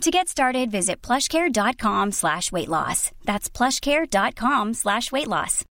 To get started, visit plushcare.com slash weight loss. That's plushcare.com slash weight loss.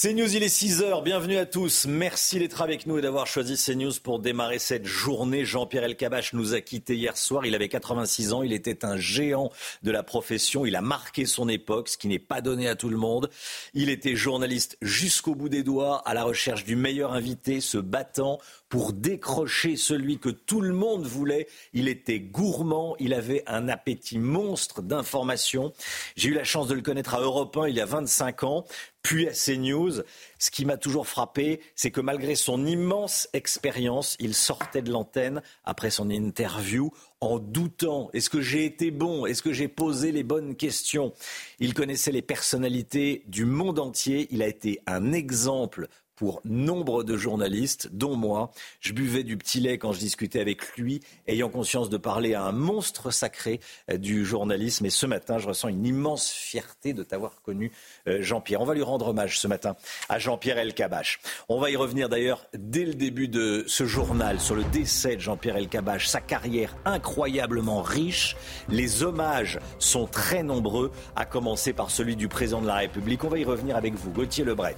C'est News, il est 6h, bienvenue à tous. Merci d'être avec nous et d'avoir choisi CNews pour démarrer cette journée. Jean-Pierre Elkabach nous a quittés hier soir, il avait 86 ans, il était un géant de la profession, il a marqué son époque, ce qui n'est pas donné à tout le monde. Il était journaliste jusqu'au bout des doigts, à la recherche du meilleur invité, se battant pour décrocher celui que tout le monde voulait. Il était gourmand, il avait un appétit monstre d'informations. J'ai eu la chance de le connaître à Europe 1 il y a 25 ans, puis à CNews. Ce qui m'a toujours frappé, c'est que malgré son immense expérience, il sortait de l'antenne après son interview en doutant. Est-ce que j'ai été bon? Est-ce que j'ai posé les bonnes questions? Il connaissait les personnalités du monde entier. Il a été un exemple pour nombre de journalistes, dont moi. Je buvais du petit lait quand je discutais avec lui, ayant conscience de parler à un monstre sacré euh, du journalisme. Et ce matin, je ressens une immense fierté de t'avoir connu, euh, Jean-Pierre. On va lui rendre hommage ce matin à Jean-Pierre Elkabach. On va y revenir d'ailleurs dès le début de ce journal sur le décès de Jean-Pierre Elkabach, sa carrière incroyablement riche. Les hommages sont très nombreux, à commencer par celui du président de la République. On va y revenir avec vous, Gauthier Lebret.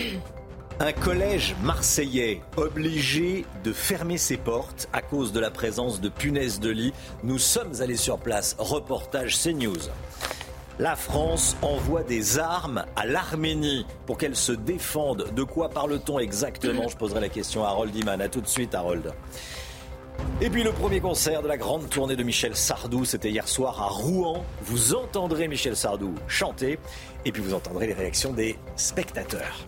Un collège marseillais obligé de fermer ses portes à cause de la présence de punaises de lit. Nous sommes allés sur place. Reportage CNews. La France envoie des armes à l'Arménie pour qu'elle se défende. De quoi parle-t-on exactement? Je poserai la question à Harold Iman. A tout de suite, Harold. Et puis le premier concert de la grande tournée de Michel Sardou, c'était hier soir à Rouen. Vous entendrez Michel Sardou chanter et puis vous entendrez les réactions des spectateurs.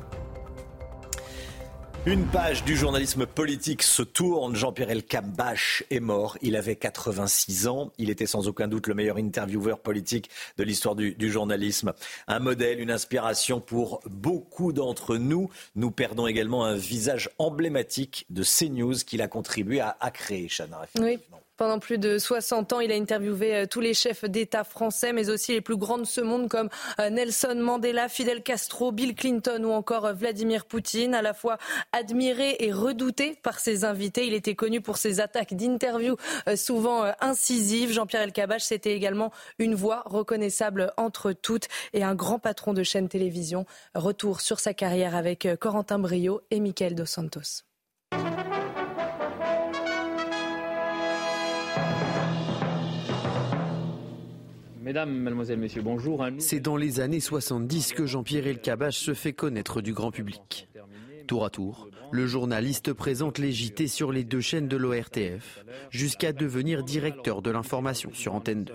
Une page du journalisme politique se tourne. Jean-Pierre Elkabbach est mort. Il avait 86 ans. Il était sans aucun doute le meilleur intervieweur politique de l'histoire du, journalisme. Un modèle, une inspiration pour beaucoup d'entre nous. Nous perdons également un visage emblématique de CNews qu'il a contribué à, créer, Chana. Oui. Pendant plus de 60 ans, il a interviewé euh, tous les chefs d'État français, mais aussi les plus grands de ce monde comme euh, Nelson Mandela, Fidel Castro, Bill Clinton ou encore euh, Vladimir Poutine. À la fois admiré et redouté par ses invités, il était connu pour ses attaques d'interviews souvent incisives. Jean-Pierre Elkabbach, c'était également une voix reconnaissable entre toutes et un grand patron de chaîne télévision. Retour sur sa carrière avec Corentin Brio et Michael Dos Santos. Mesdames, Mademoiselles, Messieurs, bonjour. C'est dans les années 70 que Jean-Pierre Elkabbach se fait connaître du grand public. Tour à tour, le journaliste présente les JT sur les deux chaînes de l'ORTF, jusqu'à devenir directeur de l'information sur Antenne 2.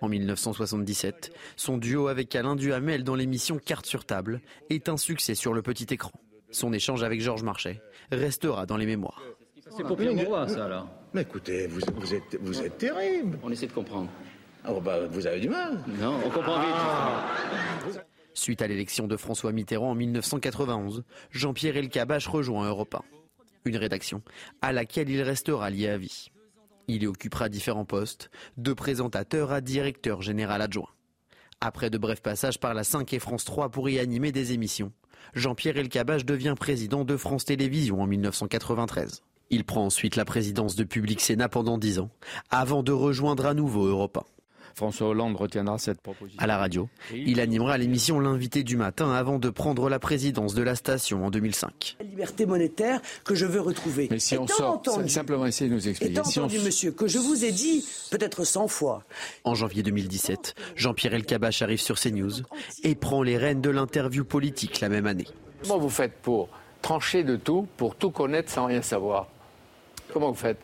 En 1977, son duo avec Alain Duhamel dans l'émission Carte sur table est un succès sur le petit écran. Son échange avec Georges Marchais restera dans les mémoires. C'est pour moi, ça, là. Mais écoutez, vous, êtes, vous êtes terrible. On essaie de comprendre. Oh, bah, vous avez du mal. Non, on comprend vite. Suite à l'élection de François Mitterrand en 1991, Jean-Pierre Elkabbach rejoint Europe 1. Une rédaction à laquelle il restera lié à vie. Il y occupera différents postes, de présentateur à directeur général adjoint. Après de brefs passages par la 5 et France 3 pour y animer des émissions, Jean-Pierre Elkabbach devient président de France Télévisions en 1993. Il prend ensuite la présidence de Public Sénat pendant dix ans, avant de rejoindre à nouveau Europa. François Hollande retiendra cette proposition. À la radio, il animera l'émission L'invité du matin avant de prendre la présidence de la station en 2005. La liberté monétaire que je veux retrouver. Mais si on sort, simplement essayer de nous expliquer. Étant entendu, monsieur, que je vous ai dit peut-être 100 fois. En janvier 2017, Jean-Pierre Elkabbach arrive sur CNews et prend les rênes de l'interview politique la même année. Comment vous faites pour trancher de tout, pour tout connaître sans rien savoir? Comment vous faites?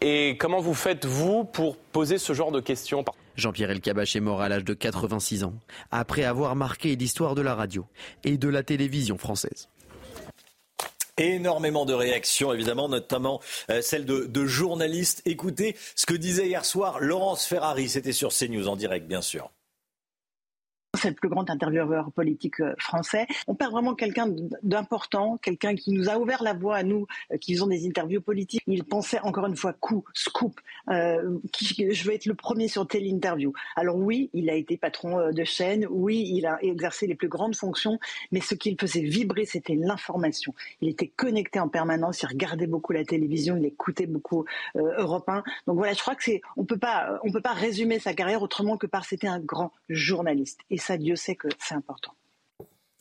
Et comment vous faites, vous, pour poser ce genre de questions? Jean-Pierre Elkabbach est mort à l'âge de 86 ans, après avoir marqué l'histoire de la radio et de la télévision française. Énormément de réactions, évidemment, notamment euh, celle de, de, journalistes. Écoutez ce que disait hier soir Laurence Ferrari, c'était sur CNews en direct, bien sûr c'est le plus grand intervieweur politique euh, français. On perd vraiment quelqu'un d'important, quelqu'un qui nous a ouvert la voie à nous, euh, qui faisons des interviews politiques. Il pensait encore une fois coup, scoop, euh, je veux être le premier sur telle interview. Alors oui, il a été patron de chaîne, oui, il a exercé les plus grandes fonctions, mais ce qu'il faisait vibrer, c'était l'information. Il était connecté en permanence, il regardait beaucoup la télévision, il écoutait beaucoup euh, Europe 1. Donc voilà, je crois que c'est, on peut pas, on peut pas résumer sa carrière autrement que par c'était un grand journaliste. Ça, Dieu sait que c'est important.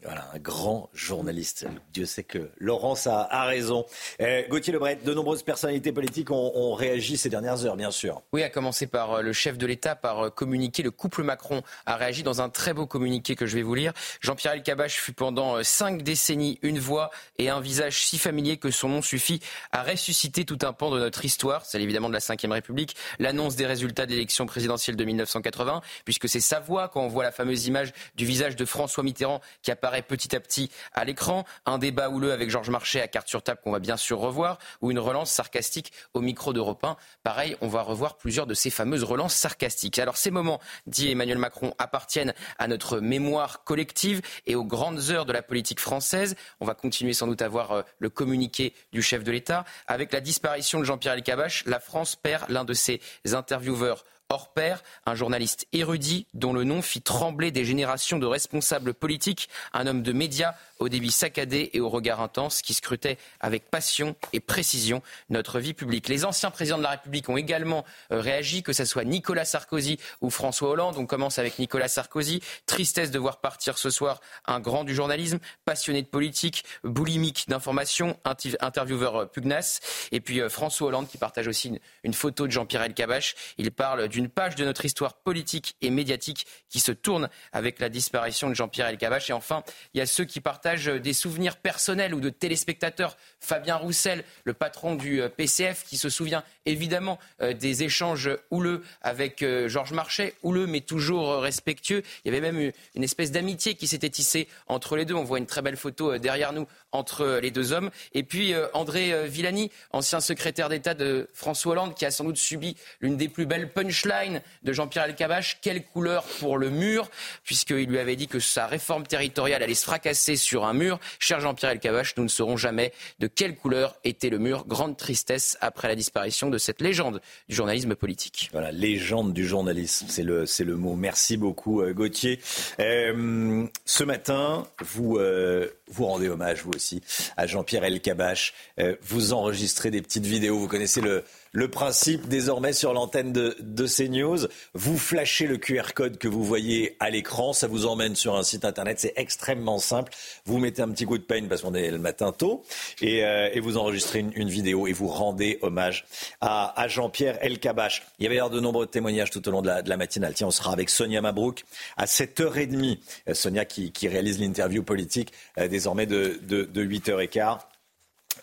Voilà, un grand journaliste. Dieu sait que Laurence a, a raison. Euh, Gauthier Lebret, de nombreuses personnalités politiques ont, ont, réagi ces dernières heures, bien sûr. Oui, à commencer par euh, le chef de l'État, par euh, communiqué. Le couple Macron a réagi dans un très beau communiqué que je vais vous lire. Jean-Pierre Elkabach fut pendant cinq décennies une voix et un visage si familier que son nom suffit à ressusciter tout un pan de notre histoire, celle évidemment de la Ve République, l'annonce des résultats de l'élection présidentielle de 1980, puisque c'est sa voix quand on voit la fameuse image du visage de François Mitterrand qui apparaît petit à petit à l'écran. Un débat houleux avec Georges Marchais à carte sur table qu'on va bien sûr revoir, ou une relance sarcastique au micro d'Europe 1. Pareil, on va revoir plusieurs de ces fameuses relances sarcastiques. Alors ces moments, dit Emmanuel Macron, appartiennent à notre mémoire collective et aux grandes heures de la politique française. On va continuer sans doute à voir euh, le communiqué du chef de l'État. Avec la disparition de Jean-Pierre Elkabbach, la France perd l'un de ses intervieweurs hors pair, un journaliste érudit dont le nom fit trembler des générations de responsables politiques, un homme de médias au débit saccadé et au regard intense qui scrutait avec passion et précision notre vie publique. Les anciens présidents de la République ont également euh, réagi, que ce soit Nicolas Sarkozy ou François Hollande. On commence avec Nicolas Sarkozy. Tristesse de voir partir ce soir un grand du journalisme, passionné de politique, boulimique d'information, intervieweur euh, pugnace. Et puis euh, François Hollande qui partage aussi une, photo de Jean-Pierre Elkabbach. Il parle d'une page de notre histoire politique et médiatique qui se tourne avec la disparition de Jean-Pierre Elkabbach. Et enfin, il y a ceux qui partagent des souvenirs personnels ou de téléspectateurs. Fabien Roussel, le patron du euh, PCF, qui se souvient évidemment euh, des échanges houleux avec euh, Georges Marchais, houleux mais toujours respectueux. Il y avait même une espèce d'amitié qui s'était tissée entre les deux. On voit une très belle photo derrière nous entre les deux hommes. Et puis André Villani, ancien secrétaire d'État de François Hollande, qui a sans doute subi l'une des plus belles punchlines de Jean-Pierre Elkabbach. Quelle couleur pour le mur, puisqu'il lui avait dit que sa réforme territoriale allait se fracasser sur un mur. Cher Jean-Pierre Elkabbach, nous ne saurons jamais de quelle couleur était le mur. Grande tristesse après la disparition de cette légende du journalisme politique. Voilà, légende du journalisme, c'est le, c'est le mot. Merci beaucoup, euh, Gauthier. Euh, ce matin, vous, euh, vous rendez hommage, vous aussi, à Jean-Pierre Elkabbach. Euh, vous enregistrez des petites vidéos. Vous connaissez le, le principe désormais sur l'antenne de, de CNews. Vous flashez le QR code que vous voyez à l'écran, ça vous emmène sur un site internet, c'est extrêmement simple. Vous mettez un petit coup de peine parce qu'on est le matin tôt et, euh, et vous enregistrez une, une, vidéo et vous rendez hommage à, à Jean-Pierre Elkabach. Il y avait de nombreux témoignages tout au long de la, de matinale. Tiens, on sera avec Sonia Mabrouk à 7h30. Euh, Sonia qui, qui réalise l'interview politique euh, désormais de, de, de 8h15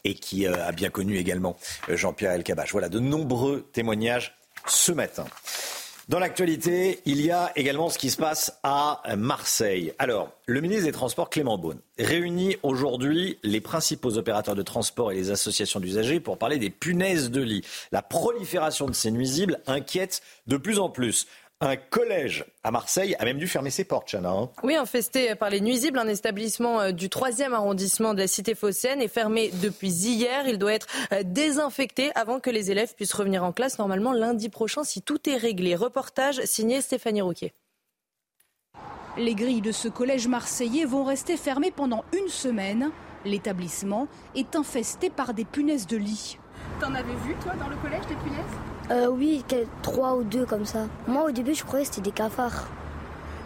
et qui euh, a bien connu également euh, Jean-Pierre Elkabbach. Voilà de nombreux témoignages ce matin. Dans l'actualité, il y a également ce qui se passe à Marseille. Alors, le ministre des Transports, Clément Beaune, réunit aujourd'hui les principaux opérateurs de transport et les associations d'usagers pour parler des punaises de lit. La prolifération de ces nuisibles inquiète de plus en plus. Un collège à Marseille a même dû fermer ses portes, Chana. Hein. Oui, infesté par les nuisibles, un établissement euh, du 3e arrondissement de la cité phocéenne est fermé depuis hier. Il doit être euh, désinfecté avant que les élèves puissent revenir en classe, normalement lundi prochain, si tout est réglé. Reportage signé Stéphanie Rouquier. Les grilles de ce collège marseillais vont rester fermées pendant une semaine. L'établissement est infesté par des punaises de lit. T'en avais vu, toi, dans le collège, des punaises? Euh, Oui, trois ou deux comme ça. Moi, au début, je croyais que c'était des cafards.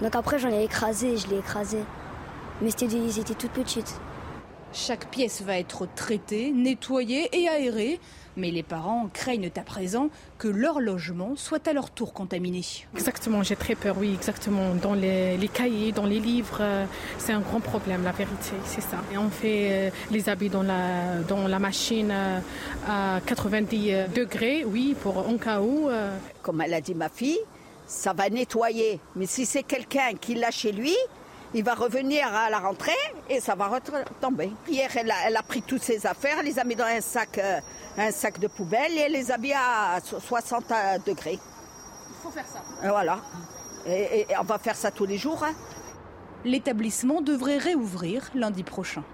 Donc après, j'en ai écrasé, je l'ai écrasé. Mais c'était ils étaient toutes petites. Chaque pièce va être traitée, nettoyée et aérée. Mais les parents craignent à présent que leur logement soit à leur tour contaminé. Exactement, j'ai très peur, oui, exactement. Dans les, les cahiers, dans les livres, euh, c'est un grand problème, la vérité, c'est ça. Et on fait euh, les habits dans la, dans la machine euh, à 90 degrés, oui, pour en cas où. Comme elle a dit ma fille, ça va nettoyer. Mais si c'est quelqu'un qui l'a chez lui, Il va revenir à la rentrée et ça va retomber. Hier, elle a, elle a pris toutes ses affaires, elle les a mis dans un sac, euh, un sac de poubelle et elle les a mis à so- 60 degrés. Il faut faire ça. Et voilà. Et, et- et on va faire ça tous les jours. hein. L'établissement devrait réouvrir lundi prochain.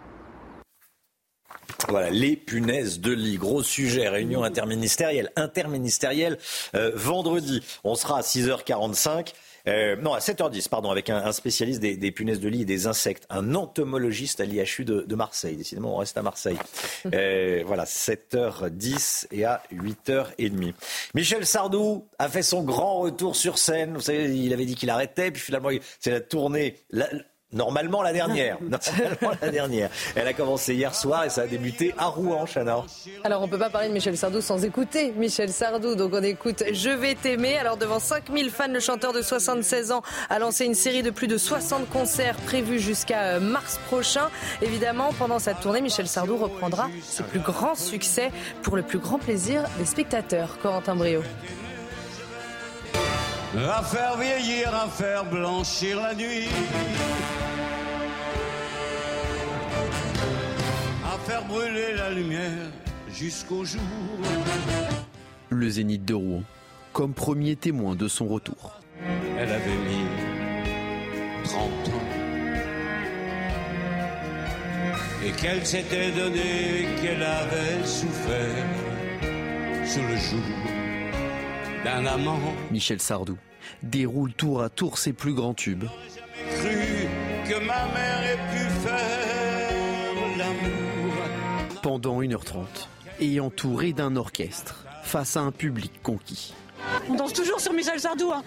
Voilà, les punaises de lit. Gros sujet, réunion interministérielle. Interministérielle euh, vendredi. On sera à 6h45. Euh, non, à 7h10, pardon, avec un, un spécialiste des, des punaises de lit et des insectes, un entomologiste à l'IHU de, de Marseille. Décidément, on reste à Marseille. Euh, voilà, 7h10 et à 8h30. Michel Sardou a fait son grand retour sur scène. Vous savez, il avait dit qu'il arrêtait, puis finalement, c'est la tournée. la- Normalement la dernière. Normalement la dernière. Elle a commencé hier soir et ça a débuté à Rouen, Chana. Alors on peut pas parler de Michel Sardou sans écouter Michel Sardou. Donc on écoute Je vais t'aimer. Alors devant 5000 fans, le chanteur de 76 ans a lancé une série de plus de 60 concerts prévus jusqu'à euh, mars prochain. Évidemment, pendant cette tournée, Michel Sardou reprendra ses plus grands succès pour le plus grand plaisir des spectateurs. Corentin Brio. À faire vieillir, à faire blanchir la nuit. À faire brûler la lumière jusqu'au jour. Le Zénith de Rouen, comme premier témoin de son retour. Elle avait mis 30 ans. Et qu'elle s'était donné, qu'elle avait souffert sous le joug d'un amant. Michel Sardou déroule tour à tour ses plus grands tubes. Cru que ma mère ait pu faire l'amour. pendant 1h30 et entouré d'un orchestre face à un public conquis. On danse toujours sur Michel Sardou. hein.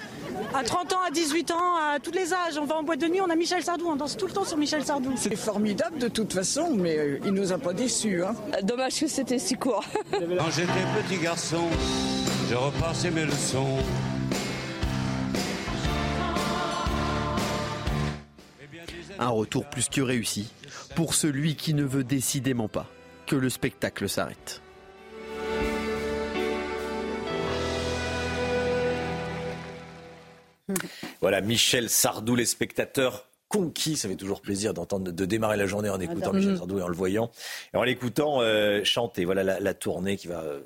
À 30 ans, à 18 ans, à tous les âges. On va en boîte de nuit, on a Michel Sardou. On danse tout le temps sur Michel Sardou. C'est formidable de toute façon, mais euh, il nous a pas déçus. Hein. Dommage que c'était si court. Quand j'étais petit garçon, je repassais mes leçons. Un retour plus que réussi pour celui qui ne veut décidément pas que le spectacle s'arrête. Voilà, Michel Sardou, les spectateurs conquis. Ça fait toujours plaisir d'entendre, de démarrer la journée en écoutant. Michel Mhm. Sardou et en le voyant. Et en l'écoutant euh, chanter. Voilà la, la tournée qui va euh,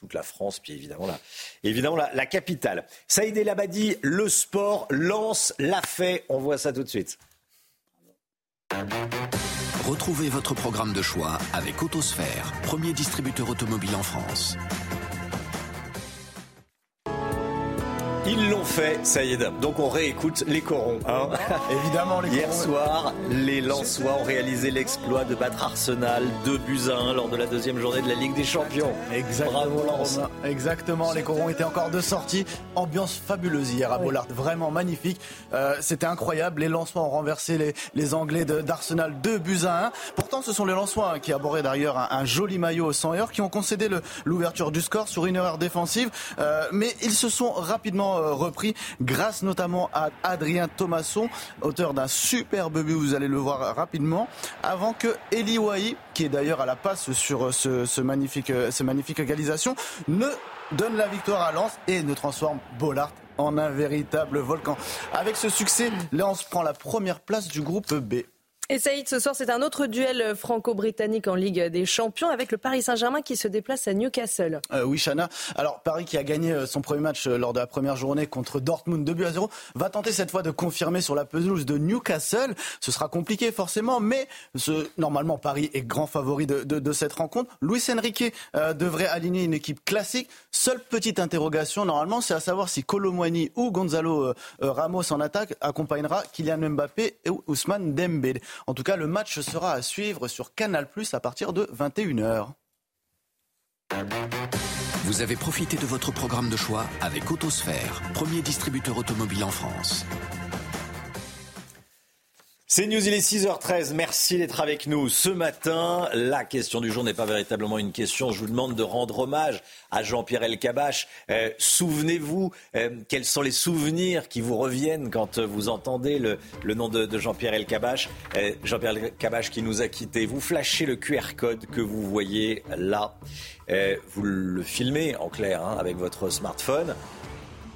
toute la France, puis évidemment la, évidemment la, capitale. Saïd El Abadi, le sport lance l'a fait. On voit ça tout de suite. Retrouvez votre programme de choix avec Autosphère, premier distributeur automobile en France. Ils l'ont fait, ça y est. Donc on réécoute les corons. Hein Évidemment, les Hier corons. soir, les Lensois ont réalisé l'exploit de battre Arsenal 2 buts à 1 lors de la deuxième journée de la Ligue des Champions. Exactement, Bravo Lens. Exactement, les corons étaient encore de sortie. Ambiance fabuleuse hier à Bollard, vraiment magnifique. Euh, C'était incroyable. Les Lensois ont renversé les, les Anglais d'Arsenal 2 buts à 1. Pourtant, ce sont les Lensois hein, qui abordaient d'ailleurs un, un joli maillot au 100 heures, qui ont concédé l'ouverture du score sur une erreur défensive. Euh, mais ils se sont rapidement repris grâce notamment à Adrien Thomasson, auteur d'un superbe but, vous allez le voir rapidement, avant que Eli Wahi, qui est d'ailleurs à la passe sur euh, ce, magnifique, euh, ce ne donne la victoire à Lens et ne transforme Bollard en un véritable volcan. Avec ce succès, Lens prend la première place du groupe B. Et Saïd, ce soir, c'est un autre duel franco-britannique en Ligue des Champions avec le Paris Saint-Germain qui se déplace à Newcastle. Euh, oui, Chana. Alors, Paris qui a gagné euh, son premier match euh, lors de la première journée contre Dortmund 2 buts à 0, va tenter cette fois de confirmer sur la pelouse de Newcastle. Ce sera compliqué forcément, mais normalement, Paris est grand favori de, cette rencontre. Luis Enrique devrait aligner une équipe classique. Seule petite interrogation, normalement, c'est à savoir si Colomwani ou Gonzalo Ramos en attaque accompagnera Kylian Mbappé et Ousmane Dembélé. En tout cas, le match sera à suivre sur Canal+, à partir de 21h. Vous avez profité de votre programme de choix avec Autosphère, premier distributeur automobile en France. C'est News, il est 6h13. Merci d'être avec nous ce matin. La question du jour n'est pas véritablement une question. Je vous demande de rendre hommage à Jean-Pierre Elkabach. Euh, Souvenez-vous, euh, quels sont les souvenirs qui vous reviennent quand vous entendez le, nom de, de Jean-Pierre Elkabach? Euh, Jean-Pierre Elkabach qui nous a quittés. Vous flashez le QR code que vous voyez là. Euh, vous le filmez en clair hein, avec votre smartphone.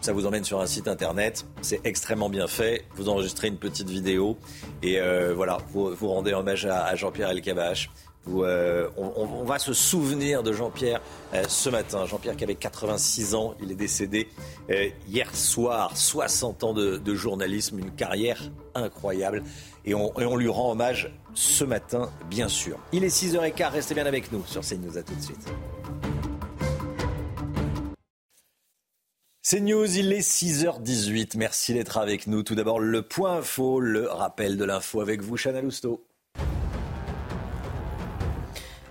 Ça vous emmène sur un site internet. C'est extrêmement bien fait. Vous enregistrez une petite vidéo et euh, voilà, vous, vous, rendez hommage à, Jean-Pierre Elkabach. Euh, on, va se souvenir de Jean-Pierre euh, ce matin. Jean-Pierre qui avait 86 ans, il est décédé hier soir. 60 ans de, journalisme, une carrière incroyable. Et on, et on, lui rend hommage ce matin, bien sûr. Il est 6h15, restez bien avec nous sur CNews. À tout de suite. C'est News, il est 6h18. Merci d'être avec nous. Tout d'abord, le point info, le rappel de l'info avec vous, Chana Lousteau.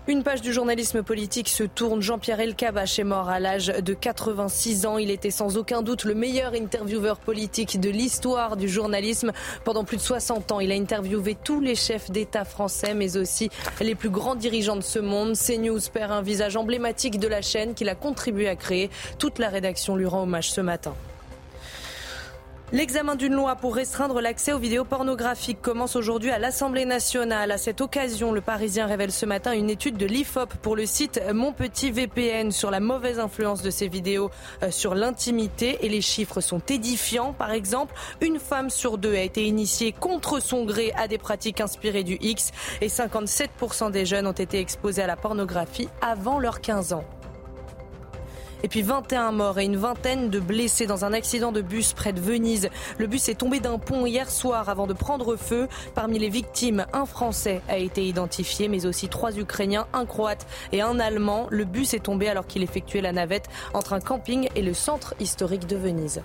Une page du journalisme politique se tourne. Jean-Pierre Elkabbach est mort à l'âge de 86 ans. Il était sans aucun doute le meilleur intervieweur politique de l'histoire du journalisme. Pendant plus de 60 ans, il a interviewé tous les chefs d'État français, mais aussi les plus grands dirigeants de ce monde. CNews perd un visage emblématique de la chaîne qu'il a contribué à créer. Toute la rédaction lui rend hommage ce matin. L'examen d'une loi pour restreindre l'accès aux vidéos pornographiques commence aujourd'hui à l'Assemblée nationale. À cette occasion, le Parisien révèle ce matin une étude de l'IFOP pour le site Mon Petit VPN sur la mauvaise influence de ces vidéos euh, sur l'intimité et les chiffres sont édifiants. Par exemple, une femme sur deux a été initiée contre son gré à des pratiques inspirées du X et 57% des jeunes ont été exposés à la pornographie avant leurs 15 ans. Et puis 21 morts et une vingtaine de blessés dans un accident de bus près de Venise. Le bus est tombé d'un pont hier soir avant de prendre feu. Parmi les victimes, un Français a été identifié, mais aussi trois Ukrainiens, un Croate et un Allemand. Le bus est tombé alors qu'il effectuait la navette entre un camping et le centre historique de Venise.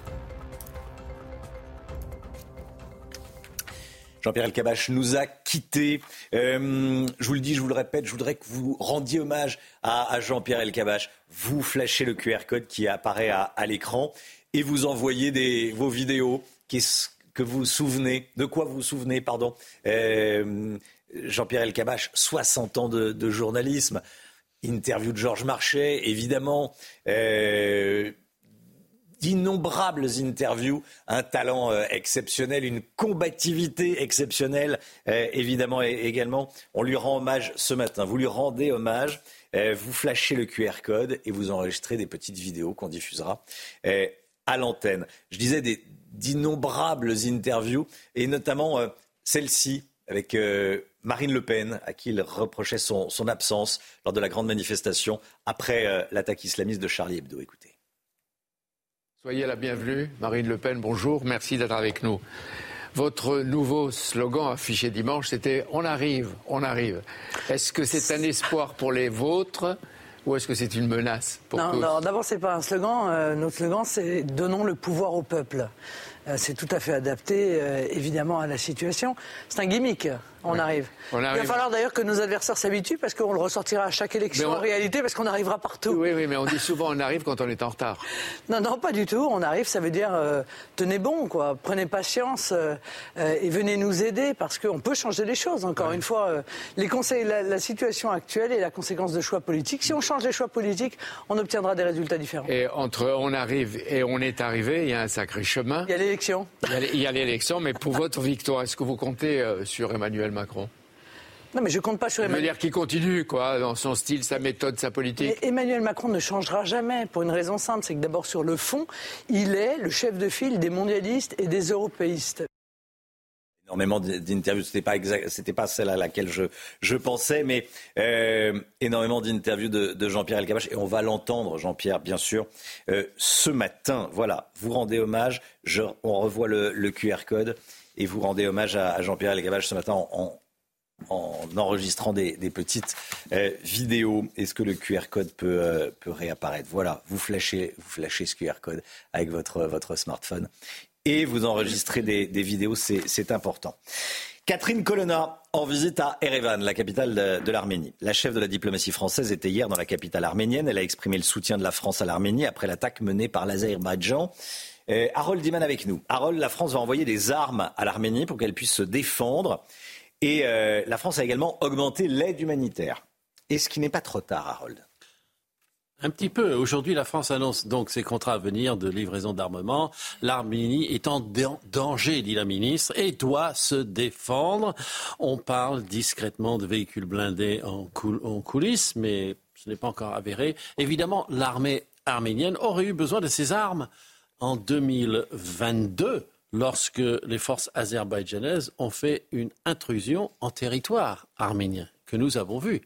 Jean-Pierre Elkabach nous a quittés. Euh, je vous le dis, je vous le répète, je voudrais que vous rendiez hommage à, Jean-Pierre Elkabach. Vous flashez le QR code qui apparaît à, l'écran et vous envoyez vos vidéos que vous vous souvenez, de quoi vous vous souvenez, pardon. Euh, Jean-Pierre Elkabach, 60 ans de, journalisme, interview de Georges Marchais, évidemment. Euh, d'innombrables interviews, un talent euh, exceptionnel, une combativité exceptionnelle, euh, évidemment également. On lui rend hommage ce matin. Vous lui rendez hommage, euh, vous flashez le QR code et vous enregistrez des petites vidéos qu'on diffusera à l'antenne. Je disais d'innombrables interviews et notamment celle-ci avec Marine Le Pen, à qui il reprochait son, son, absence lors de la grande manifestation après l'attaque islamiste de Charlie Hebdo. Écoutez. Soyez la bienvenue, Marine Le Pen, bonjour, merci d'être avec nous. Votre nouveau slogan affiché dimanche, c'était On arrive, on arrive. Est-ce que c'est un espoir pour les vôtres ou est-ce que c'est une menace pour non, tous? Non, d'abord, c'est pas un slogan. Euh, notre slogan, c'est Donnons le pouvoir au peuple. Euh, c'est tout à fait adapté, euh, évidemment, à la situation. C'est un gimmick on, arrive. Il va falloir d'ailleurs que nos adversaires s'habituent parce qu'on le ressortira à chaque élection en réalité parce qu'on arrivera partout. Oui, oui, mais on dit souvent on arrive quand on est en retard. Non, non, pas du tout. On arrive, ça veut dire euh, tenez bon, quoi. Prenez patience euh, et venez nous aider parce qu'on peut changer les choses. Encore une fois, les conseils, la, situation actuelle est la conséquence de choix politiques. Si on change les choix politiques, on obtiendra des résultats différents. Et entre on arrive et on est arrivé, il y a un sacré chemin. Il y a l'élection. Il y a l'élection, mais pour votre victoire, est-ce que vous comptez sur Emmanuel Macron? Non, mais je compte pas sur Emmanuel. Je veux dire qu'il continue, quoi, dans son style, sa méthode, sa politique. Emmanuel Macron ne changera jamais, pour une raison simple, c'est que d'abord, sur le fond, il est le chef de file des mondialistes et des européistes énormément d'interviews. C'était pas c'était pas celle à laquelle je, pensais, mais euh, énormément d'interviews de, Jean-Pierre Elkabach et on va l'entendre, Jean-Pierre, bien sûr, euh, ce matin. Voilà, vous rendez hommage. On revoit le, QR code et vous rendez hommage à, Jean-Pierre Elkabach ce matin en, en enregistrant des, petites euh, vidéos. Est-ce que le QR code peut, peut réapparaître? Voilà, vous flashez, vous flashez ce QR code avec votre, votre smartphone et vous enregistrez des, vidéos, c'est important. Catherine Colonna en visite à Erevan, la capitale de, l'Arménie. La chef de la diplomatie française était hier dans la capitale arménienne. Elle a exprimé le soutien de la France à l'Arménie après l'attaque menée par l'Azerbaïdjan. Euh, Harold Diman avec nous. Harold, la France va envoyer des armes à l'Arménie pour qu'elle puisse se défendre. Et euh, la France a également augmenté l'aide humanitaire. Est-ce qu'il n'est pas trop tard, Harold un petit peu. Aujourd'hui, la France annonce donc ses contrats à venir de livraison d'armement. L'Arménie est en danger, dit la ministre, et doit se défendre. On parle discrètement de véhicules blindés en, coulisses, mais ce n'est pas encore avéré. Évidemment, l'armée arménienne aurait eu besoin de ces armes en 2022 lorsque les forces azerbaïdjanaises ont fait une intrusion en territoire arménien, que nous avons vu.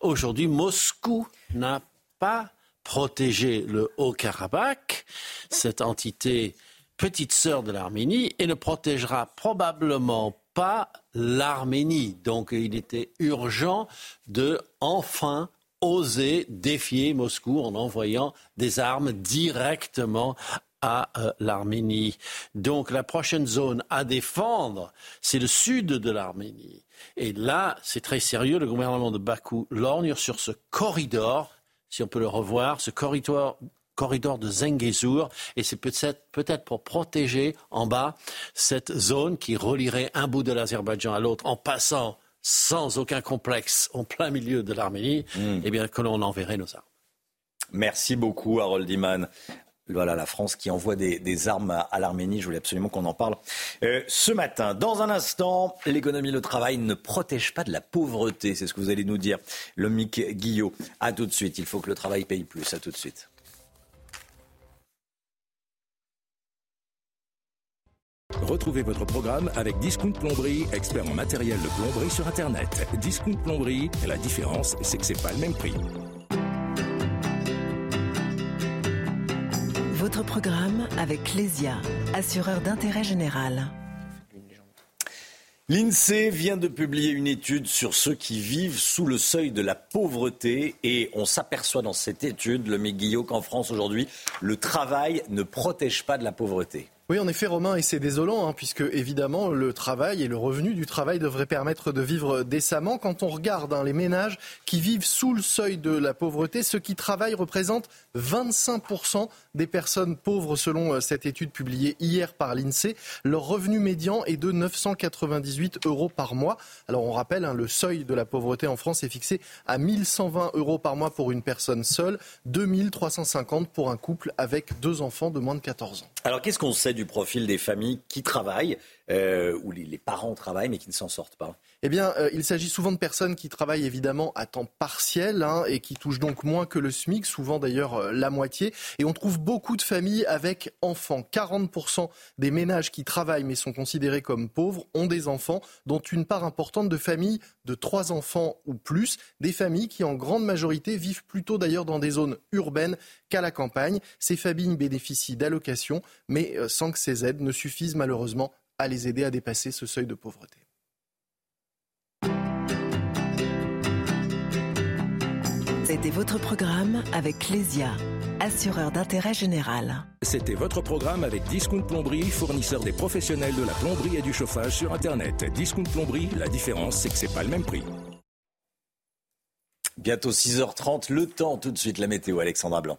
Aujourd'hui, Moscou n'a pas protégé le Haut-Karabakh, cette entité petite sœur de l'Arménie, et ne protégera probablement pas l'Arménie. Donc il était urgent de enfin oser défier Moscou en envoyant des armes directement à euh, l'Arménie. Donc la prochaine zone à défendre, c'est le sud de l'Arménie. Et là, c'est très sérieux. Le gouvernement de Bakou lorgne sur ce corridor, si on peut le revoir, ce corridor corridor de Zengezur et c'est peut-être peut pour protéger en bas cette zone qui relierait un bout de l'Azerbaïdjan à l'autre en passant sans aucun complexe en plein milieu de l'Arménie, hmm. eh bien que l'on enverrait nos armes. Merci beaucoup Harold Iman voilà, la France qui envoie des, armes à, l'Arménie. Je voulais absolument qu'on en parle euh, ce matin. Dans un instant, l'économie, le travail ne protège pas de la pauvreté. C'est ce que vous allez nous dire, le Mick Guillot. À tout de suite. Il faut que le travail paye plus. À tout de suite. Retrouvez votre programme avec Discount Plomberie, expert en matériel de plomberie sur Internet. Discount Plomberie, la différence, c'est que c'est pas le même prix. Votre programme avec Clésia, assureur d'intérêt général. L'INSEE vient de publier une étude sur ceux qui vivent sous le seuil de la pauvreté et on s'aperçoit dans cette étude, le Guillot, qu'en France aujourd'hui, le travail ne protège pas de la pauvreté. Oui, en effet, Romain, et c'est désolant, hein, puisque évidemment, le travail et le revenu du travail devraient permettre de vivre décemment. Quand on regarde hein, les ménages qui vivent sous le seuil de la pauvreté, ceux qui travaillent représentent 25% des personnes pauvres selon euh, cette étude publiée hier par l'INSEE. Leur revenu médian est de 998 euros par mois. Alors on rappelle, hein, le seuil de la pauvreté en France est fixé à 1120 euros par mois pour une personne seule, 2350 pour un couple avec deux enfants de moins de 14 ans. Alors qu'est-ce qu'on sait du profil des familles qui travaillent, euh, où les, parents travaillent mais qui ne s'en sortent pas eh bien, euh, il s'agit souvent de personnes qui travaillent évidemment à temps partiel hein, et qui touchent donc moins que le SMIC, souvent d'ailleurs euh, la moitié. Et on trouve beaucoup de familles avec enfants. 40% des ménages qui travaillent mais sont considérés comme pauvres ont des enfants, dont une part importante de familles de trois enfants ou plus. Des familles qui en grande majorité vivent plutôt d'ailleurs dans des zones urbaines qu'à la campagne. Ces familles bénéficient d'allocations, mais euh, sans que ces aides ne suffisent malheureusement à les aider à dépasser ce seuil de pauvreté. C'était votre programme avec Clésia, assureur d'intérêt général. C'était votre programme avec Discount Plomberie, fournisseur des professionnels de la plomberie et du chauffage sur Internet. Discount Plomberie, la différence, c'est que c'est pas le même prix. Bientôt 6h30, le temps, tout de suite la météo, Alexandra Blanc.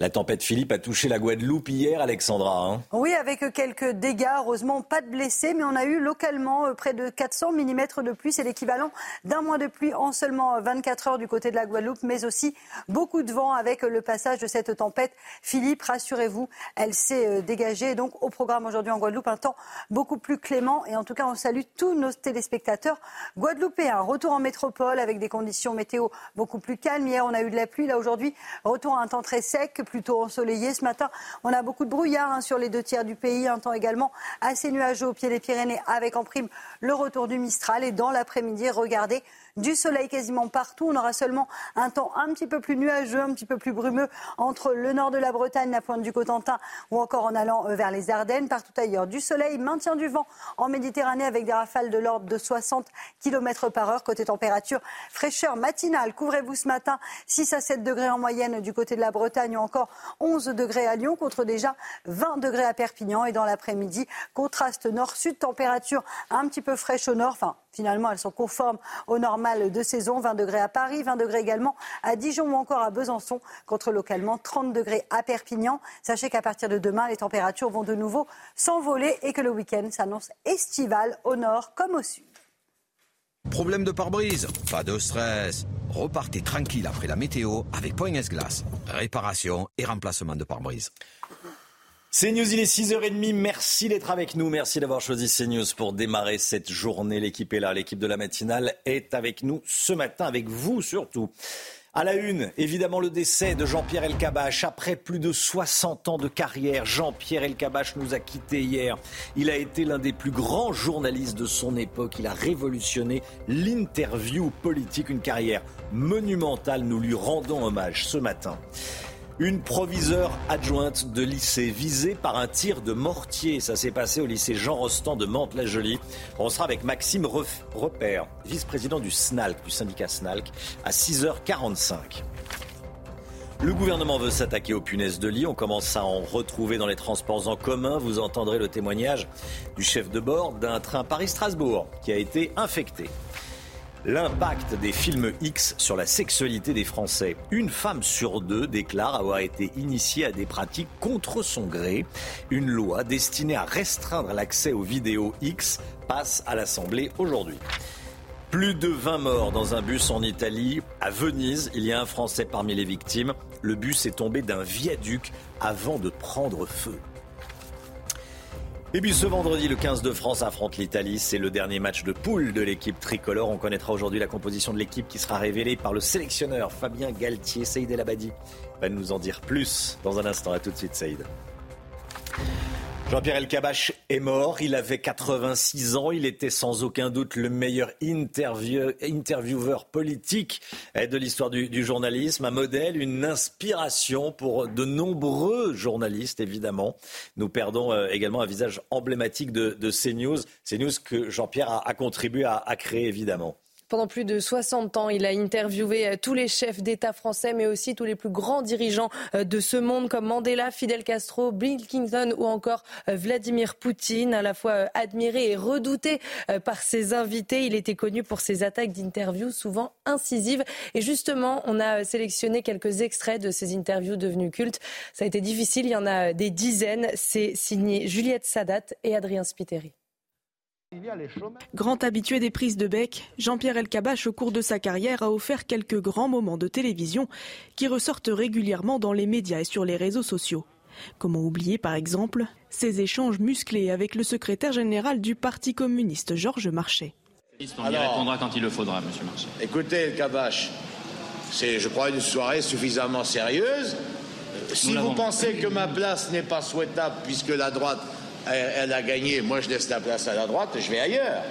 La tempête Philippe a touché la Guadeloupe hier, Alexandra. Hein. oui, avec quelques dégâts. Heureusement, pas de blessés, mais on a eu localement euh, près de 400 mm de pluie. C'est l'équivalent d'un mois de pluie en seulement 24 heures du côté de la Guadeloupe, mais aussi beaucoup de vent avec le passage de cette tempête. Philippe, rassurez-vous, elle s'est euh, dégagée. Donc, au programme aujourd'hui en Guadeloupe, un temps beaucoup plus clément. Et en tout cas, on salue tous nos téléspectateurs guadeloupéens. Retour en métropole avec des conditions météo beaucoup plus calmes. Hier, on a eu de la pluie. Là, aujourd'hui, retour à un temps très sec plutôt ensoleillé. Ce matin, on a beaucoup de brouillard hein, sur les deux tiers du pays. Un temps également assez nuageux au pied des Pyrénées avec en prime le retour du Mistral. Et dans l'après-midi, regardez, du soleil quasiment partout. On aura seulement un temps un petit peu plus nuageux, un petit peu plus brumeux entre le nord de la Bretagne, la pointe du Cotentin ou encore en allant euh, vers les Ardennes. Partout ailleurs, du soleil, maintien du vent en Méditerranée avec des rafales de l'ordre de 60 km par heure. Côté température, fraîcheur matinale. Couvrez-vous ce matin 6 à 7 degrés en moyenne du côté de la Bretagne ou encore 11 degrés à Lyon contre déjà 20 degrés à Perpignan. Et dans l'après-midi, contraste nord-sud, température un petit peu fraîche au nord. Finalement, elles sont conformes au normal de saison. 20 degrés à Paris, 20 degrés également à Dijon ou encore à Besançon, contre localement 30 degrés à Perpignan. Sachez qu'à partir de demain, les températures vont de nouveau s'envoler et que le week-end s'annonce estival au nord comme au sud. Problème de pare-brise? Pas de stress. Repartez tranquille après la météo avec Point Glace. Réparation et remplacement de pare-brise. C'est News, il est 6h30. Merci d'être avec nous. Merci d'avoir choisi CNews pour démarrer cette journée. L'équipe est là. L'équipe de la matinale est avec nous ce matin, avec vous surtout. À la une, évidemment, le décès de Jean-Pierre Elkabach. Après plus de 60 ans de carrière, Jean-Pierre Elkabach nous a quittés hier. Il a été l'un des plus grands journalistes de son époque. Il a révolutionné l'interview politique, une carrière monumentale. Nous lui rendons hommage ce matin. Une proviseure adjointe de lycée visée par un tir de mortier. Ça s'est passé au lycée Jean Rostand de Mantes-la-Jolie. On sera avec Maxime Repère, vice-président du SNALC, du syndicat SNALC, à 6h45. Le gouvernement veut s'attaquer aux punaises de lit. On commence à en retrouver dans les transports en commun. Vous entendrez le témoignage du chef de bord d'un train Paris-Strasbourg qui a été infecté. L'impact des films X sur la sexualité des Français. Une femme sur deux déclare avoir été initiée à des pratiques contre son gré. Une loi destinée à restreindre l'accès aux vidéos X passe à l'Assemblée aujourd'hui. Plus de 20 morts dans un bus en Italie. À Venise, il y a un Français parmi les victimes. Le bus est tombé d'un viaduc avant de prendre feu. Et puis ce vendredi, le 15 de France affronte l'Italie. C'est le dernier match de poule de l'équipe tricolore. On connaîtra aujourd'hui la composition de l'équipe qui sera révélée par le sélectionneur Fabien Galtier. Saïd El Abadi va nous en dire plus dans un instant. À tout de suite, Saïd. Jean-Pierre Elkabach est mort, il avait 86 ans, il était sans aucun doute le meilleur intervieweur politique de l'histoire du, journalisme, un modèle, une inspiration pour de nombreux journalistes évidemment. Nous perdons euh, également un visage emblématique de, de CNews, CNews que Jean-Pierre a, contribué à créer évidemment. Pendant plus de 60 ans, il a interviewé euh, tous les chefs d'État français, mais aussi tous les plus grands dirigeants euh, de ce monde, comme Mandela, Fidel Castro, Bill Clinton ou encore euh, Vladimir Poutine, à la fois admiré et redouté par ses invités. Il était connu pour ses attaques d'interviews souvent incisives. Et justement, on a sélectionné quelques extraits de ces interviews devenues cultes. Ça a été difficile, il y en a des dizaines. C'est signé Juliette Sadat et Adrien Spiteri. Grand habitué des prises de bec, Jean-Pierre Elkabach, au cours de sa carrière, a offert quelques grands moments de télévision qui ressortent régulièrement dans les médias et sur les réseaux sociaux. Comment oublier, par exemple, ses échanges musclés avec le secrétaire général du Parti communiste, Georges Marchais? On y répondra quand il le faudra, monsieur Marchais. Écoutez, Elkabach, c'est, je crois, une soirée suffisamment sérieuse. Si vous pensez que ma place n'est pas souhaitable puisque la droite elle, a gagné. Moi, je laisse la place à la droite et je vais ailleurs.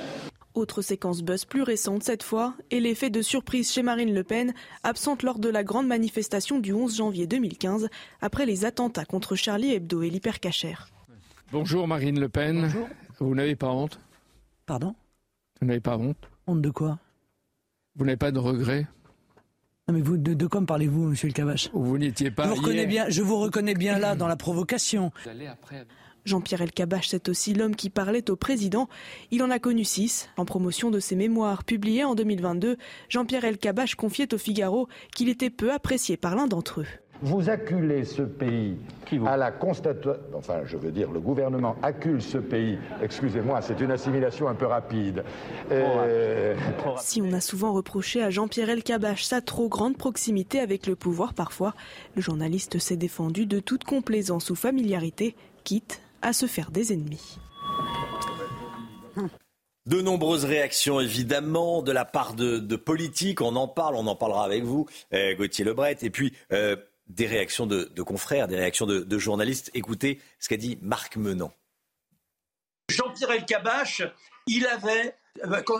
Autre séquence buzz plus récente cette fois, et l'effet de surprise chez Marine Le Pen, absente lors de la grande manifestation du 11 janvier 2015, après les attentats contre Charlie Hebdo et l'hypercachère. Bonjour Marine Le Pen. Bonjour. Vous n'avez pas honte? Pardon? Vous n'avez pas honte? Honte de quoi? Vous n'avez pas de regrets? Non mais vous, de, de quoi parlez-vous, monsieur le Cavache? Vous n'étiez pas. Je vous, reconnais bien, je vous reconnais bien là dans la provocation. Vous allez après... Jean-Pierre Elkabbach, c'est aussi l'homme qui parlait au président. Il en a connu six. En promotion de ses mémoires publiées en 2022, Jean-Pierre Elkabbach confiait au Figaro qu'il était peu apprécié par l'un d'entre eux. Vous acculez ce pays à la constatation, enfin je veux dire le gouvernement accule ce pays, excusez-moi, c'est une assimilation un peu rapide. Euh, si on a souvent reproché à Jean-Pierre Elkabbach sa trop grande proximité avec le pouvoir parfois, le journaliste s'est défendu de toute complaisance ou familiarité, quitte à se faire des ennemis. De nombreuses réactions, évidemment, de la part de, politiques. On en parle, on en parlera avec vous, euh, Gauthier Lebret. Et puis, euh, des réactions de, confrères, des réactions de, journalistes. Écoutez ce qu'a dit Marc Menant. Jean-Pierre Elkabach, il avait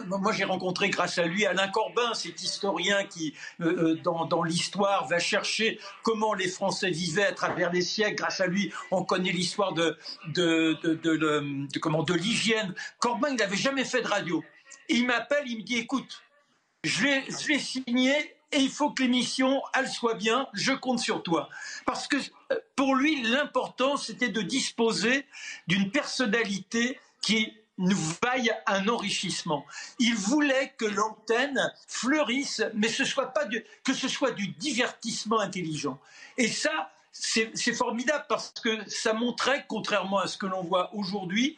moi, j'ai rencontré grâce à lui Alain Corbin, cet historien qui, euh, euh, dans, l'histoire, va chercher comment les Français vivaient à travers les siècles. Grâce à lui, on connaît l'histoire de, comment, de l'hygiène. Corbin, il n'avait jamais fait de radio. il m'appelle, il me dit, écoute, je l'ai signé et il faut que l'émission, elle soit bien, je compte sur toi. Parce que pour lui, l'important, c'était de disposer d'une personnalité qui vaille un enrichissement. Il voulait que l'antenne fleurisse, mais que ce soit du divertissement intelligent. Et ça, c'est formidable parce que ça montrait, contrairement à ce que l'on voit aujourd'hui,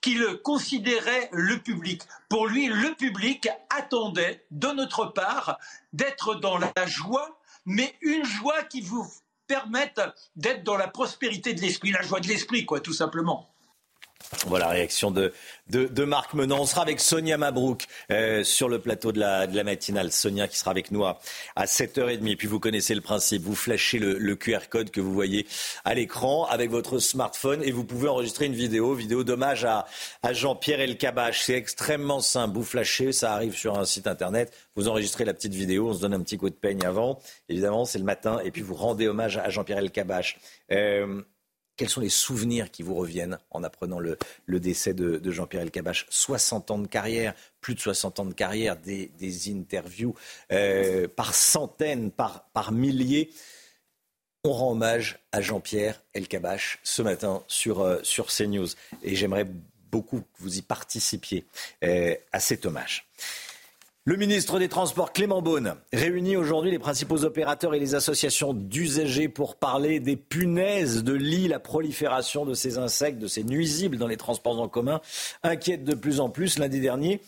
qu'il considérait le public. Pour lui, le public attendait de notre part d'être dans la joie, mais une joie qui vous permettent d'être dans la prospérité de l'esprit, la joie de l'esprit, quoi, tout simplement. Voilà, réaction de, de, Marc Menon. On sera avec Sonia Mabrouk euh, sur le plateau de la, de la matinale. Sonia qui sera avec nous à, 7h30. Puis vous connaissez le principe. Vous flashez le, QR code que vous voyez à l'écran avec votre smartphone et vous pouvez enregistrer une vidéo, vidéo d'hommage à, à Jean-Pierre Elkabach. C'est extrêmement simple. Vous flashez, ça arrive sur un site internet. Vous enregistrez la petite vidéo. On se donne un petit coup de peigne avant. Évidemment, c'est le matin. Et puis vous rendez hommage à Jean-Pierre Elkabach. Euh, quels sont les souvenirs qui vous reviennent en apprenant le, décès de, Jean-Pierre Elkabach? 60 ans de carrière, plus de 60 ans de carrière, des, interviews euh, par centaines, par, milliers. On rend hommage à Jean-Pierre Elkabach ce matin sur, euh, CNews. Et j'aimerais beaucoup que vous y participiez euh, à cet hommage. Le ministre des Transports, Clément Beaune, réunit aujourd'hui les principaux opérateurs et les associations d'usagers pour parler des punaises de lit. La prolifération de ces insectes, de ces nuisibles dans les transports en commun inquiète de plus en plus. Lundi dernier,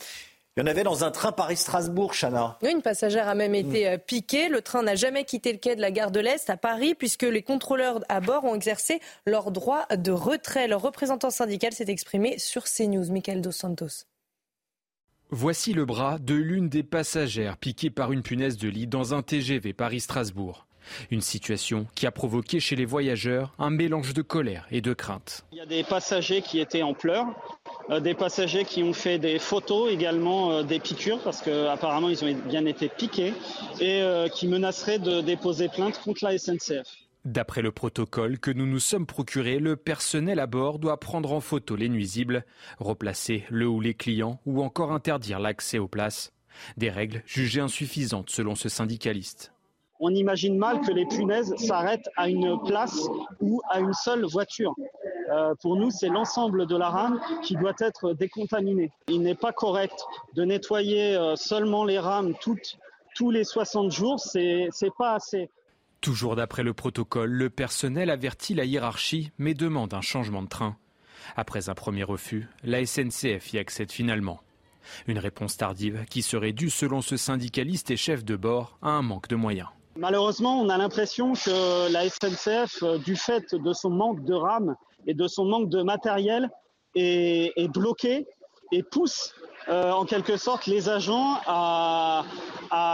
il y en avait dans un train Paris-Strasbourg, Chana. une passagère a même été euh, piquée. Le train n'a jamais quitté le quai de la gare de l'Est à Paris puisque les contrôleurs à bord ont exercé leur droit de retrait. Leur représentant syndical s'est exprimé sur CNews. Michael Dos Santos. Voici le bras de l'une des passagères piquées par une punaise de lit dans un TGV Paris-Strasbourg. Une situation qui a provoqué chez les voyageurs un mélange de colère et de crainte. Il y a des passagers qui étaient en pleurs, euh, des passagers qui ont fait des photos également euh, des piqûres parce qu'apparemment ils ont bien été piqués et euh, qui menaceraient de déposer plainte contre la SNCF. D'après le protocole que nous nous sommes procuré, le personnel à bord doit prendre en photo les nuisibles, replacer le ou les clients ou encore interdire l'accès aux places. Des règles jugées insuffisantes selon ce syndicaliste. On imagine mal que les punaises s'arrêtent à une place ou à une seule voiture. Euh, pour nous, c'est l'ensemble de la rame qui doit être décontaminé. Il n'est pas correct de nettoyer euh, seulement les rames tous les 60 jours. C'est pas assez. Toujours d'après le protocole, le personnel avertit la hiérarchie mais demande un changement de train. Après un premier refus, la SNCF y accède finalement. Une réponse tardive qui serait due, selon ce syndicaliste et chef de bord, à un manque de moyens. Malheureusement, on a l'impression que la SNCF, euh, du fait de son manque de rames et de son manque de matériel, est, bloquée et pousse euh, en quelque sorte les agents à,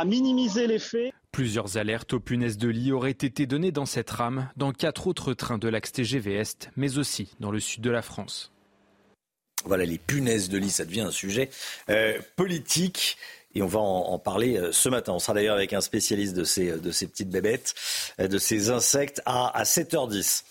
minimiser les faits. Plusieurs alertes aux punaises de lit auraient été données dans cette rame, dans quatre autres trains de l'axe TGV Est, mais aussi dans le sud de la France. Voilà, les punaises de lit, ça devient un sujet euh, politique. Et on va en, parler euh, ce matin. On sera d'ailleurs avec un spécialiste de ces, ces petites bébêtes, euh, de ces insectes, à 7h10.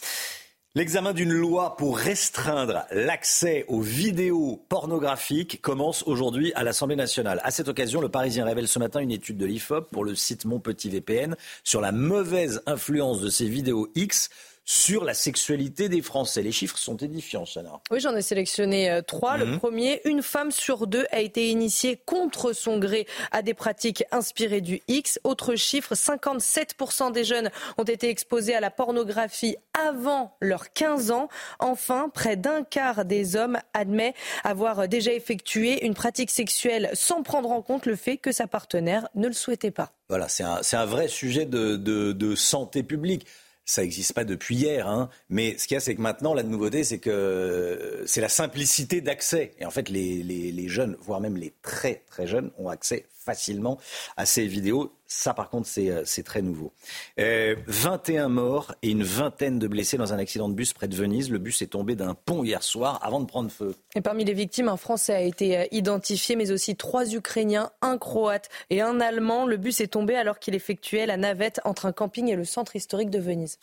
L'examen d'une loi pour restreindre l'accès aux vidéos pornographiques commence aujourd'hui à l'Assemblée nationale. À cette occasion, le Parisien révèle ce matin une étude de l'IFOP pour le site Mon Petit VPN sur la mauvaise influence de ces vidéos X sur la sexualité des Français. Les chiffres sont édifiants, Chana. Oui, j'en ai sélectionné euh, trois. Le mhm. premier, une femme sur deux a été initiée contre son gré à des pratiques inspirées du X. Autre chiffre, 57% des jeunes ont été exposés à la pornographie avant leurs 15 ans. Enfin, près d'un quart des hommes admet avoir déjà effectué une pratique sexuelle sans prendre en compte le fait que sa partenaire ne le souhaitait pas. Voilà, c'est un, vrai sujet de santé publique ça n'existe pas depuis hier. Hein. Mais ce qu'il y a, c'est que maintenant, la nouveauté, c'est que c'est la simplicité d'accès. Et en fait, les, les, jeunes, voire même les très très jeunes, ont accès facilement à ces vidéos. Ça, par contre, c'est euh, très nouveau. 21 euh, morts et une vingtaine de blessés dans un accident de bus près de Venise. Le bus est tombé d'un pont hier soir avant de prendre feu. Et parmi les victimes, un Français a été euh, identifié, mais aussi trois Ukrainiens, un Croate et un Allemand. Le bus est tombé alors qu'il effectuait la navette entre un camping et le centre historique de Venise.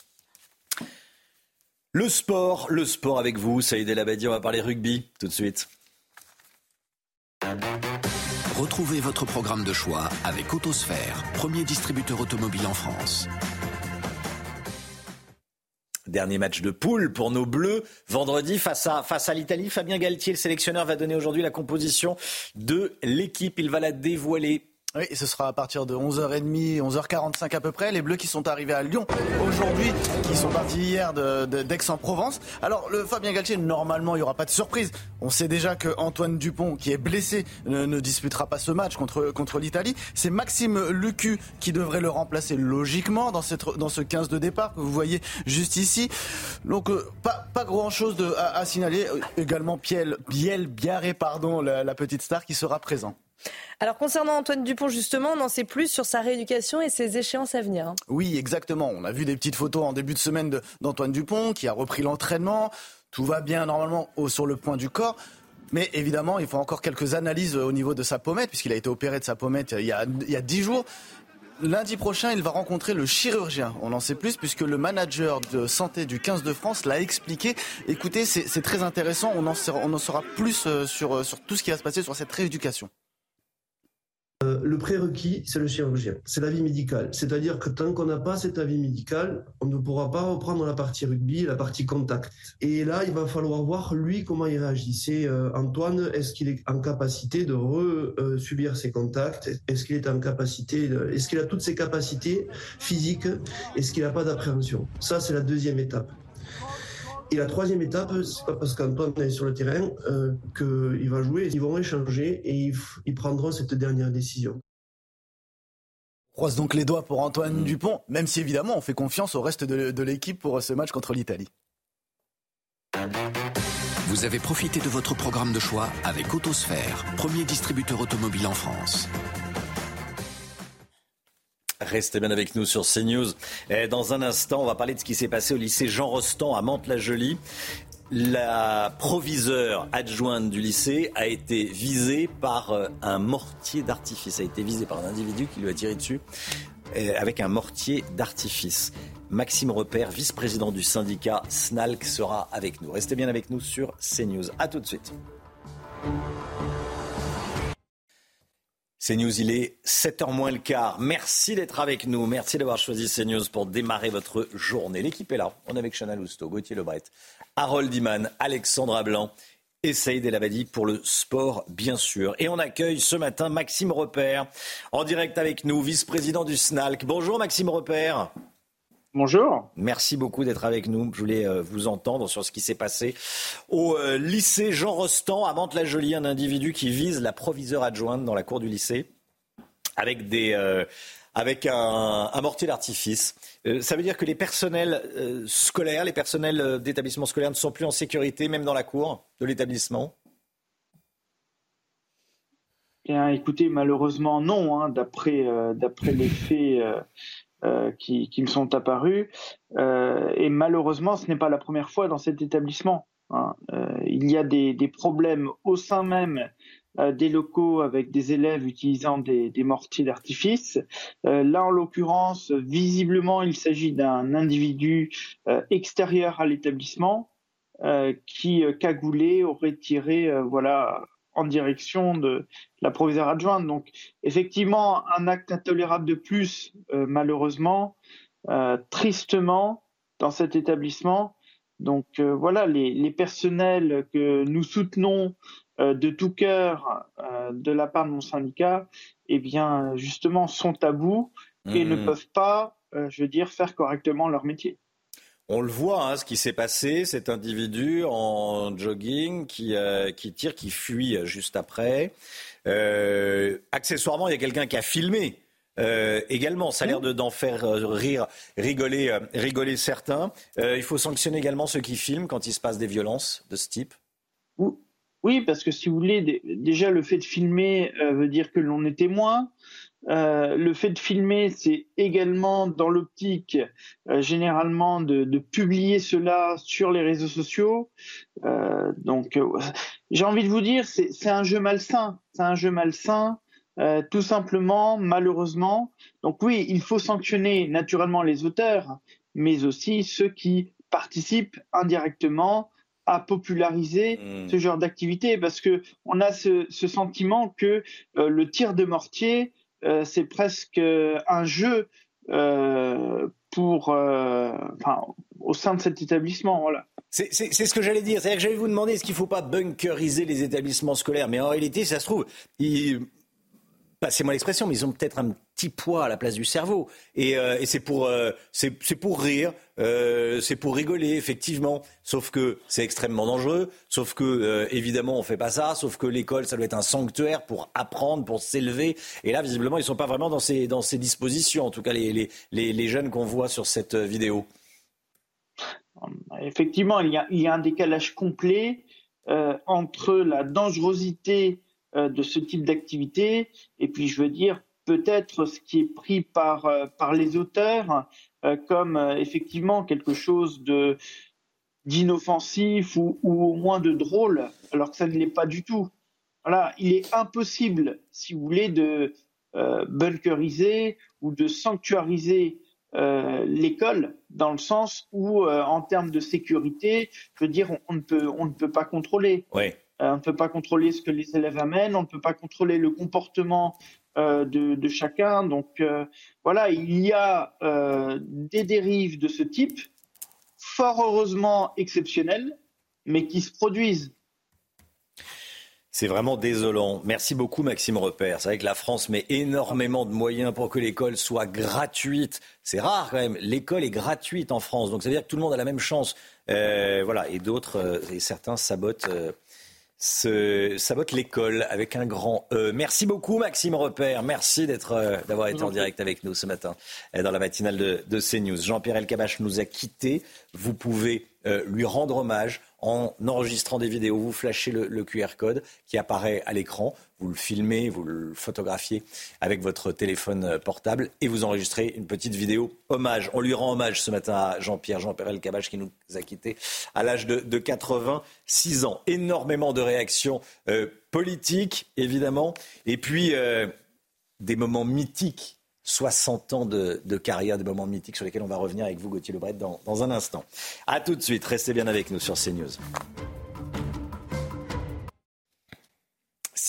Le sport, le sport avec vous, Saïd El Abadi, on va parler rugby tout de suite. Retrouvez votre programme de choix avec Autosphère, premier distributeur automobile en France. Dernier match de poule pour nos Bleus. Vendredi, face à, face à l'Italie, Fabien Galtier, le sélectionneur, va donner aujourd'hui la composition de l'équipe. Il va la dévoiler Oui, ce sera à partir de 11h30, 11h45 à peu près. Les Bleus qui sont arrivés à Lyon aujourd'hui, qui sont partis hier d'Aix-en-Provence. Alors, le Fabien Galtier, normalement, il n'y aura pas de surprise. On sait déjà que Antoine Dupont, qui est blessé, ne, disputera pas ce match contre, contre l'Italie. C'est Maxime Lucu qui devrait le remplacer logiquement dans, cette, dans ce 15 de départ que vous voyez juste ici. Donc, euh, pas, pas grand-chose à, signaler. Également, Biel, Biel Biarré, pardon, la petite star qui sera présent. Alors concernant Antoine Dupont, justement, on en sait plus sur sa rééducation et ses échéances à venir. Oui, exactement. On a vu des petites photos en début de semaine d'Antoine Dupont qui a repris l'entraînement. Tout va bien normalement sur le point du corps. Mais évidemment, il faut encore quelques analyses au niveau de sa pommette, puisqu'il a été opéré de sa pommette il y a, 10 jours. Lundi prochain, il va rencontrer le chirurgien. On en sait plus puisque le manager de santé du 15 de France l'a expliqué. Écoutez, c'est très intéressant. On en, saura, plus euh, sur tout ce qui va se passer sur cette rééducation. Euh, le prérequis, c'est le chirurgien, c'est l'avis médical. C'est-à-dire que tant qu'on n'a pas cet avis médical, on ne pourra pas reprendre la partie rugby, la partie contact. Et là, il va falloir voir lui comment il réagit. C'est euh, Antoine, est-ce qu'il est en capacité de re-subir ses contacts? Est-ce qu'il est en capacité, est-ce qu'il a toutes ses capacités physiques? Est-ce qu'il n'a pas d'appréhension? Ça, c'est la deuxième étape. Et la troisième étape, c'est pas parce qu'Antoine est sur le terrain euh, qu'il va jouer, ils vont échanger et ils, prendront cette dernière décision. On croise donc les doigts pour Antoine Dupont, même si évidemment on fait confiance au reste de, de l'équipe pour ce match contre l'Italie. Vous avez profité de votre programme de choix avec Autosphère, premier distributeur automobile en France. Restez bien avec nous sur CNews. dans un instant, on va parler de ce qui s'est passé au lycée Jean Rostand à Mantes-la-Jolie. La proviseure adjointe du lycée a été visée par euh, un mortier d'artifice, a été visée par un individu qui lui a tiré dessus euh, avec un mortier d'artifice. Maxime Repère, vice-président du syndicat SNALC, sera avec nous. Restez bien avec nous sur CNews. A tout de suite. CNews, il est 7h moins le quart. Merci d'être avec nous. Merci d'avoir choisi CNews pour démarrer votre journée. L'équipe est là. On est avec Chana Lousteau, Gauthier Lebret, Harold Iman, Alexandra Blanc et Saïd El Abadi pour le sport, bien sûr. Et on accueille ce matin Maxime Repère, en direct avec nous, vice-président du SNALC. Bonjour Maxime Repère. Bonjour. Merci beaucoup d'être avec nous. Je voulais euh, vous entendre sur ce qui s'est passé au euh, lycée Jean Rostand à Mantes-la-Jolie, un individu qui vise la proviseure adjointe dans la cour du lycée avec des euh, avec un, mortier d'artifice. ça veut dire que les personnels scolaires, les personnels d'établissement scolaire ne sont plus en sécurité, même dans la cour de l'établissement? Bien, écoutez, malheureusement non. Hein, d'après d'après les faits euh, qui, qui, me sont apparus. Euh, et malheureusement, ce n'est pas la première fois dans cet établissement. Hein. Euh, il y a des, des, problèmes au sein même euh, des locaux avec des élèves utilisant des, des mortiers d'artifice. Euh, là, en l'occurrence, visiblement, il s'agit d'un individu extérieur à l'établissement qui, cagoulé, aurait tiré voilà, en direction de la proviseure adjointe. Donc, effectivement, un acte intolérable de plus, euh, malheureusement, euh, tristement, dans cet établissement. Donc, euh, voilà, les, personnels que nous soutenons de tout cœur de la part de mon syndicat, eh bien, justement, sont à bout et ne mmh. peuvent pas, je veux dire, faire correctement leur métier. On le voit, hein, ce qui s'est passé, cet individu en jogging qui, euh, qui tire, qui fuit juste après. Euh, accessoirement, il y a quelqu'un qui a filmé. Euh, également, ça a l'air d'en faire rire, rigoler, rigoler certains. il faut sanctionner également ceux qui filment quand il se passe des violences de ce type. Oui, parce que si vous voulez, déjà le fait de filmer veut dire que l'on est témoin. Euh, le fait de filmer, c'est également dans l'optique euh, généralement de, de, publier cela sur les réseaux sociaux. Euh, donc, j'ai envie de vous dire, c'est un jeu malsain. C'est un jeu malsain, tout simplement, malheureusement. Donc oui, il faut sanctionner naturellement les auteurs, mais aussi ceux qui participent indirectement à populariser mmh. ce genre d'activité, parce que on a ce, ce sentiment que le tir de mortier c'est presque un jeu euh, pour, euh, enfin, au sein de cet établissement. Voilà. C'est ce que j'allais dire. C'est-à-dire que j'allais vous demander est-ce qu'il ne faut pas bunkeriser les établissements scolaires? Mais en réalité, ça se trouve, passez-moi l'expression, mais ils ont peut-être un petit poids à la place du cerveau. Et, euh, c'est pour, euh, pour rire, euh, c'est pour rigoler, effectivement. Sauf que c'est extrêmement dangereux. Sauf que, évidemment, on fait pas ça. Sauf que l'école, ça doit être un sanctuaire pour apprendre, pour s'élever. Et là, visiblement, ils sont pas vraiment dans ces, dans ces dispositions. En tout cas, les, les, les, les jeunes qu'on voit sur cette vidéo. Effectivement, il y a, il y a un décalage complet entre la dangerosité de ce type d'activité. Et puis, je veux dire, peut-être ce qui est pris par, euh, par les auteurs euh, comme effectivement quelque chose de d'inoffensif ou, au moins de drôle, alors que ça ne l'est pas du tout. Voilà, il est impossible, si vous voulez, de bunkeriser ou de sanctuariser l'école dans le sens où, en termes de sécurité, je veux dire, on, ne peut on ne peut pas contrôler. Ouais. Euh, on ne peut pas contrôler ce que les élèves amènent, on ne peut pas contrôler le comportement euh, de, chacun. Donc euh, voilà, il y a des dérives de ce type, fort heureusement exceptionnelles, mais qui se produisent. C'est vraiment désolant. Merci beaucoup Maxime Repère. C'est vrai que la France met énormément de moyens pour que l'école soit gratuite. C'est rare quand même. L'école est gratuite en France. Donc ça veut dire que tout le monde a la même chance. voilà. Et d'autres, et certains sabotent se sabote l'école avec un grand E. Merci beaucoup Maxime Repère. Merci d'être, euh, d'avoir été en direct avec nous ce matin euh, dans la matinale de, CNews. Jean-Pierre Elkabach nous a quittés. Vous pouvez euh, lui rendre hommage en enregistrant des vidéos. Vous flashez le, QR code qui apparaît à l'écran. Vous le filmez, vous le photographiez avec votre téléphone portable et vous enregistrez une petite vidéo hommage. On lui rend hommage ce matin à Jean-Pierre, Jean-Pierre Elkabach qui nous a quittés à l'âge de, de 86 ans. Énormément de réactions euh, politiques, évidemment, et puis euh, des moments mythiques 60 ans de, carrière, des moments mythiques sur lesquels on va revenir avec vous, Gauthier Lebret, dans, dans un instant. A tout de suite, restez bien avec nous sur CNews.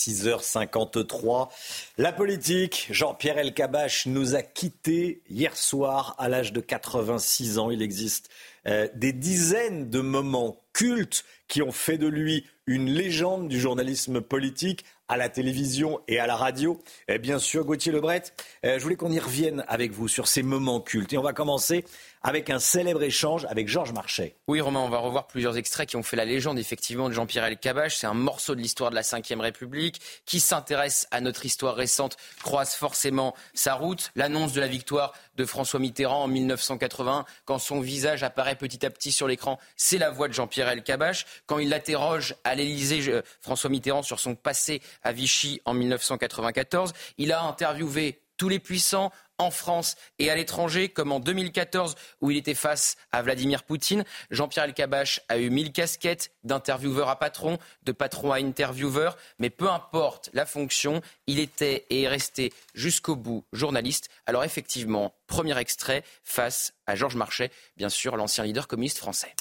6h53. La politique, Jean-Pierre Elkabach nous a quittés hier soir à l'âge de 86 ans. Il existe euh, des dizaines de moments cultes qui ont fait de lui une légende du journalisme politique à la télévision et à la radio. Et bien sûr, Gauthier Lebret, euh, je voulais qu'on y revienne avec vous sur ces moments cultes. Et on va commencer avec un célèbre échange avec Georges Marchais. Oui, Romain, on va revoir plusieurs extraits qui ont fait la légende effectivement de Jean-Pierre Elkabbach. C'est un morceau de l'histoire de la Ve République qui s'intéresse à notre histoire récente, croise forcément sa route. L'annonce de la victoire de François Mitterrand en 1980, quand son visage apparaît petit à petit sur l'écran, c'est la voix de Jean-Pierre Elkabbach. Quand il l'interroge à l'Élysée, François Mitterrand, sur son passé à Vichy en 1994, il a interviewé tous les puissants en France et à l'étranger, comme en 2014 où il était face à Vladimir Poutine. Jean-Pierre Elkabbach a eu mille casquettes d'intervieweur à patron, de patron à intervieweur, mais peu importe la fonction, il était et est resté jusqu'au bout journaliste. Alors effectivement, premier extrait face à Georges Marchais, bien sûr l'ancien leader communiste français.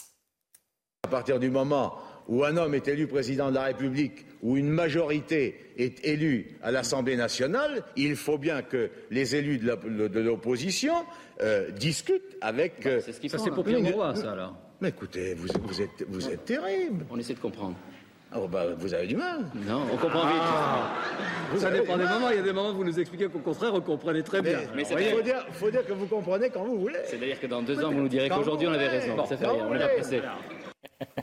À partir du moment où un homme est élu président de la République, où une majorité est élue à l'Assemblée nationale, il faut bien que les élus de l'opposition euh, discutent avec. Euh, c'est ce qu'il C'est pour voit, ça, alors. Mais écoutez, vous, êtes, vous êtes terrible. On essaie de comprendre. Oh bah, vous avez du mal. Non, on comprend vite. Ah. ça dépend des moments. Il y a des moments où vous nous expliquez qu'au contraire, on comprenait très bien. Mais, il faut dire, faut dire, que vous comprenez quand vous voulez. C'est-à-dire que dans deux ans, vous nous direz qu'aujourd'hui, on avait raison. ça fait rien, on est pas pressé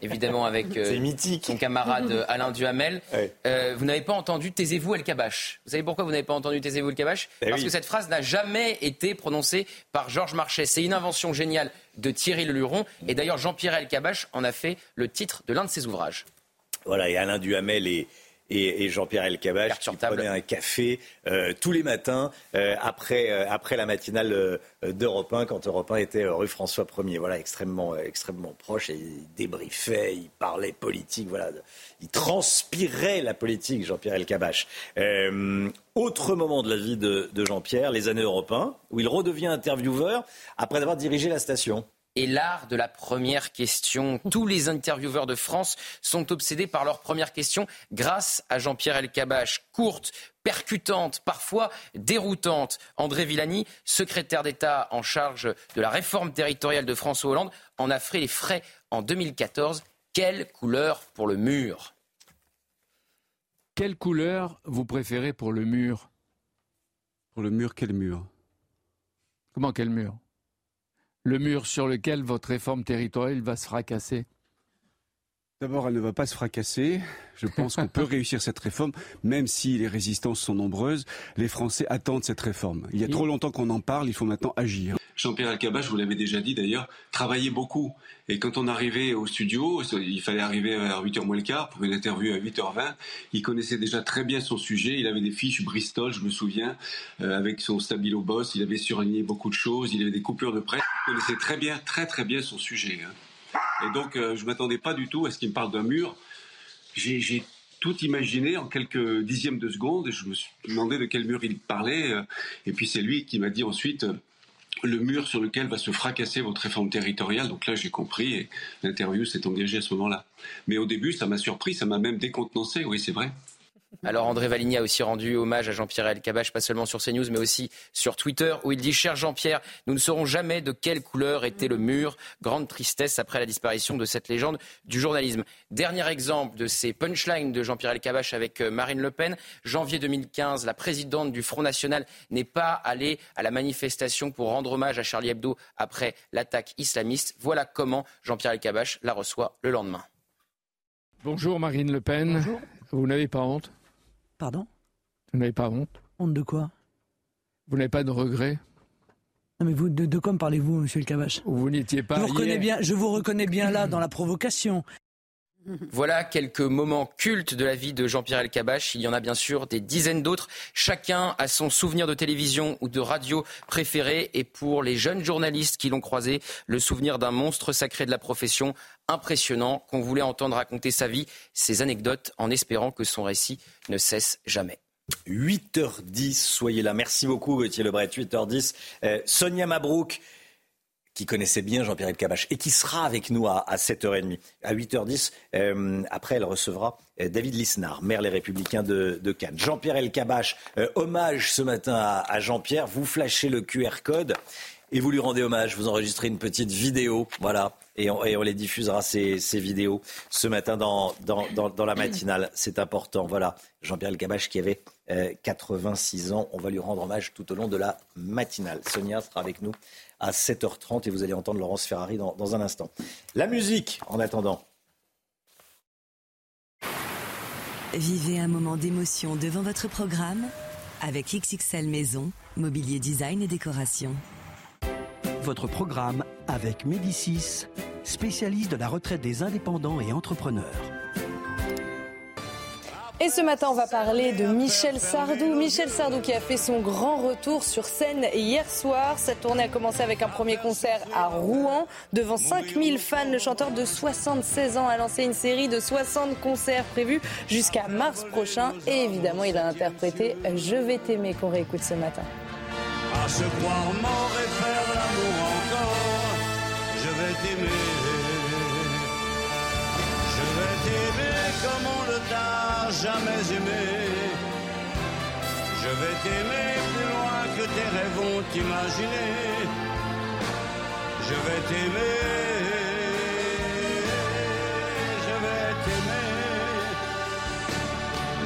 évidemment avec euh, son camarade euh, Alain Duhamel. Euh, vous n'avez pas entendu Taisez-vous El Kabash. Vous savez pourquoi vous n'avez pas entendu Taisez-vous El Kabash eh Parce que cette phrase n'a jamais été prononcée par Georges Marchais. C'est une invention géniale de Thierry Leluron. Et d'ailleurs, Jean-Pierre El Kabash en a fait le titre de l'un de ses ouvrages. Voilà, et Alain Duhamel est et, Jean-Pierre Elkabbach qui prenait un café euh, tous les matins euh, après, euh, après la matinale d'Europe 1 quand Europe 1 était rue François 1er. Voilà, extrêmement, extrêmement proche. Et il débriefait, il parlait politique. Voilà, il transpirait la politique, Jean-Pierre Elkabbach. autre moment de la vie de, de Jean-Pierre, les années Europe 1, où il redevient intervieweur après avoir dirigé la station et l'art de la première question. Tous les intervieweurs de France sont obsédés par leur première question grâce à Jean-Pierre Elkabbach. Courte, percutante, parfois déroutante. André Villani, secrétaire d'État en charge de la réforme territoriale de François Hollande, en a fait les frais en 2014. Quelle couleur pour le mur? Quelle couleur vous préférez pour le mur? Pour le mur, quel mur? Comment quel mur? Le mur sur lequel votre réforme territoriale va se fracasser. D'abord, elle ne va pas se fracasser. Je pense qu'on peut réussir cette réforme, même si les résistances sont nombreuses. Les Français attendent cette réforme. Il y a trop longtemps qu'on en parle, il faut maintenant agir. Jean-Pierre Alcabache, vous l'avez déjà dit d'ailleurs, travaillait beaucoup. Et quand on arrivait au studio, il fallait arriver à 8h moins le quart pour une interview à 8h20. Il connaissait déjà très bien son sujet. Il avait des fiches Bristol, je me souviens, euh, avec son stabilo boss. Il avait surligné beaucoup de choses. Il avait des coupures de presse. Il connaissait très bien, très très bien son sujet. Hein. Et donc, euh, je ne m'attendais pas du tout à ce qu'il me parle d'un mur. J'ai tout imaginé en quelques dixièmes de seconde et je me suis demandé de quel mur il parlait. Euh, et puis c'est lui qui m'a dit ensuite euh, le mur sur lequel va se fracasser votre réforme territoriale. Donc là, j'ai compris et l'interview s'est engagée à ce moment-là. Mais au début, ça m'a surpris, ça m'a même décontenancé, oui, c'est vrai. Alors André Valigny a aussi rendu hommage à Jean-Pierre Elkabbach, pas seulement sur CNews, mais aussi sur Twitter, où il dit Cher Jean-Pierre, nous ne saurons jamais de quelle couleur était le mur. Grande tristesse après la disparition de cette légende du journalisme. Dernier exemple de ces punchlines de Jean-Pierre Elkabbach avec euh, Marine Le Pen. Janvier 2015, la présidente du Front National n'est pas allée à la manifestation pour rendre hommage à Charlie Hebdo après l'attaque islamiste. Voilà comment Jean-Pierre Elkabbach la reçoit le lendemain. Bonjour Marine Le Pen. Bonjour. Vous n'avez pas honte? Pardon Vous n'avez pas honte Honte de quoi Vous n'avez pas de regret non mais vous, de, quoi me parlez-vous, monsieur le Cabache Vous n'étiez pas. Je vous, reconnais bien, je vous reconnais bien là dans la provocation. Voilà quelques moments cultes de la vie de Jean-Pierre Elkabach. Il y en a bien sûr des dizaines d'autres. Chacun a son souvenir de télévision ou de radio préféré. Et pour les jeunes journalistes qui l'ont croisé, le souvenir d'un monstre sacré de la profession, impressionnant, qu'on voulait entendre raconter sa vie, ses anecdotes, en espérant que son récit ne cesse jamais. 8h10, soyez là. Merci beaucoup, Gauthier Lebret. 8h10. Euh, Sonia Mabrouk, qui connaissait bien Jean-Pierre Elkabach et qui sera avec nous à, 7h30. À 8h10, euh, après, elle recevra euh, David Lisnard, maire Les Républicains de, Cannes. Jean-Pierre Elkabach, hommage ce matin à, Jean-Pierre. Vous flashez le QR code et vous lui rendez hommage. Vous enregistrez une petite vidéo. Voilà et on, les diffusera ces, vidéos ce matin dans, la matinale. C'est important. Voilà, Jean-Pierre Elkabach qui avait 86 euh, ans. On va lui rendre hommage tout au long de la matinale. Sonia sera avec nous à 7h30 et vous allez entendre Laurence Ferrari dans un instant. La musique, en attendant. Vivez un moment d'émotion devant votre programme avec XXL Maison, mobilier design et décoration. Votre programme avec Médicis spécialiste de la retraite des indépendants et entrepreneurs. Et ce matin, on va parler de Michel Sardou. Michel Sardou qui a fait son grand retour sur scène hier soir. Cette tournée a commencé avec un premier concert à Rouen. Devant 5000 fans, le chanteur de 76 ans a lancé une série de 60 concerts prévus jusqu'à mars prochain. Et évidemment, il a interprété Je vais t'aimer qu'on réécoute ce matin. Se croire mort et faire l'amour encore, je vais t'aimer. comme on ne t'a jamais aimé. Je vais t'aimer plus loin que tes rêves ont imaginé. Je vais t'aimer. Je vais t'aimer.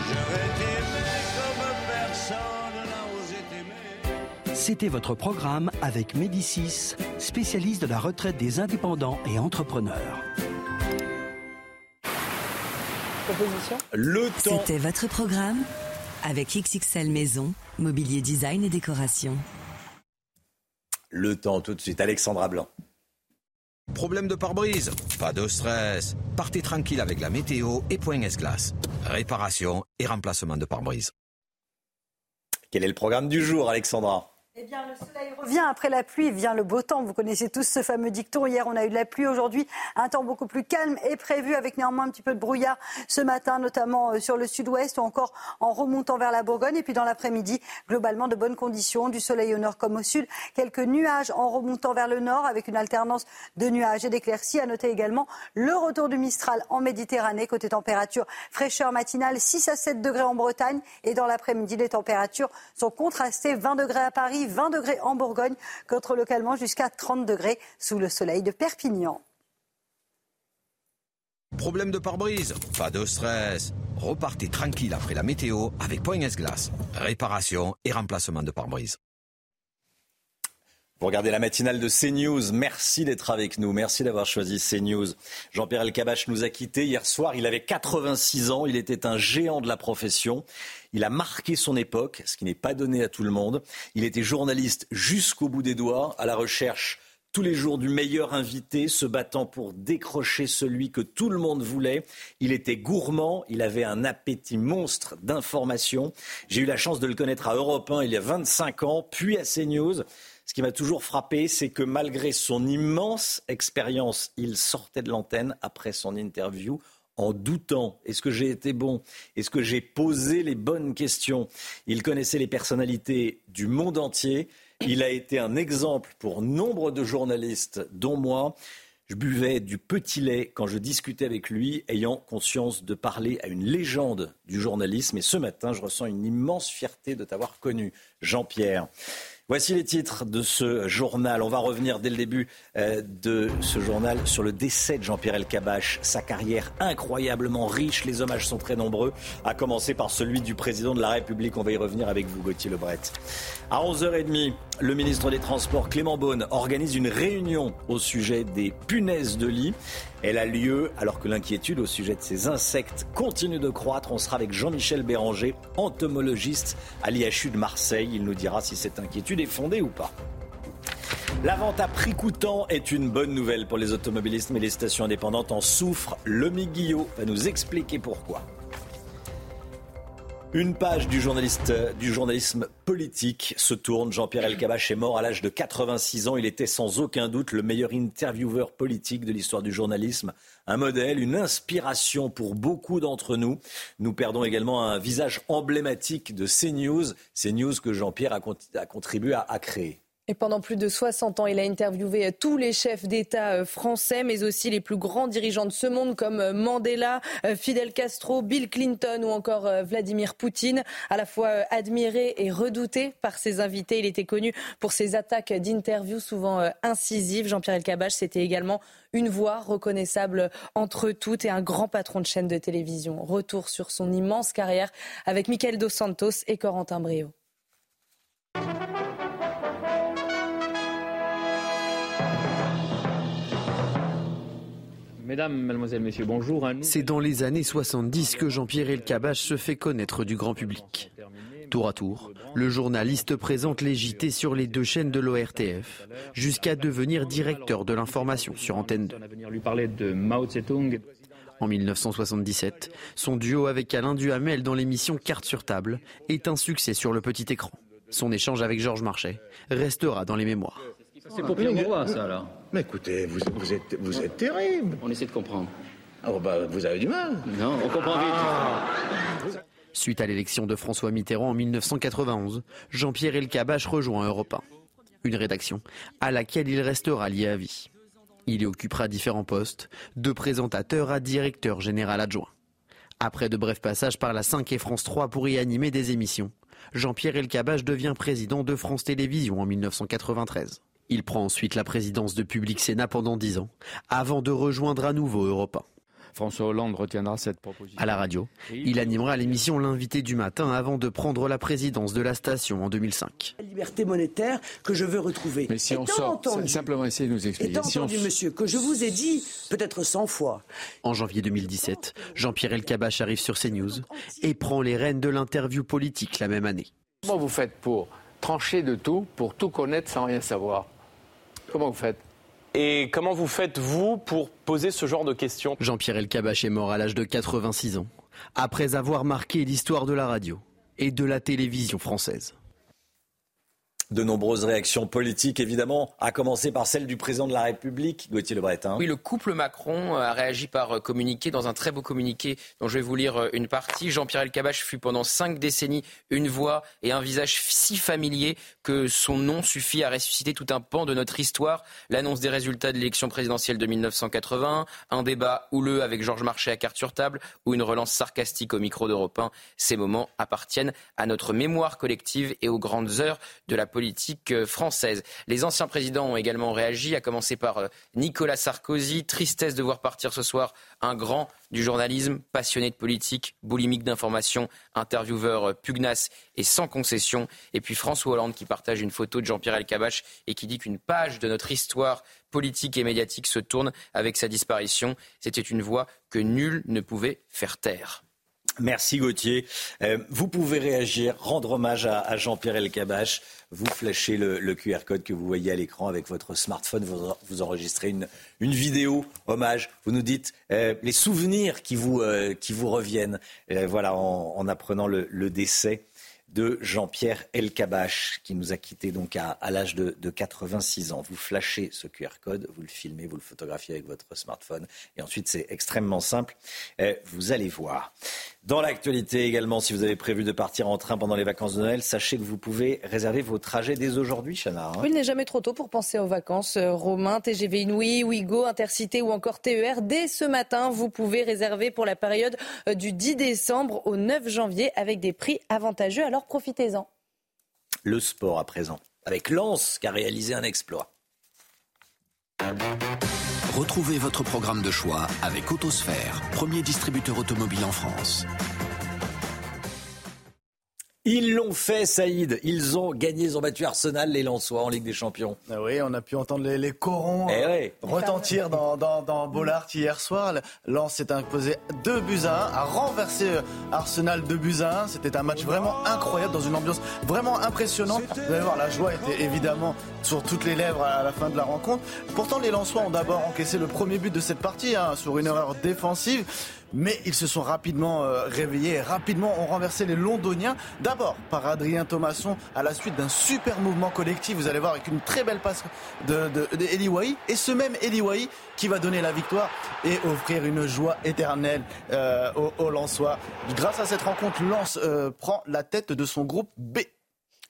Je vais C'était votre programme avec Médicis, spécialiste de la retraite des indépendants et entrepreneurs. Le temps. C'était votre programme avec XXL Maison, mobilier design et décoration. Le temps tout de suite, Alexandra Blanc. Problème de pare-brise? Pas de stress. Partez tranquille avec la météo et Point S-Glace. Réparation et remplacement de pare-brise. Quel est le programme du jour, Alexandra? Eh bien, le soleil revient après la pluie, vient le beau temps. Vous connaissez tous ce fameux dicton. Hier, on a eu de la pluie. Aujourd'hui, un temps beaucoup plus calme est prévu avec néanmoins un petit peu de brouillard ce matin, notamment euh, sur le sud-ouest ou encore en remontant vers la Bourgogne. Et puis dans l'après-midi, globalement de bonnes conditions, du soleil au nord comme au sud. Quelques nuages en remontant vers le nord avec une alternance de nuages et d'éclaircies. À noter également le retour du Mistral en Méditerranée. Côté température, fraîcheur matinale, 6 à 7 degrés en Bretagne. Et dans l'après-midi, les températures sont contrastées. 20 degrés à Paris. 20 degrés en Bourgogne, contre localement jusqu'à 30 degrés sous le soleil de Perpignan. Problème de pare-brise Pas de stress. Repartez tranquille après la météo avec Point S-Glace. Réparation et remplacement de pare-brise. Vous regardez la matinale de CNews. Merci d'être avec nous. Merci d'avoir choisi CNews. Jean-Pierre Elkabach nous a quittés hier soir. Il avait 86 ans. Il était un géant de la profession. Il a marqué son époque, ce qui n'est pas donné à tout le monde. Il était journaliste jusqu'au bout des doigts, à la recherche tous les jours du meilleur invité, se battant pour décrocher celui que tout le monde voulait. Il était gourmand, il avait un appétit monstre d'informations. J'ai eu la chance de le connaître à Europe 1 il y a 25 ans, puis à CNews. Ce qui m'a toujours frappé, c'est que malgré son immense expérience, il sortait de l'antenne après son interview en doutant. Est-ce que j'ai été bon? Est-ce que j'ai posé les bonnes questions? Il connaissait les personnalités du monde entier. Il a été un exemple pour nombre de journalistes, dont moi. Je buvais du petit lait quand je discutais avec lui, ayant conscience de parler à une légende du journalisme. Et ce matin, je ressens une immense fierté de t'avoir connu, Jean-Pierre. Voici les titres de ce journal. On va revenir dès le début euh, de ce journal sur le décès de Jean-Pierre Elkabbach. Sa carrière incroyablement riche, les hommages sont très nombreux, à commencer par celui du président de la République. On va y revenir avec vous, Gauthier Lebret. À 11h30, le ministre des Transports, Clément Beaune, organise une réunion au sujet des punaises de lit. Elle a lieu alors que l'inquiétude au sujet de ces insectes continue de croître. On sera avec Jean-Michel Béranger, entomologiste à l'IHU de Marseille. Il nous dira si cette inquiétude est fondée ou pas. La vente à prix coûtant est une bonne nouvelle pour les automobilistes, mais les stations indépendantes en souffrent. Le Guillot va nous expliquer pourquoi. Une page du, journaliste, du journalisme politique se tourne. Jean-Pierre Elkabbach est mort à l'âge de 86 ans. Il était sans aucun doute le meilleur intervieweur politique de l'histoire du journalisme. Un modèle, une inspiration pour beaucoup d'entre nous. Nous perdons également un visage emblématique de CNews, CNews que Jean-Pierre a, contribué à créer. Pendant plus de 60 ans, il a interviewé tous les chefs d'État euh, français, mais aussi les plus grands dirigeants de ce monde comme euh, Mandela, euh, Fidel Castro, Bill Clinton ou encore Vladimir Poutine. À la fois admiré et redouté par ses invités, il était connu pour ses attaques d'interviews souvent incisives. Jean-Pierre Elkabbach, c'était également une voix reconnaissable entre toutes et un grand patron de chaîne de télévision. Retour sur son immense carrière avec Michael Dos Santos et Corentin Brio. Mesdames, Mademoiselles, Messieurs, bonjour. C'est dans les années 70 que Jean-Pierre Elkabbach se fait connaître du grand public. Tour à tour, le journaliste présente les JT sur les deux chaînes de l'ORTF, jusqu'à devenir directeur de l'information sur Antenne 2. En 1977, son duo avec Alain Duhamel dans l'émission Carte sur table est un succès sur le petit écran. Son échange avec Georges Marchais restera dans les mémoires. C'est pour une voix, ça, là. Mais écoutez, vous, êtes, vous êtes terrible. On essaie de comprendre. Oh, bah, vous avez du mal. Non, on comprend vite. Ah. Suite à l'élection de François Mitterrand en 1991, Jean-Pierre Elkabbach rejoint Europe 1. Une rédaction à laquelle il restera lié à vie. Il y occupera différents postes, de présentateur à directeur général adjoint. Après de brefs passages par la 5 et France 3 pour y animer des émissions, Jean-Pierre Elkabbach devient président de France Télévisions en 1993. Il prend ensuite la présidence de Public Sénat pendant dix ans, avant de rejoindre à nouveau Europa. François Hollande retiendra cette proposition. À la radio, il animera l'émission L'invité du matin avant de prendre la présidence de la station en 2005. La liberté monétaire que je veux retrouver. Mais si on sort, simplement essayer de nous expliquer. Étant entendu, monsieur, que je vous ai dit peut-être 100 fois. En janvier 2017, Jean-Pierre Elkabbach arrive sur CNews et prend les rênes de l'interview politique la même année. Comment vous faites pour trancher de tout, pour tout connaître sans rien savoir? Comment vous faites? Et comment vous faites, vous, pour poser ce genre de questions? Jean-Pierre Elkabbach est mort à l'âge de 86 ans, après avoir marqué l'histoire de la radio et de la télévision française de nombreuses réactions politiques, évidemment, à commencer par celle du président de la République, Gauthier Le Breton. Oui, le couple Macron a réagi par euh, communiqué, dans un très beau communiqué dont je vais vous lire euh, une partie. Jean-Pierre Elkabbach fut pendant cinq décennies une voix et un visage si familier que son nom suffit à ressusciter tout un pan de notre histoire. L'annonce des résultats de l'élection présidentielle de 1980, un débat houleux avec Georges Marchais à carte sur table ou une relance sarcastique au micro d'Europe 1. Ces moments appartiennent à notre mémoire collective et aux grandes heures de la politique euh, française. Les anciens présidents ont également réagi, à commencer par euh, Nicolas Sarkozy. Tristesse de voir partir ce soir un grand du journalisme, passionné de politique, boulimique d'information, intervieweur euh, pugnace et sans concession. Et puis François Hollande qui partage une photo de Jean-Pierre Elkabbach et qui dit qu'une page de notre histoire politique et médiatique se tourne avec sa disparition. C'était une voix que nul ne pouvait faire taire. Merci Gauthier. Vous pouvez réagir, rendre hommage à, Jean-Pierre Elkabach. Vous flashez le, QR code que vous voyez à l'écran avec votre smartphone. Vous, enregistrez une, vidéo hommage. Vous nous dites euh, les souvenirs qui vous, euh, qui vous reviennent. voilà, en, apprenant le, décès de Jean-Pierre Elkabach, qui nous a quittés donc à, l'âge de, de, 86 ans. Vous flashez ce QR code, vous le filmez, vous le photographiez avec votre smartphone, et ensuite c'est extrêmement simple. vous allez voir. Dans l'actualité également, si vous avez prévu de partir en train pendant les vacances de Noël, sachez que vous pouvez réserver vos trajets dès aujourd'hui, Chana. Hein. oui, il n'est jamais trop tôt pour penser aux vacances. Euh, Romain, TGV Inouï, Ouigo, Intercité ou encore TER. Dès ce matin, vous pouvez réserver pour la période euh, du 10 décembre au 9 janvier avec des prix avantageux. Alors profitez-en. Le sport à présent, avec Lens qui a réalisé un exploit. Retrouvez votre programme de choix avec Autosphère, premier distributeur automobile en France. Ils l'ont fait, Saïd. Ils ont gagné, ils ont battu Arsenal, les Lensois, en Ligue des Champions. Ah oui, on a pu entendre les, corons eh euh, retentir dans, dans, Bollard hier soir. Lens s'est imposé 2 buts à 1, a renversé Arsenal 2 buts à 1. C'était un match vraiment incroyable, dans une ambiance vraiment impressionnante. Vous allez voir, la joie était évidemment sur toutes les lèvres à la fin de la rencontre. Pourtant, les Lensois ont d'abord encaissé le premier but de cette partie, hein, sur une erreur défensive mais ils se sont rapidement euh, réveillés et rapidement ont renversé les Londoniens. D'abord par Adrien Thomasson à la suite d'un super mouvement collectif. Vous allez voir avec une très belle passe de, de, et ce même Eliwai qui va donner la victoire et offrir une joie éternelle euh, aux, aux Lensois. Grâce à cette rencontre, Lens euh, prend la tête de son groupe B.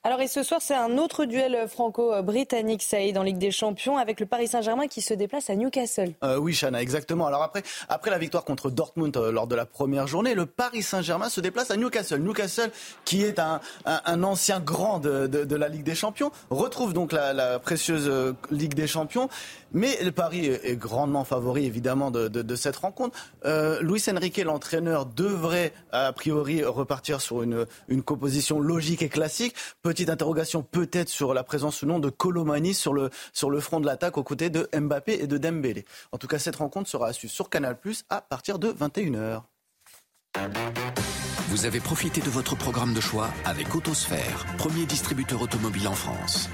Alors et ce soir, c'est un autre duel franco-britannique, Saïd, en Ligue des Champions, avec le Paris Saint-Germain qui se déplace à Newcastle. Euh, oui, Chana, exactement. Alors après, après la victoire contre Dortmund euh, lors de la première journée, le Paris Saint-Germain se déplace à Newcastle. Newcastle, qui est un, un, ancien grand de, de, la Ligue des Champions, retrouve donc la, précieuse euh, Ligue des Champions. Mais le Paris est grandement favori, évidemment, de, cette rencontre. Luis Enrique, l'entraîneur, devrait a priori repartir sur une, une composition logique et classique. Petite interrogation peut-être sur la présence ou non de Colomani sur le, front de l'attaque aux côtés de Mbappé et de Dembélé. En tout cas, cette rencontre sera à suivre sur Canal Plus à partir de 21h. Vous avez profité de votre programme de choix avec Autosphère, premier distributeur automobile en France.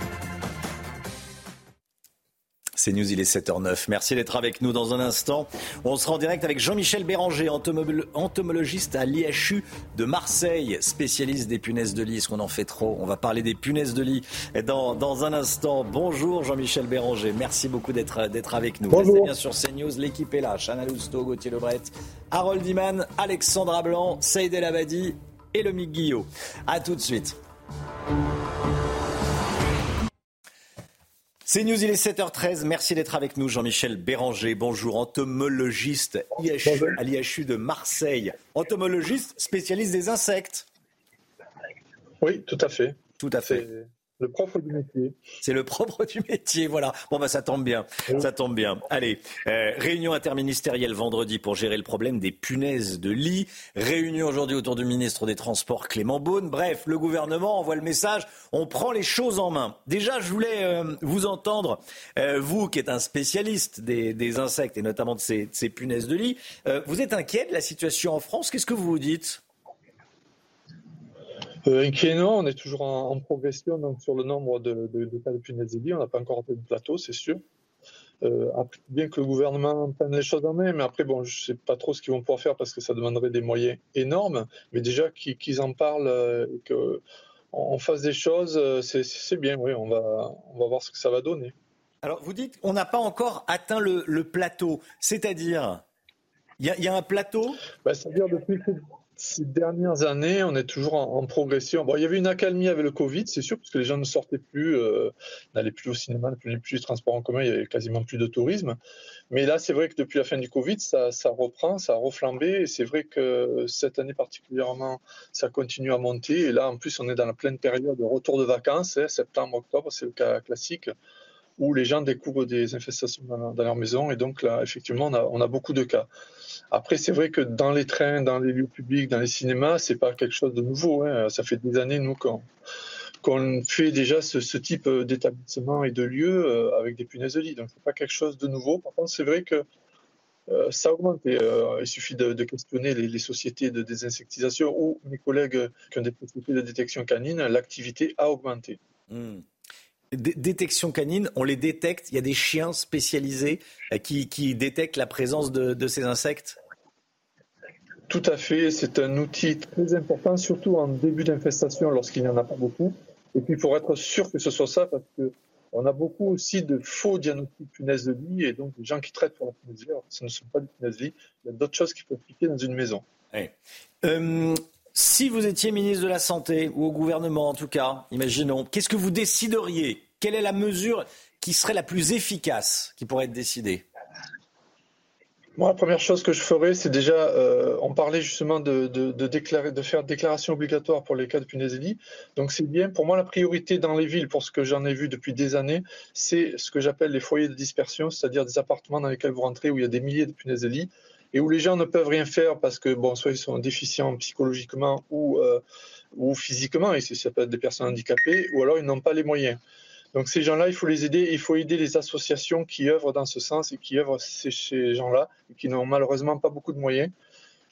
C'est News, il est 7h09. Merci d'être avec nous dans un instant. On sera en direct avec Jean-Michel Béranger, entomologiste à l'IHU de Marseille, spécialiste des punaises de lit. Est-ce qu'on en fait trop? On va parler des punaises de lit dans, dans un instant. Bonjour Jean-Michel Béranger, merci beaucoup d'être avec nous. Bonjour. Restez bien sur CNews, l'équipe est là. Chana Lousteau, Gauthier Lebret, Harold Iman, Alexandra Blanc, Saïd El Abadi et le Guillot. A tout de suite. C'est News, il est 7h13. Merci d'être avec nous, Jean-Michel Béranger. Bonjour, entomologiste à l'IHU de Marseille. Entomologiste spécialiste des insectes. Oui, tout à fait. Tout à fait le propre du métier. C'est le propre du métier, voilà. Bon, bah, ça tombe bien. Ça tombe bien. Allez, euh, réunion interministérielle vendredi pour gérer le problème des punaises de lit. Réunion aujourd'hui autour du ministre des Transports, Clément Beaune. Bref, le gouvernement envoie le message. On prend les choses en main. Déjà, je voulais euh, vous entendre, euh, vous qui êtes un spécialiste des, insectes et notamment de ces, de ces punaises de lit. vous êtes inquiet de la situation en France? Qu'est-ce que vous vous dites? Euh, inquiet, non, on est toujours en, progression donc, sur le nombre de, cas de punaises de lit. On n'a pas encore atteint de plateau, c'est sûr. Euh, bien que le gouvernement prenne les choses en main, mais après, bon, je ne sais pas trop ce qu'ils vont pouvoir faire parce que ça demanderait des moyens énormes. Mais déjà qu'ils en parlent euh, et qu'on fasse des choses, c'est bien, oui, on va, on va voir ce que ça va donner. Alors, vous dites qu'on n'a pas encore atteint le, plateau, c'est-à-dire, il y, a un plateau? Ben, C'est-à-dire depuis ces dernières années, on est toujours en, progression. Bon, il y avait une accalmie avec le Covid, c'est sûr, parce que les gens ne sortaient plus, euh, n'allaient plus au cinéma, n'allaient plus les transports en commun, il y avait quasiment plus de tourisme. Mais là, c'est vrai que depuis la fin du Covid, ça, reprend, ça a reflambé. Et c'est vrai que cette année particulièrement, ça continue à monter. Et là, en plus, on est dans la pleine période de retour de vacances, hein, septembre, octobre, c'est le cas classique où les gens découvrent des infestations dans, leur maison. Et donc là, effectivement, on a, beaucoup de cas. Après, c'est vrai que dans les trains, dans les lieux publics, dans les cinémas, c'est pas quelque chose de nouveau. Hein. Ça fait des années, nous, qu'on fait déjà ce, type d'établissement et de lieux euh, avec des punaises de lit. Donc, c'est pas quelque chose de nouveau. Par contre, c'est vrai que euh, ça augmente. Euh, il suffit de, questionner les, sociétés de désinsectisation ou mes collègues qui ont des sociétés de détection canine. L'activité a augmenté. Détection canine, on les détecte. Il y a des chiens spécialisés euh, qui, détectent la présence de, ces insectes Tout à fait. C'est un outil très important, surtout en début d'infestation lorsqu'il n'y en a pas beaucoup. Et puis pour être sûr que ce soit ça, parce que on a beaucoup aussi de faux diagnostics punaises de lit et donc des gens qui traitent pour la punaise de lit. ce ne sont pas des punaises de lit. Il y a d'autres choses qui peuvent piquer dans une maison. Euh, si vous étiez ministre de la Santé, ou au gouvernement en tout cas, imaginons, qu'est-ce que vous décideriez? Quelle est la mesure qui serait la plus efficace qui pourrait être décidée? Moi, la première chose que je ferais, c'est déjà, euh, on parlait justement de, déclarer, de faire déclaration obligatoire pour les cas de punaisélie. Donc c'est bien. Pour moi, la priorité dans les villes, pour ce que j'en ai vu depuis des années, c'est ce que j'appelle les foyers de dispersion, c'est-à-dire des appartements dans lesquels vous rentrez où il y a des milliers de punaisélies et où les gens ne peuvent rien faire parce que, bon, soit ils sont déficients psychologiquement ou, euh, ou physiquement, et ça peut être des personnes handicapées, ou alors ils n'ont pas les moyens. Donc ces gens-là, il faut les aider, il faut aider les associations qui œuvrent dans ce sens et qui œuvrent chez ces gens-là qui n'ont malheureusement pas beaucoup de moyens.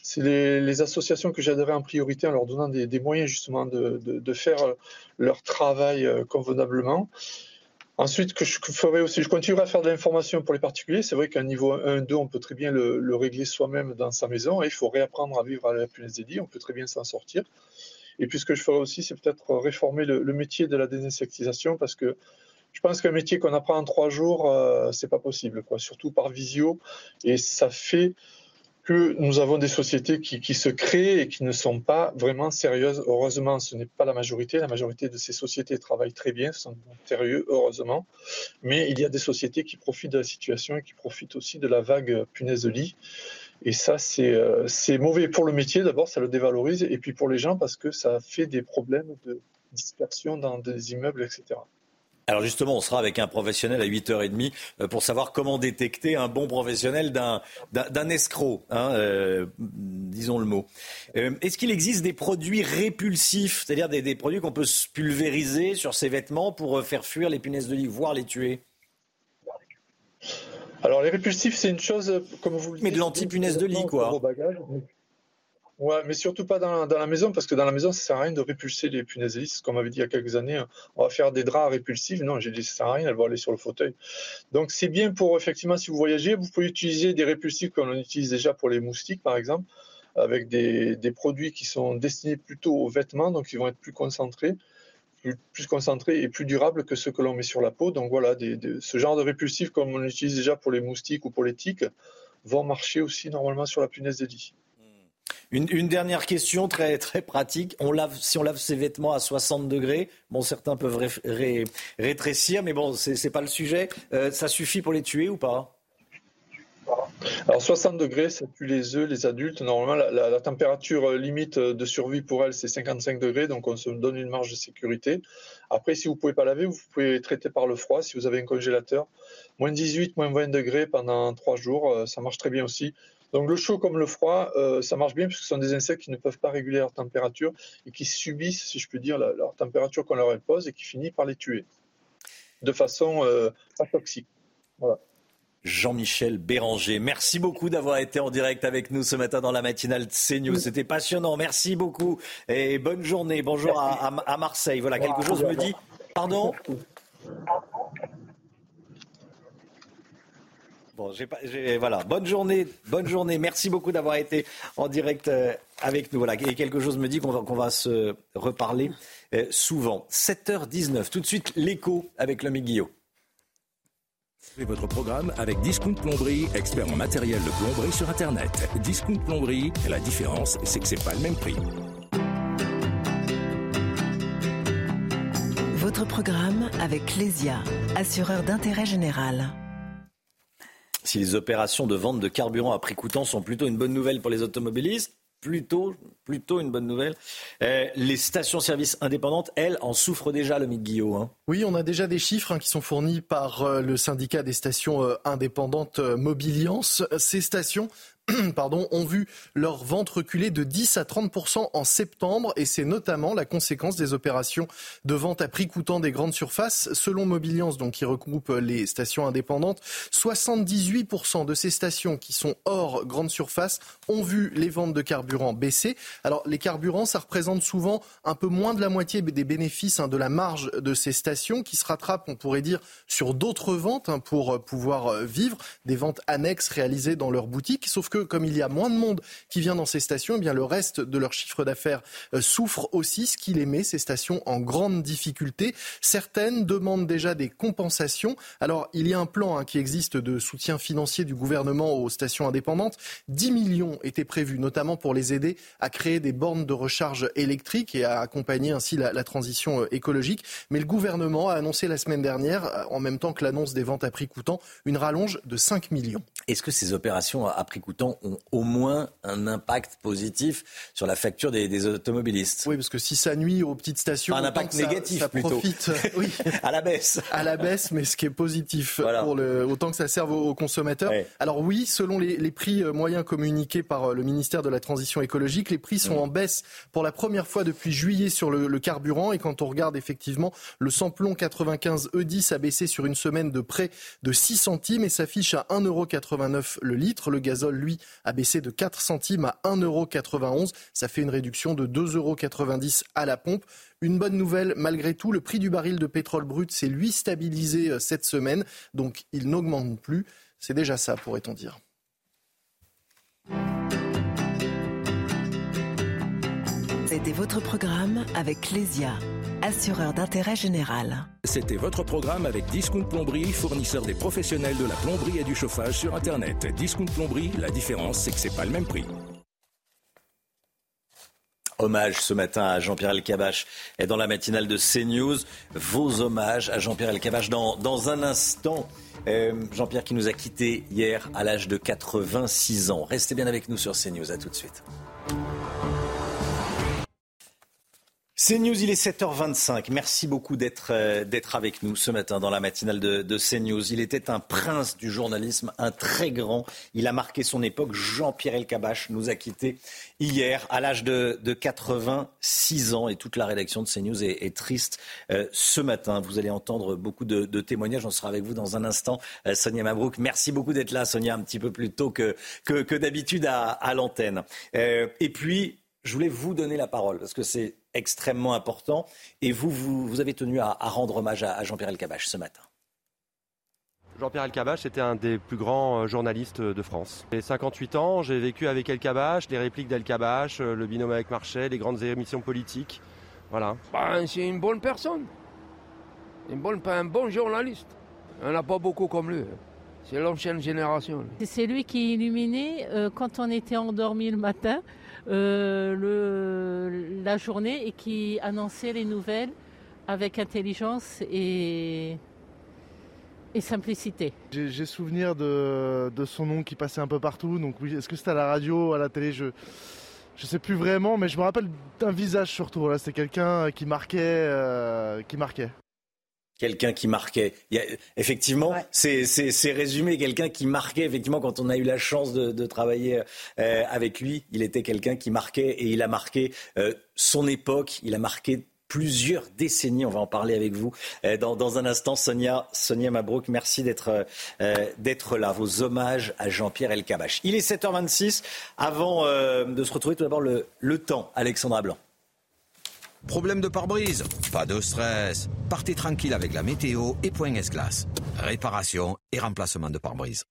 C'est les, associations que j'aiderais en priorité en leur donnant des, moyens justement de, de, de, faire leur travail euh, convenablement. Ensuite, que je ferai aussi, je continuerai à faire de l'information pour les particuliers. C'est vrai qu'à niveau 1, 2, on peut très bien le, régler soi-même dans sa maison. Et il faut réapprendre à vivre à la punaise des lits. On peut très bien s'en sortir. Et puis, ce que je ferai aussi, c'est peut-être réformer le, métier de la désinsectisation parce que je pense qu'un métier qu'on apprend en trois jours, euh, c'est pas possible, quoi. Surtout par visio. Et ça fait que nous avons des sociétés qui, se créent et qui ne sont pas vraiment sérieuses. Heureusement, ce n'est pas la majorité. La majorité de ces sociétés travaillent très bien, sont sérieux, heureusement. Mais il y a des sociétés qui profitent de la situation et qui profitent aussi de la vague punaise de lit. Et ça, euh, c'est mauvais pour le métier, d'abord, ça le dévalorise, et puis pour les gens, parce que ça fait des problèmes de dispersion dans des immeubles, etc. Alors justement, on sera avec un professionnel à 8h30 euh, pour savoir comment détecter un bon professionnel d'un escroc, hein, euh, disons le mot. Euh, est-ce qu'il existe des produits répulsifs, c'est-à-dire des, produits qu'on peut pulvériser sur ses vêtements pour faire fuir les punaises de lit, voire les tuer? Alors les répulsifs, c'est une chose, comme vous le dites. Mais de l'anti-punaise de lit, quoi. Ouais, mais surtout pas dans, la maison, parce que dans la maison, ça sert à rien de répulser les punaises. C'est ce qu'on m'avait dit il y a quelques années. Hein. On va faire des draps répulsifs. Non, j'ai dit ça sert à rien, elles vont aller sur le fauteuil. Donc c'est bien pour, effectivement, si vous voyagez, vous pouvez utiliser des répulsifs comme on utilise déjà pour les moustiques, par exemple, avec des, produits qui sont destinés plutôt aux vêtements, donc ils vont être plus concentrés. Plus, concentrés et plus durables que ceux que l'on met sur la peau. Donc voilà, ce genre de répulsifs comme on utilise déjà pour les moustiques ou pour les tiques vont marcher aussi normalement sur la punaise de lit. Une, dernière question très, très pratique. On lave, si on lave ses vêtements à 60 degrés, bon, certains peuvent rétrécir, mais bon, ce n'est pas le sujet. Euh, ça suffit pour les tuer ou pas? Alors 60 degrés, ça tue les œufs, les adultes. Normalement, la, température limite de survie pour elles, c'est 55 degrés, donc on se donne une marge de sécurité. Après, si vous ne pouvez pas laver, vous pouvez traiter par le froid si vous avez un congélateur. Moins 18, moins 20 degrés pendant 3 jours, euh, ça marche très bien aussi. Donc le chaud comme le froid, euh, ça marche bien puisque ce sont des insectes qui ne peuvent pas réguler leur température et qui subissent, si je peux dire, leur température qu'on leur impose et qui finit par les tuer de façon euh, pas toxique. Jean-Michel Béranger, merci beaucoup d'avoir été en direct avec nous ce matin dans la matinale de CNews. C'était passionnant. Merci beaucoup et bonne journée. Bonjour à, Marseille. Voilà, quelque chose me dit. Pardon? Bon, voilà. Bonne journée, bonne journée. Merci beaucoup d'avoir été en direct euh, avec nous. Voilà. Et quelque chose me dit qu'on va, va se reparler euh, souvent. 7h19. Tout de suite, l'écho avec le Guillot. votre programme avec Discount Plomberie, expert en matériel de plomberie sur Internet. Discount Plomberie, la différence, c'est que c'est pas le même prix. Votre programme avec Clésia, assureur d'intérêt général. Si les opérations de vente de carburant à prix coûtant sont plutôt une bonne nouvelle pour les automobilistes, plutôt, plutôt une bonne nouvelle. Euh, les stations-service indépendantes, elles, en souffrent déjà, le mythe Guillaume. Hein. Oui, on a déjà des chiffres hein, qui sont fournis par euh, le syndicat des stations euh, indépendantes Mobiliance. Ces stations pardon, ont vu leur vente reculer de 10 à 30% en septembre et c'est notamment la conséquence des opérations de vente à prix coûtant des grandes surfaces. Selon Mobiliance, donc qui regroupe les stations indépendantes, 78% de ces stations qui sont hors grande surface ont vu les ventes de carburant baisser. Alors les carburants, ça représente souvent un peu moins de la moitié des bénéfices hein, de la marge de ces stations qui se rattrapent, on pourrait dire, sur d'autres ventes hein, pour pouvoir euh, vivre, des ventes annexes réalisées dans leurs boutiques. Sauf que comme il y a moins de monde qui vient dans ces stations, eh bien le reste de leur chiffre d'affaires euh, souffre aussi, ce qui les met ces stations en grande difficulté. Certaines demandent déjà des compensations. Alors il y a un plan hein, qui existe de soutien financier du gouvernement aux stations indépendantes. 10 millions étaient prévus, notamment pour les aider à créer des bornes de recharge électrique et à accompagner ainsi la, la transition euh, écologique. Mais le gouvernement a annoncé la semaine dernière, euh, en même temps que l'annonce des ventes à prix coûtant, une rallonge de 5 millions. Est-ce que ces opérations à prix coûtant ont au moins un impact positif sur la facture des, automobilistes. Oui, parce que si ça nuit aux petites stations, un impact négatif ça, plutôt. Profite, oui, à la baisse. À la baisse, mais ce qui est positif pour le, autant que ça serve aux, consommateurs. Alors oui, selon les, les, prix euh, moyens communiqués par euh, le ministère de la Transition écologique, les prix sont mmh. en baisse pour la première fois depuis juillet sur le, le, carburant. Et quand on regarde effectivement, le samplon 95 E10 a baissé sur une semaine de près de 6 centimes et s'affiche à 1,89€ le litre. Le gazole, lui, a baissé de 4 centimes à 1,91€. Ça fait une réduction de 2,90€ à la pompe. Une bonne nouvelle, malgré tout, le prix du baril de pétrole brut s'est lui stabilisé euh, cette semaine, donc il n'augmente plus. C'est déjà ça, pourrait-on dire. C'était votre programme avec Clésia, assureur d'intérêt général. C'était votre programme avec Discount Plomberie, fournisseur des professionnels de la plomberie et du chauffage sur Internet. Discount Plomberie, la différence, c'est que c'est pas le même prix. Hommage ce matin à Jean-Pierre Elkabach et dans la matinale de CNews. Vos hommages à Jean-Pierre Elkabach dans, dans un instant. Euh, Jean-Pierre qui nous a quittés hier à l'âge de 86 ans. Restez bien avec nous sur CNews. À tout de suite. CNews, il est 7h25. Merci beaucoup d'être euh, avec nous ce matin dans la matinale de, de CNews. Il était un prince du journalisme, un très grand. Il a marqué son époque. Jean-Pierre Elkabach nous a quittés hier à l'âge de, de, 86 ans et toute la rédaction de CNews est, est triste euh, ce matin. Vous allez entendre beaucoup de, de, témoignages. On sera avec vous dans un instant. Euh, Sonia Mabrouk, merci beaucoup d'être là, Sonia, un petit peu plus tôt que, que, que d'habitude à, à l'antenne. Euh, et puis, je voulais vous donner la parole parce que c'est extrêmement important. Et vous, vous, avez tenu à, rendre hommage à, Jean-Pierre Elkabbach ce matin. Jean-Pierre Elkabbach était un des plus grands euh, journalistes de France. J'ai 58 ans, j'ai vécu avec Elkabbach, les répliques d'Elkabbach, euh, le binôme avec Marchais, les grandes émissions politiques. Voilà. Ben, c'est une bonne personne. Une bonne, un bon journaliste. Il n'y en a pas beaucoup comme lui. C'est l'ancienne génération. C'est lui qui illuminait euh, quand on était endormi le matin. Euh, la journée et qui annonçait les nouvelles avec intelligence et, simplicité. J'ai souvenir de, de, son nom qui passait un peu partout. Donc oui, est-ce que c'était à la radio, à la télé? Je je sais plus vraiment, mais je me rappelle d'un visage surtout. Voilà, c'était quelqu'un qui marquait, euh, qui marquait quelqu'un qui marquait. Il y a, effectivement, c'est résumé, quelqu'un qui marquait, effectivement, quand on a eu la chance de, de travailler euh, avec lui, il était quelqu'un qui marquait et il a marqué euh, son époque, il a marqué plusieurs décennies. On va en parler avec vous euh, dans, dans, un instant. Sonia, Sonia Mabrouk, merci d'être d'être là. Vos hommages à Jean-Pierre Elkabach. Il est 7h26. Avant de se retrouver, tout d'abord le, le temps, Alexandra Blanc. Problème de pare-brise Pas de stress. Partez tranquille avec la météo et Point S-Glace. Réparation et remplacement de pare-brise.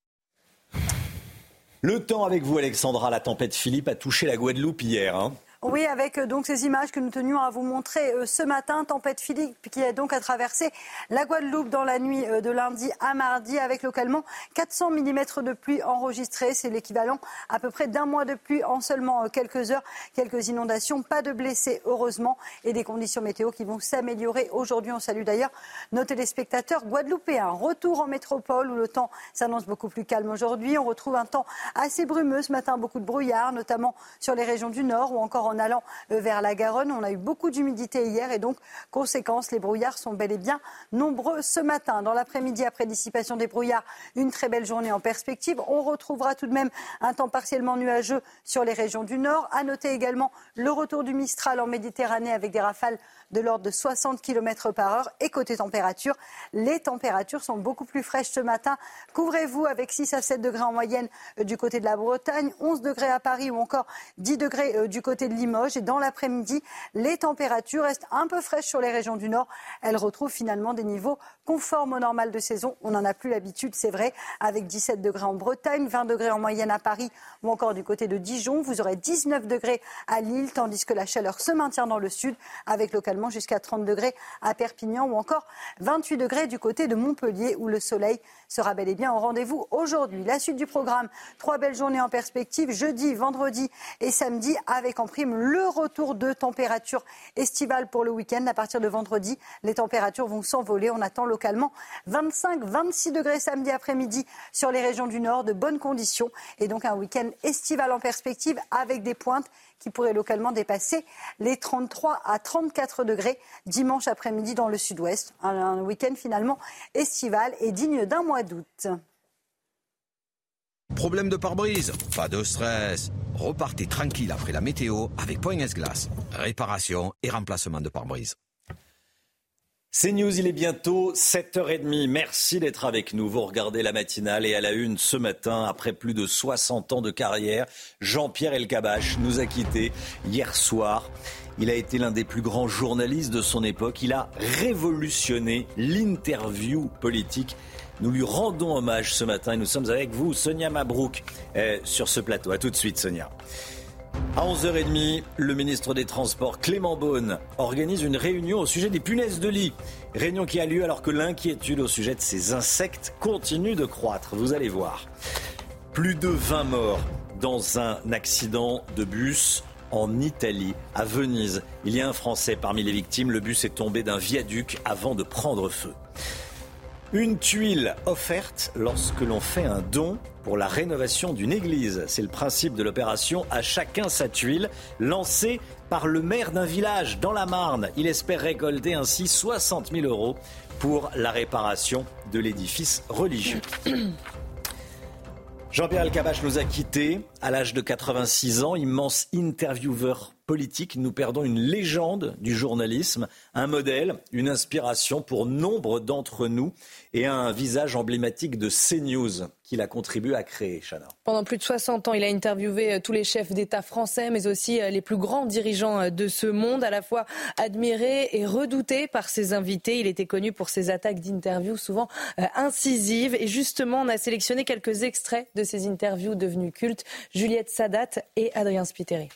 Le temps avec vous, Alexandra. La tempête Philippe a touché la Guadeloupe hier. Hein. Oui, avec euh, donc ces images que nous tenions à vous montrer euh, ce matin, tempête Philippe qui a donc à traverser la Guadeloupe dans la nuit euh, de lundi à mardi, avec localement 400 mm de pluie enregistrée. C'est l'équivalent à peu près d'un mois de pluie en seulement quelques heures. Quelques inondations, pas de blessés heureusement, et des conditions météo qui vont s'améliorer aujourd'hui. On salue d'ailleurs nos téléspectateurs guadeloupéens. Retour en métropole où le temps s'annonce beaucoup plus calme aujourd'hui. On retrouve un temps assez brumeux ce matin, beaucoup de brouillard, notamment sur les régions du nord ou encore en allant euh, vers la Garonne. On a eu beaucoup d'humidité hier et donc, conséquence, les brouillards sont bel et bien nombreux ce matin. Dans l'après-midi, après dissipation des brouillards, une très belle journée en perspective. On retrouvera tout de même un temps partiellement nuageux sur les régions du nord. À noter également le retour du Mistral en Méditerranée avec des rafales de l'ordre de 60 km par heure. Et côté température, les températures sont beaucoup plus fraîches ce matin. Couvrez-vous avec 6 à 7 degrés en moyenne euh, du côté de la Bretagne, 11 degrés à Paris ou encore 10 degrés euh, du côté de Limoges. Et dans l'après-midi, les températures restent un peu fraîches sur les régions du nord. Elles retrouvent finalement des niveaux conformes au normal de saison. On n'en a plus l'habitude, c'est vrai, avec 17 degrés en Bretagne, 20 degrés en moyenne à Paris ou encore du côté de Dijon. Vous aurez 19 degrés à Lille, tandis que la chaleur se maintient dans le sud, avec localement jusqu'à 30 degrés à Perpignan ou encore 28 degrés du côté de Montpellier, où le soleil sera bel et bien au rendez-vous aujourd'hui. La suite du programme, trois belles journées en perspective, jeudi, vendredi et samedi, avec en prime le retour de températures estivales pour le week-end. À partir de vendredi, les températures vont s'envoler. On attend localement 25-26 degrés samedi après-midi sur les régions du nord, de bonnes conditions. Et donc un week-end estival en perspective avec des pointes qui pourraient localement dépasser les 33 à 34 degrés dimanche après-midi dans le sud-ouest. Un, week-end finalement estival et digne d'un mois d'août. Problème de pare-brise? Pas de stress. Repartez tranquille après la météo avec Point S-Glace. Réparation et remplacement de pare-brise. C'est News, il est bientôt 7h30. Merci d'être avec nous. Vous regardez la matinale et à la une ce matin, après plus de 60 ans de carrière, Jean-Pierre Elkabach nous a quittés hier soir. Il a été l'un des plus grands journalistes de son époque. Il a révolutionné l'interview politique. Nous lui rendons hommage ce matin et nous sommes avec vous, Sonia Mabrouk, euh, sur ce plateau. A tout de suite, Sonia. À 11h30, le ministre des Transports, Clément Beaune, organise une réunion au sujet des punaises de lit. Réunion qui a lieu alors que l'inquiétude au sujet de ces insectes continue de croître. Vous allez voir. Plus de 20 morts dans un accident de bus en Italie, à Venise. Il y a un Français parmi les victimes. Le bus est tombé d'un viaduc avant de prendre feu. Une tuile offerte lorsque l'on fait un don pour la rénovation d'une église. C'est le principe de l'opération À chacun sa tuile, lancée par le maire d'un village dans la Marne. Il espère récolter ainsi 60 000 euros pour la réparation de l'édifice religieux. Jean-Pierre Alcabache nous a quittés à l'âge de 86 ans, immense intervieweur politique. Nous perdons une légende du journalisme, un modèle, une inspiration pour nombre d'entre nous et un visage emblématique de CNews qu'il a contribué à créer, Chana. Pendant plus de 60 ans, il a interviewé euh, tous les chefs d'État français, mais aussi euh, les plus grands dirigeants euh, de ce monde, à la fois admiré et redouté par ses invités. Il était connu pour ses attaques d'interviews souvent incisives. Et justement, on a sélectionné quelques extraits de ces interviews devenues cultes. Juliette Sadat et Adrien Spiteri.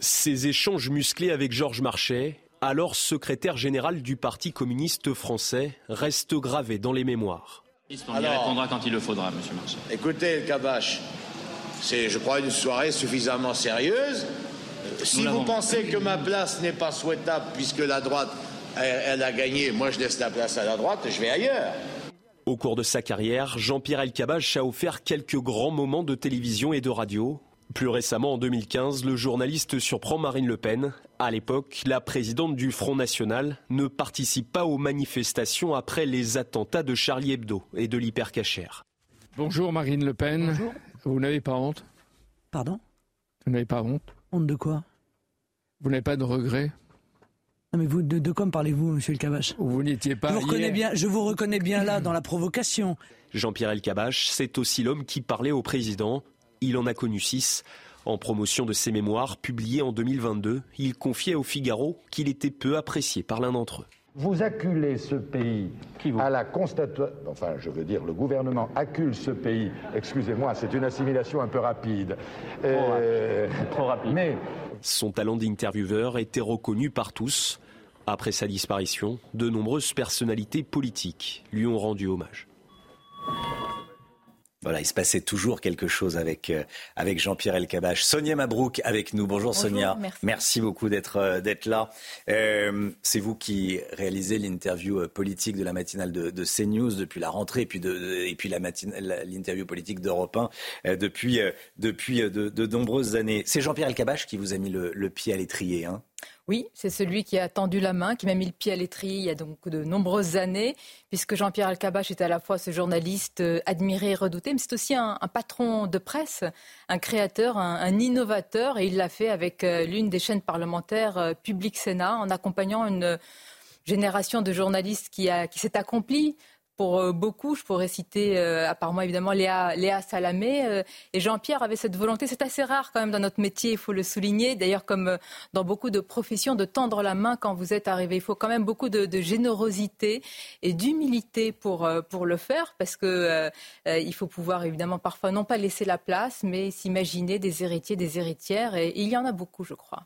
Ces échanges musclés avec Georges Marchais, alors secrétaire général du Parti communiste français, restent gravés dans les mémoires. On y répondra quand il le faudra, monsieur Marchais. Écoutez, Kabash, c'est, je crois, une soirée suffisamment sérieuse. Si vous pensez que ma place n'est pas souhaitable puisque la droite, elle, a gagné, moi je laisse la place à la droite et je vais ailleurs. Au cours de sa carrière, Jean-Pierre Elkabbach a offert quelques grands moments de télévision et de radio, plus récemment, en 2015, le journaliste surprend Marine Le Pen. À l'époque, la présidente du Front National ne participe pas aux manifestations après les attentats de Charlie Hebdo et de l'hypercachère. Bonjour Marine Le Pen. Vous n'avez pas honte? Pardon? Vous n'avez pas honte? Honte de quoi? Vous n'avez pas de regrets? Non mais vous, de, quoi me parlez-vous, monsieur El Kabache Vous n'étiez pas. Je vous, reconnais bien, je vous reconnais bien là dans la provocation. Jean-Pierre El Kabache, c'est aussi l'homme qui parlait au président il en a connu six. En promotion de ses mémoires publiées en 2022, il confiait au Figaro qu'il était peu apprécié par l'un d'entre eux. Vous acculez ce pays à la constatation. Enfin, je veux dire, le gouvernement accule ce pays. Excusez-moi, c'est une assimilation un peu rapide. Euh, Trop rapide. Mais. Son talent d'intervieweur était reconnu par tous. Après sa disparition, de nombreuses personnalités politiques lui ont rendu hommage. Voilà, il se passait toujours quelque chose avec, euh, avec Jean-Pierre Elkabach. Sonia Mabrouk avec nous. Bonjour, Sonia. Merci. beaucoup d'être euh, d'être là. Euh, c'est vous qui réalisez l'interview politique de la matinale de, de, CNews depuis la rentrée et puis, de, et puis l'interview politique d'Europe 1 depuis, depuis de, de, nombreuses années. C'est Jean-Pierre Elkabach qui vous a mis le, le pied à l'étrier. Hein oui, c'est celui qui a tendu la main, qui m'a mis le pied à l'étrier il y a donc de nombreuses années, puisque Jean-Pierre Alcabache est à la fois ce journaliste euh, admiré et redouté, mais c'est aussi un, patron de presse, un créateur, un, innovateur, et il l'a fait avec euh, l'une des chaînes parlementaires euh, Public Sénat, en accompagnant une génération de journalistes qui, qui s'est accomplie pour euh, beaucoup. Je pourrais citer, euh, à part moi évidemment, Léa, Salamé. Euh, et Jean-Pierre avait cette volonté. C'est assez rare quand même dans notre métier, il faut le souligner. D'ailleurs, comme dans beaucoup de professions, de tendre la main quand vous êtes arrivé. Il faut quand même beaucoup de, générosité et d'humilité pour, pour le faire, parce que il faut pouvoir évidemment parfois non pas laisser la place, mais s'imaginer des héritiers, des héritières. Et, et il y en a beaucoup, je crois.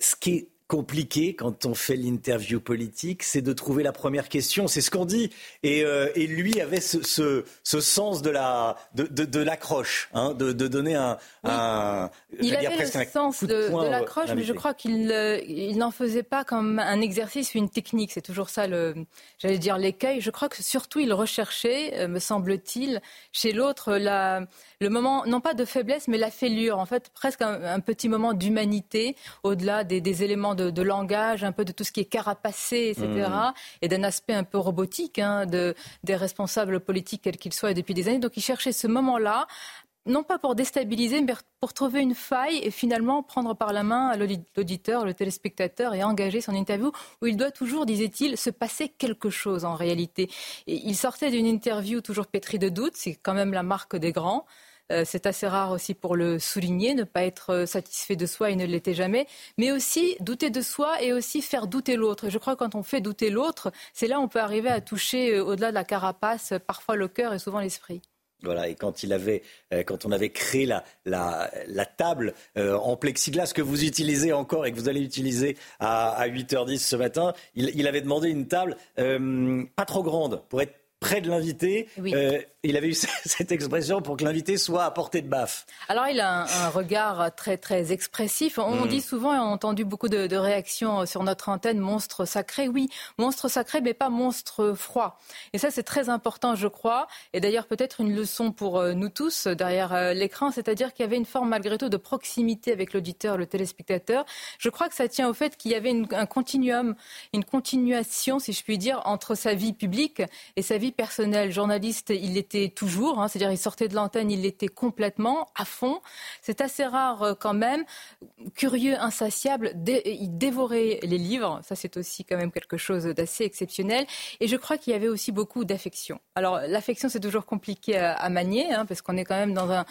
Ce qui est compliqué quand on fait l'interview politique, c'est de trouver la première question. C'est ce qu'on dit. Et, euh, et, lui avait ce, ce, ce, sens de la de, de, de l'accroche, hein, de, de, donner un. un il avait le sens de, de l'accroche, mais je crois qu'il euh, il n'en faisait pas comme un exercice ou une technique. C'est toujours ça le, j'allais dire l'écueil. Je crois que surtout il recherchait, euh, me semble-t-il, chez l'autre la le moment, non pas de faiblesse, mais la fêlure, en fait, presque un, petit moment d'humanité, au-delà des, éléments de, langage, un peu de tout ce qui est carapacé, etc., mmh. et d'un aspect un peu robotique hein, de, des responsables politiques, quels qu'ils soient, depuis des années. Donc il cherchait ce moment-là non pas pour déstabiliser, mais pour trouver une faille et finalement prendre par la main l'auditeur, le téléspectateur et engager son interview où il doit toujours, disait-il, se passer quelque chose en réalité. Et il sortait d'une interview toujours pétrie de doutes, c'est quand même la marque des grands. Euh, c'est assez rare aussi pour le souligner, ne pas être euh, satisfait de soi et ne l'était jamais, mais aussi douter de soi et aussi faire douter l'autre. Je crois que quand on fait douter l'autre, c'est là où on peut arriver à toucher euh, au-delà de la carapace, parfois le cœur et souvent l'esprit. Voilà, et quand il avait, quand on avait créé la, table en plexiglas que vous utilisez encore et que vous allez utiliser à, 8h10 ce matin, il, il avait demandé une table pas trop grande pour être près de l'invité. Euh, il avait eu cette expression pour que l'invité soit à portée de baffe. Alors il a un, regard très très expressif. On mm. dit souvent, et on a entendu beaucoup de, réactions sur notre antenne, monstre sacré. Oui, monstre sacré, mais pas monstre froid. Et ça c'est très important, je crois. Et d'ailleurs peut-être une leçon pour euh, nous tous derrière euh, l'écran, c'est-à-dire qu'il y avait une forme malgré tout de proximité avec l'auditeur, le téléspectateur. Je crois que ça tient au fait qu'il y avait un continuum, une continuation, si je puis dire, entre sa vie publique et sa vie personnel. Journaliste, il l'était toujours, hein, c'est-à-dire il sortait de l'antenne, il l'était complètement, à fond. C'est assez rare euh, quand même. Curieux, insatiable, il dévorait les livres. Ça, c'est aussi quand même quelque chose d'assez exceptionnel. Et je crois qu'il y avait aussi beaucoup d'affection. Alors, l'affection, c'est toujours compliqué à, manier, hein, parce qu'on est quand même dans un,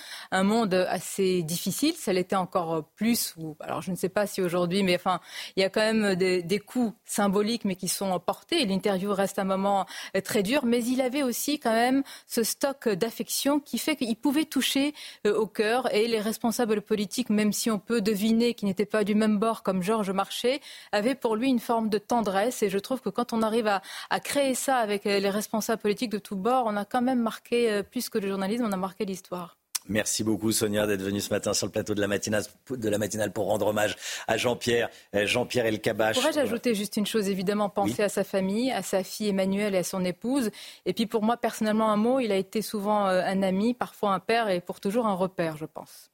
monde assez difficile. Ça l'était encore plus. Alors, je ne sais pas si aujourd'hui, mais enfin, il y a quand même des, des coups symboliques, mais qui sont portés. L'interview reste un moment très dur, mais il avait aussi quand même ce stock d'affection qui fait qu'il pouvait toucher euh, au cœur et les responsables politiques, même si on peut deviner qu'ils n'étaient pas du même bord comme Georges Marchais, avaient pour lui une forme de tendresse. Et je trouve que quand on arrive à, créer ça avec euh, les responsables politiques de tous bords, on a quand même marqué, euh, plus que le journalisme, on a marqué l'histoire. Merci beaucoup Sonia d'être venue ce matin sur le plateau de la matinale, de la matinale pour rendre hommage à Jean-Pierre, euh, Jean-Pierre Elkabach. Pourrais-je ajouter juste une chose Évidemment, penser à sa famille, à sa fille Emmanuelle et à son épouse. Et puis pour moi, personnellement, un mot, il a été souvent euh, un ami, parfois un père et pour toujours un repère, je pense.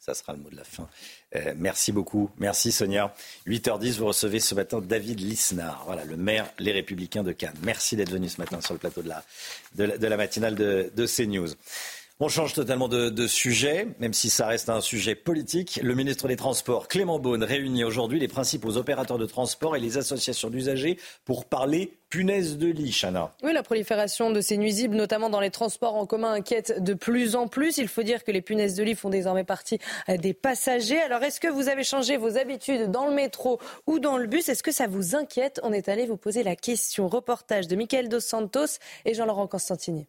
Ça sera le mot de la fin. Euh, merci beaucoup. Merci Sonia. 8h10, vous recevez ce matin David Lisnard, voilà, le maire Les Républicains de Cannes. Merci d'être venu ce matin sur le plateau de la, de la, matinale de, de CNews. On change totalement de, sujet, même si ça reste un sujet politique. Le ministre des Transports, Clément Beaune, réunit aujourd'hui les principaux opérateurs de transport et les associations d'usagers pour parler punaise de lit, Chana. Oui, la prolifération de ces nuisibles, notamment dans les transports en commun, inquiète de plus en plus. Il faut dire que les punaises de lit font désormais partie euh, des passagers. Alors, est-ce que vous avez changé vos habitudes dans le métro ou dans le bus? Est-ce que ça vous inquiète? On est allé vous poser la question. Reportage de Michael Dos Santos et Jean-Laurent Constantini.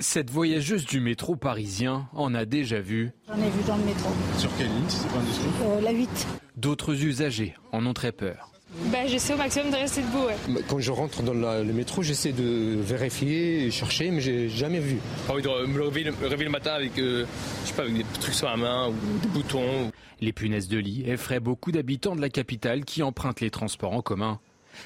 Cette voyageuse du métro parisien en a déjà vu. J'en ai vu dans le métro. Sur quelle ligne, si c'est pas euh, La 8. D'autres usagers en ont très peur. Bah, j'essaie au maximum de rester debout. Ouais. Quand je rentre dans le métro, j'essaie de vérifier et chercher, mais j'ai jamais vu. Pas envie de me réveiller, le matin avec, euh, je sais pas, avec des trucs sur la main ou des boutons. Les punaises de lit effraient beaucoup d'habitants de la capitale qui empruntent les transports en commun.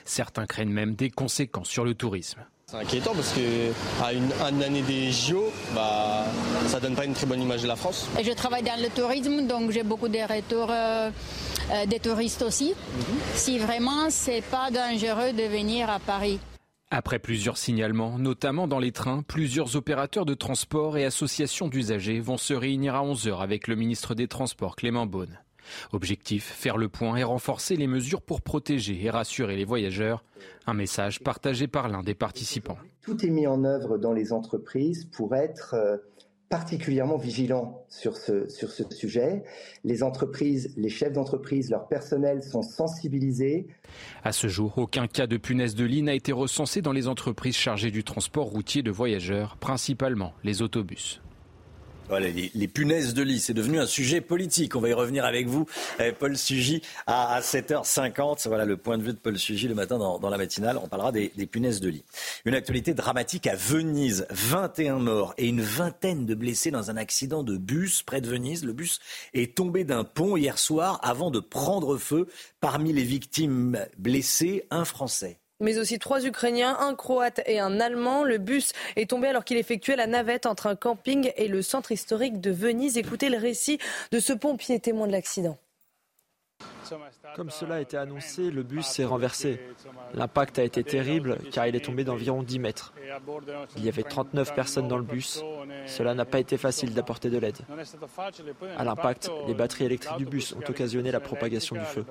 Certains craignent même des conséquences sur le tourisme. C'est inquiétant parce qu'à une, une, année des JO, bah, ça donne pas une très bonne image de la France. Je travaille dans le tourisme, donc j'ai beaucoup de retours euh, euh, des touristes aussi. Mhm. Si vraiment c'est pas dangereux de venir à Paris. Après plusieurs signalements, notamment dans les trains, plusieurs opérateurs de transport et associations d'usagers vont se réunir à 11h avec le ministre des Transports Clément Beaune. Objectif, faire le point et renforcer les mesures pour protéger et rassurer les voyageurs. Un message partagé par l'un des participants. Tout est mis en œuvre dans les entreprises pour être euh, particulièrement vigilant sur ce, sur ce sujet. Les entreprises, les chefs d'entreprise, leur personnel sont sensibilisés. À ce jour, aucun cas de punaise de lit n'a été recensé dans les entreprises chargées du transport routier de voyageurs, principalement les autobus. Les, punaises de lit, c'est devenu un sujet politique. On va y revenir avec vous, eh, Paul Sugy, à, 7h50. Voilà le point de vue de Paul Sugy le matin dans, la matinale. On parlera des, punaises de lit. Une actualité dramatique à Venise. 21 morts et une vingtaine de blessés dans un accident de bus près de Venise. Le bus est tombé d'un pont hier soir avant de prendre feu. Parmi les victimes blessées, un Français mais aussi trois Ukrainiens, un Croate et un Allemand. Le bus est tombé alors qu'il effectuait la navette entre un camping et le centre historique de Venise. Écoutez le récit de ce pompier témoin de l'accident. Comme cela a été annoncé, le bus s'est renversé. L'impact a été terrible car il est tombé d'environ 10 mètres. Il y avait 39 personnes dans le bus. Cela n'a pas été facile d'apporter de l'aide. À l'impact, les batteries électriques du bus ont occasionné la propagation du feu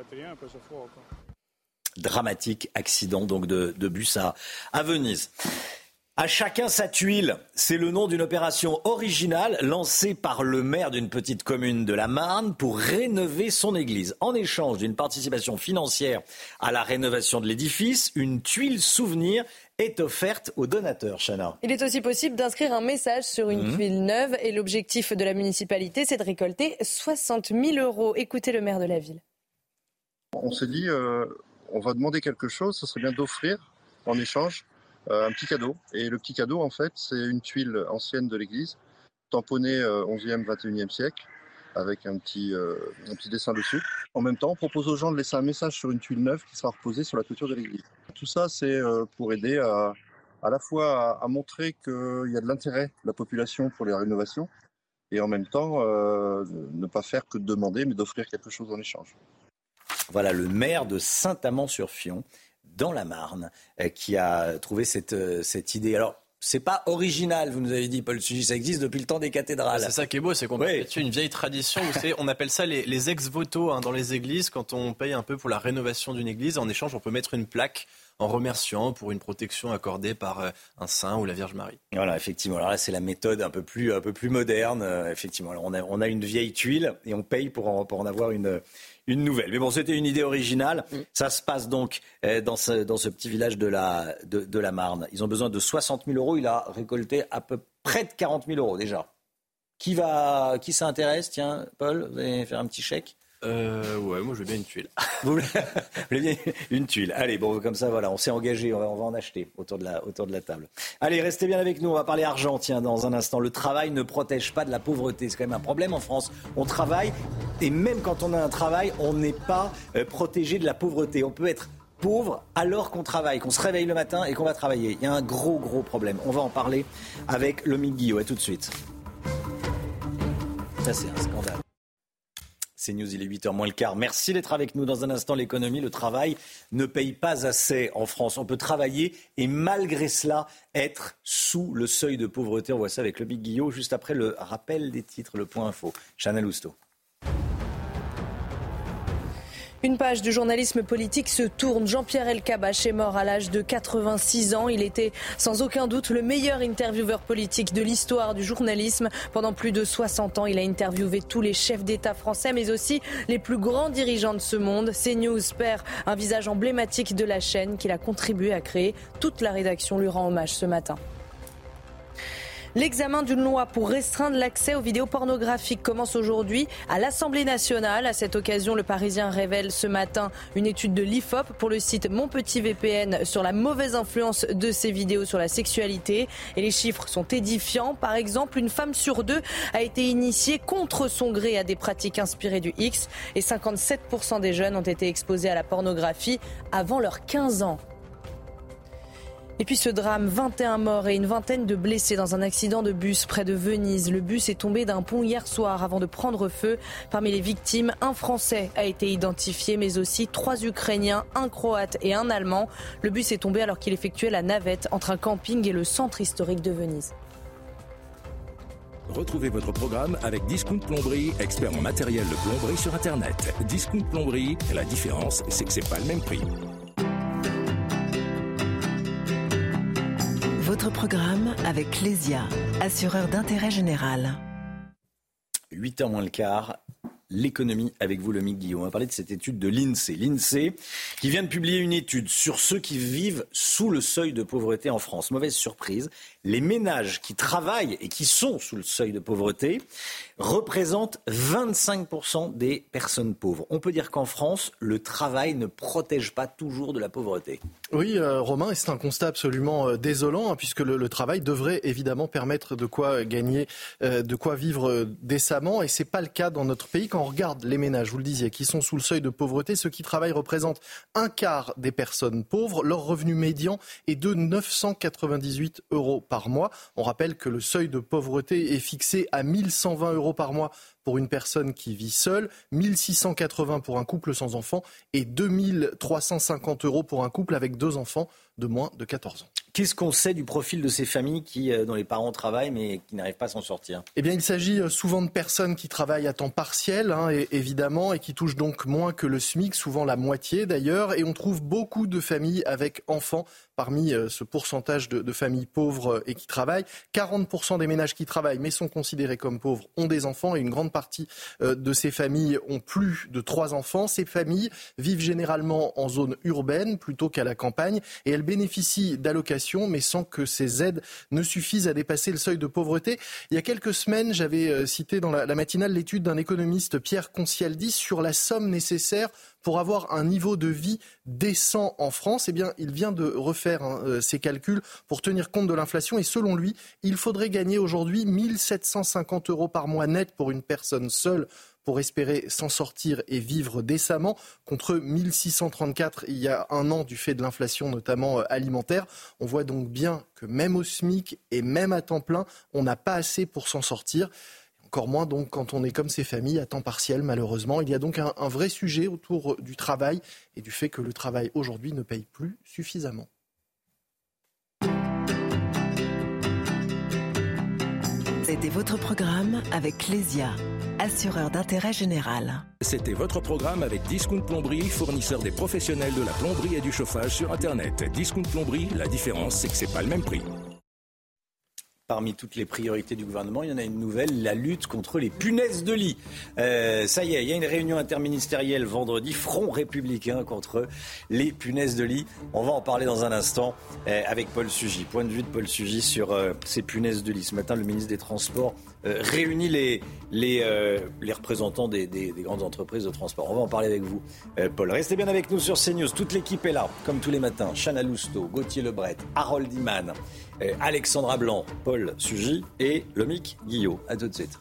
dramatique accident donc de, bus à, à Venise. À chacun sa tuile, c'est le nom d'une opération originale lancée par le maire d'une petite commune de la Marne pour rénover son église. En échange d'une participation financière à la rénovation de l'édifice, une tuile souvenir est offerte aux donateurs, Chana. Il est aussi possible d'inscrire un message sur une mhm. tuile neuve et l'objectif de la municipalité, c'est de récolter 60 000 euros. Écoutez le maire de la ville. On s'est dit, euh, on va demander quelque chose, ce serait bien d'offrir en échange euh, un petit cadeau. Et le petit cadeau, en fait, c'est une tuile ancienne de l'église, tamponnée 11e, euh, 21e siècle, avec un petit, euh, un petit dessin dessus. En même temps, on propose aux gens de laisser un message sur une tuile neuve qui sera reposée sur la toiture de l'église. Tout ça, c'est pour aider à, à la fois à, montrer qu'il y a de l'intérêt de la population pour les rénovations, et en même temps, ne pas faire que de demander, mais d'offrir quelque chose en échange. Voilà le maire de Saint-Amand-sur-Fion, dans la Marne, euh, qui a trouvé cette, euh, cette idée. Alors, c'est pas original, vous nous avez dit, Paul Sugy, ça existe depuis le temps des cathédrales. C'est ça qui est beau, c'est qu'on oui. une vieille tradition. Vous savez, on appelle ça les, ex-voto hein, dans les églises. Quand on paye un peu pour la rénovation d'une église, en échange, on peut mettre une plaque en remerciant pour une protection accordée par euh, un saint ou la Vierge Marie. Voilà, effectivement. Alors là, c'est la méthode un peu plus, un peu plus moderne. effectivement, Alors, on, a, on a une vieille tuile et on paye pour en, pour en avoir une, une nouvelle. Mais bon, c'était une idée originale. Mm. Ça se passe donc euh, dans ce, dans ce petit village de la, de, la Marne. Ils ont besoin de 60 000 euros. Il a récolté à peu près de 40 000 euros déjà. Qui va, qui s'intéresse? Tiens, Paul, vous allez faire un petit chèque? Euh, ouais, moi je veux bien une tuile. Vous voulez bien une tuile Allez, bon, comme ça, voilà, on s'est engagé, on va, en acheter autour de, la, table. Allez, restez bien avec nous, on va parler argent, tiens, dans un instant. Le travail ne protège pas de la pauvreté, c'est quand même un problème en France. On travaille, et même quand on a un travail, on n'est pas euh, protégé de la pauvreté. On peut être pauvre alors qu'on travaille, qu'on se réveille le matin et qu'on va travailler. Il y a un gros, gros problème. On va en parler avec Lomi Guillot. À tout de suite. Ça, c'est un scandale. C'est News, il est 8h moins le quart. Merci d'être avec nous dans un instant. L'économie, le travail ne paye pas assez en France. On peut travailler et malgré cela être sous le seuil de pauvreté. On voit ça avec le Big Guillot juste après le rappel des titres, le point info. Chanel Housteau. Une page du journalisme politique se tourne. Jean-Pierre Elkabbach est mort à l'âge de 86 ans. Il était sans aucun doute le meilleur intervieweur politique de l'histoire du journalisme. Pendant plus de 60 ans, il a interviewé tous les chefs d'État français, mais aussi les plus grands dirigeants de ce monde. CNews perd un visage emblématique de la chaîne qu'il a contribué à créer. Toute la rédaction lui rend hommage ce matin. L'examen d'une loi pour restreindre l'accès aux vidéos pornographiques commence aujourd'hui à l'Assemblée nationale. À cette occasion, le Parisien révèle ce matin une étude de l'IFOP pour le site Mon Petit VPN sur la mauvaise influence de ces vidéos sur la sexualité. Et les chiffres sont édifiants. Par exemple, une femme sur deux a été initiée contre son gré à des pratiques inspirées du X et 57% des jeunes ont été exposés à la pornographie avant leurs 15 ans. Et puis ce drame, 21 morts et une vingtaine de blessés dans un accident de bus près de Venise. Le bus est tombé d'un pont hier soir avant de prendre feu. Parmi les victimes, un Français a été identifié, mais aussi trois Ukrainiens, un Croate et un Allemand. Le bus est tombé alors qu'il effectuait la navette entre un camping et le centre historique de Venise. Retrouvez votre programme avec Discount Plomberie, expert en matériel de plomberie sur Internet. Discount Plomberie, la différence, c'est que c'est pas le même prix. Votre programme avec Clésia, assureur d'intérêt général. 8h moins le quart, l'économie avec vous, le Guillaume. On va parler de cette étude de l'INSEE. L'INSEE qui vient de publier une étude sur ceux qui vivent sous le seuil de pauvreté en France. Mauvaise surprise, les ménages qui travaillent et qui sont sous le seuil de pauvreté représentent 25% des personnes pauvres. On peut dire qu'en France, le travail ne protège pas toujours de la pauvreté. Oui, euh, Romain, et c'est un constat absolument euh, désolant, hein, puisque le, travail devrait évidemment permettre de quoi gagner, euh, de quoi vivre décemment, et c'est pas le cas dans notre pays. Quand on regarde les ménages, vous le disiez, qui sont sous le seuil de pauvreté, ceux qui travaillent représentent un quart des personnes pauvres. Leur revenu médian est de 998 euros par mois. On rappelle que le seuil de pauvreté est fixé à 1120 euros par mois pour une personne qui vit seule, 1680 pour un couple sans enfants et 2350 euros pour un couple avec deux enfants de moins de 14 ans. Qu'est-ce qu'on sait du profil de ces familles qui, euh, dont les parents travaillent mais qui n'arrivent pas à s'en sortir? Eh bien, il s'agit euh, souvent de personnes qui travaillent à temps partiel, hein, évidemment, et qui touchent donc moins que le SMIC, souvent la moitié d'ailleurs. Et on trouve beaucoup de familles avec enfants parmi euh, ce pourcentage de, familles pauvres et qui travaillent. 40% des ménages qui travaillent mais sont considérés comme pauvres ont des enfants et une grande partie de ces familles ont plus de trois enfants. Ces familles vivent généralement en zone urbaine plutôt qu'à la campagne et elles bénéficient d'allocations, mais sans que ces aides ne suffisent à dépasser le seuil de pauvreté. Il y a quelques semaines, j'avais euh, cité dans la, matinale l'étude d'un économiste, Pierre Concialdi, sur la somme nécessaire pour avoir un niveau de vie décent en France, eh bien, il vient de refaire hein, euh, ses calculs pour tenir compte de l'inflation et selon lui, il faudrait gagner aujourd'hui 1750 euros par mois net pour une personne seule pour espérer s'en sortir et vivre décemment, contre 1634 il y a un an du fait de l'inflation notamment euh, alimentaire. On voit donc bien que même au SMIC et même à temps plein, on n'a pas assez pour s'en sortir. Encore moins donc quand on est comme ces familles à temps partiel malheureusement. Il y a donc un, un vrai sujet autour du travail et du fait que le travail aujourd'hui ne paye plus suffisamment. C'était votre programme avec Clésia assureur d'intérêt général. C'était votre programme avec Discount Plomberie, fournisseur des professionnels de la plomberie et du chauffage sur Internet. Discount Plomberie, la différence, c'est que c'est pas le même prix. Parmi toutes les priorités du gouvernement, il y en a une nouvelle, la lutte contre les punaises de lit. Euh, ça y est, il y a une réunion interministérielle vendredi, front républicain contre les punaises de lit. On va en parler dans un instant euh, avec Paul Sugy. Point de vue de Paul Sugy sur euh, ces punaises de lit. Ce matin, le ministre des Transports réunit les, les, représentants des, des, grandes entreprises de transport. On va en parler avec vous, Paul. Restez bien avec nous sur CNews. Toute l'équipe est là, comme tous les matins. Chana Lousteau, Gauthier Lebret, Harold Iman. Alexandra Blanc, Paul Sugy et Lomic Guillot. A tout de suite.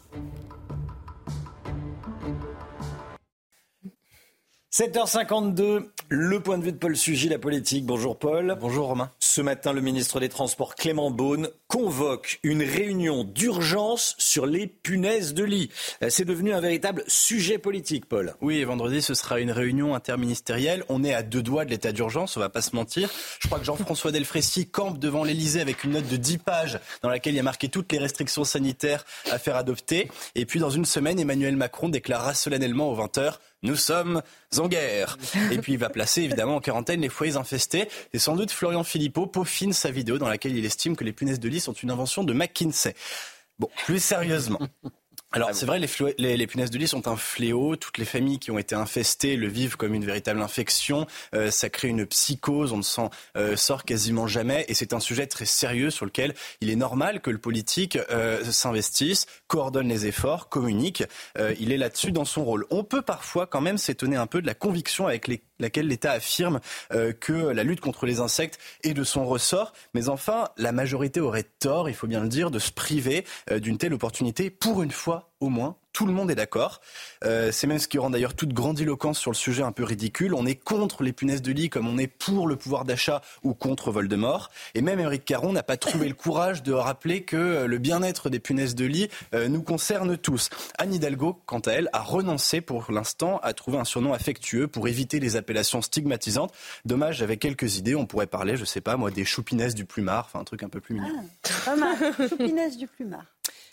7h52, le point de vue de Paul Sugy, la politique. Bonjour Paul. Bonjour Romain. Ce matin, le ministre des Transports Clément Beaune convoque une réunion d'urgence sur les punaises de lit. C'est devenu un véritable sujet politique, Paul. Oui, et vendredi, ce sera une réunion interministérielle. On est à deux doigts de l'état d'urgence, on va pas se mentir. Je crois que Jean-François Delfrécy campe devant l'Elysée avec une note de 10 pages dans laquelle il y a marqué toutes les restrictions sanitaires à faire adopter. Et puis, dans une semaine, Emmanuel Macron déclarera solennellement aux 20h nous sommes en guerre. Et puis il va placer évidemment en quarantaine les foyers infestés. Et sans doute Florian Philippot peaufine sa vidéo dans laquelle il estime que les punaises de lit sont une invention de McKinsey. Bon, plus sérieusement. Alors c'est vrai, les, les, punaises de lit sont un fléau. Toutes les familles qui ont été infestées le vivent comme une véritable infection. Euh, ça crée une psychose, on ne s'en euh, sort quasiment jamais. Et c'est un sujet très sérieux sur lequel il est normal que le politique euh, s'investisse, coordonne les efforts, communique. il est là-dessus dans son rôle. On peut parfois quand même s'étonner un peu de la conviction avec les laquelle l'État affirme euh, que la lutte contre les insectes est de son ressort. Mais enfin, la majorité aurait tort, il faut bien le dire, de se priver euh, d'une telle opportunité pour une fois au moins tout le monde est d'accord. Euh, c'est même ce qui rend d'ailleurs toute grandiloquence sur le sujet un peu ridicule. On est contre les punaises de lit comme on est pour le pouvoir d'achat ou contre Voldemort. Et même Émeric Caron n'a pas trouvé le courage de rappeler que le bien-être des punaises de lit euh, nous concerne tous. Anne Hidalgo, quant à elle, a renoncé pour l'instant à trouver un surnom affectueux pour éviter les appellations stigmatisantes. Dommage, avec quelques idées, on pourrait parler, je sais pas moi, des choupinaises du plumard, enfin un truc un peu plus mignon. Ah, pas mal, du plumard.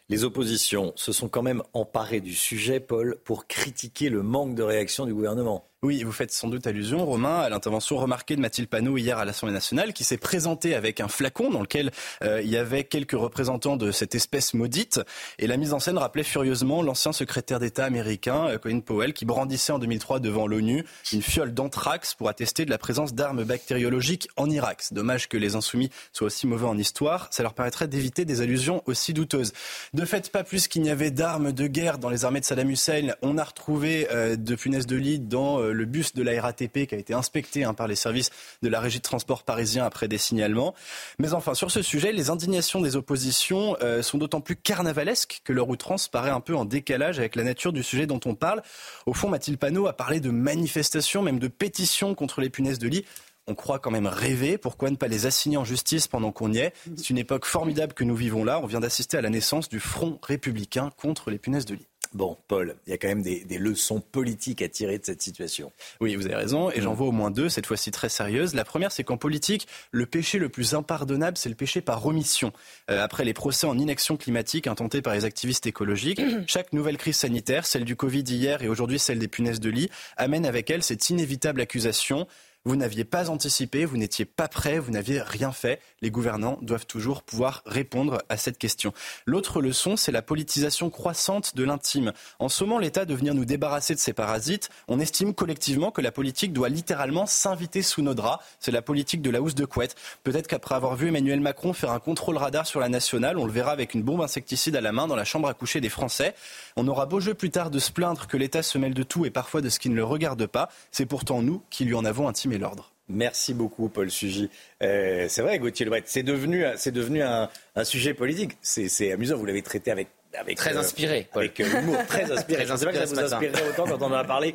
Les oppositions se sont quand même emparées du sujet, Paul, pour critiquer le manque de réaction du gouvernement. Oui, vous faites sans doute allusion, Romain, à l'intervention remarquée de Mathilde Panot hier à l'Assemblée nationale, qui s'est présentée avec un flacon dans lequel euh, il y avait quelques représentants de cette espèce maudite. Et la mise en scène rappelait furieusement l'ancien secrétaire d'État américain, euh, Colin Powell, qui brandissait en 2003 devant l'ONU une fiole d'anthrax pour attester de la présence d'armes bactériologiques en Irak. Dommage que les insoumis soient aussi mauvais en histoire. Ça leur permettrait d'éviter des allusions aussi douteuses. De fait, pas plus qu'il n'y avait d'armes de guerre dans les armées de Saddam Hussein, on a retrouvé euh, de punaises de lit dans le bus de la RATP qui a été inspecté hein, par les services de la régie de transport parisien après des signalements. Mais enfin, sur ce sujet, les indignations des oppositions euh, sont d'autant plus carnavalesques que leur outrance paraît un peu en décalage avec la nature du sujet dont on parle. Au fond, Mathilde Panot a parlé de manifestations, même de pétitions contre les punaises de lit on croit quand même rêver. Pourquoi ne pas les assigner en justice pendant qu'on y est? C'est une époque formidable que nous vivons là. On vient d'assister à la naissance du Front républicain contre les punaises de lit. Bon, Paul, il y a quand même des, leçons politiques à tirer de cette situation. Oui, vous avez raison, et j'en vois au moins deux, cette fois-ci très sérieuses. La première, c'est qu'en politique, le péché le plus impardonnable, c'est le péché par omission. Euh, après les procès en inaction climatique intentés par les activistes écologiques, chaque nouvelle crise sanitaire, celle du Covid hier et aujourd'hui celle des punaises de lit, amène avec elle cette inévitable accusation vous n'aviez pas anticipé, vous n'étiez pas prêt, vous n'aviez rien fait. Les gouvernants doivent toujours pouvoir répondre à cette question. L'autre leçon, c'est la politisation croissante de l'intime. En sommant l'État de venir nous débarrasser de ces parasites, on estime collectivement que la politique doit littéralement s'inviter sous nos draps. C'est la politique de la housse de couette. Peut-être qu'après avoir vu Emmanuel Macron faire un contrôle radar sur la nationale, on le verra avec une bombe insecticide à la main dans la chambre à coucher des Français. On aura beau jeu plus tard de se plaindre que l'État se mêle de tout et parfois de ce qui ne le regarde pas. C'est pourtant nous qui lui en avons intimé l'ordre. Merci beaucoup, Paul Sugy. Euh, c'est vrai, Gauthier Lebret, c'est devenu, c'est devenu un, sujet politique. C'est amusant, vous l'avez traité avec avec, très euh, inspiré. Avec euh, humour, très inspiré. Je ne sais pas que ça vous inspirait autant quand on en a parlé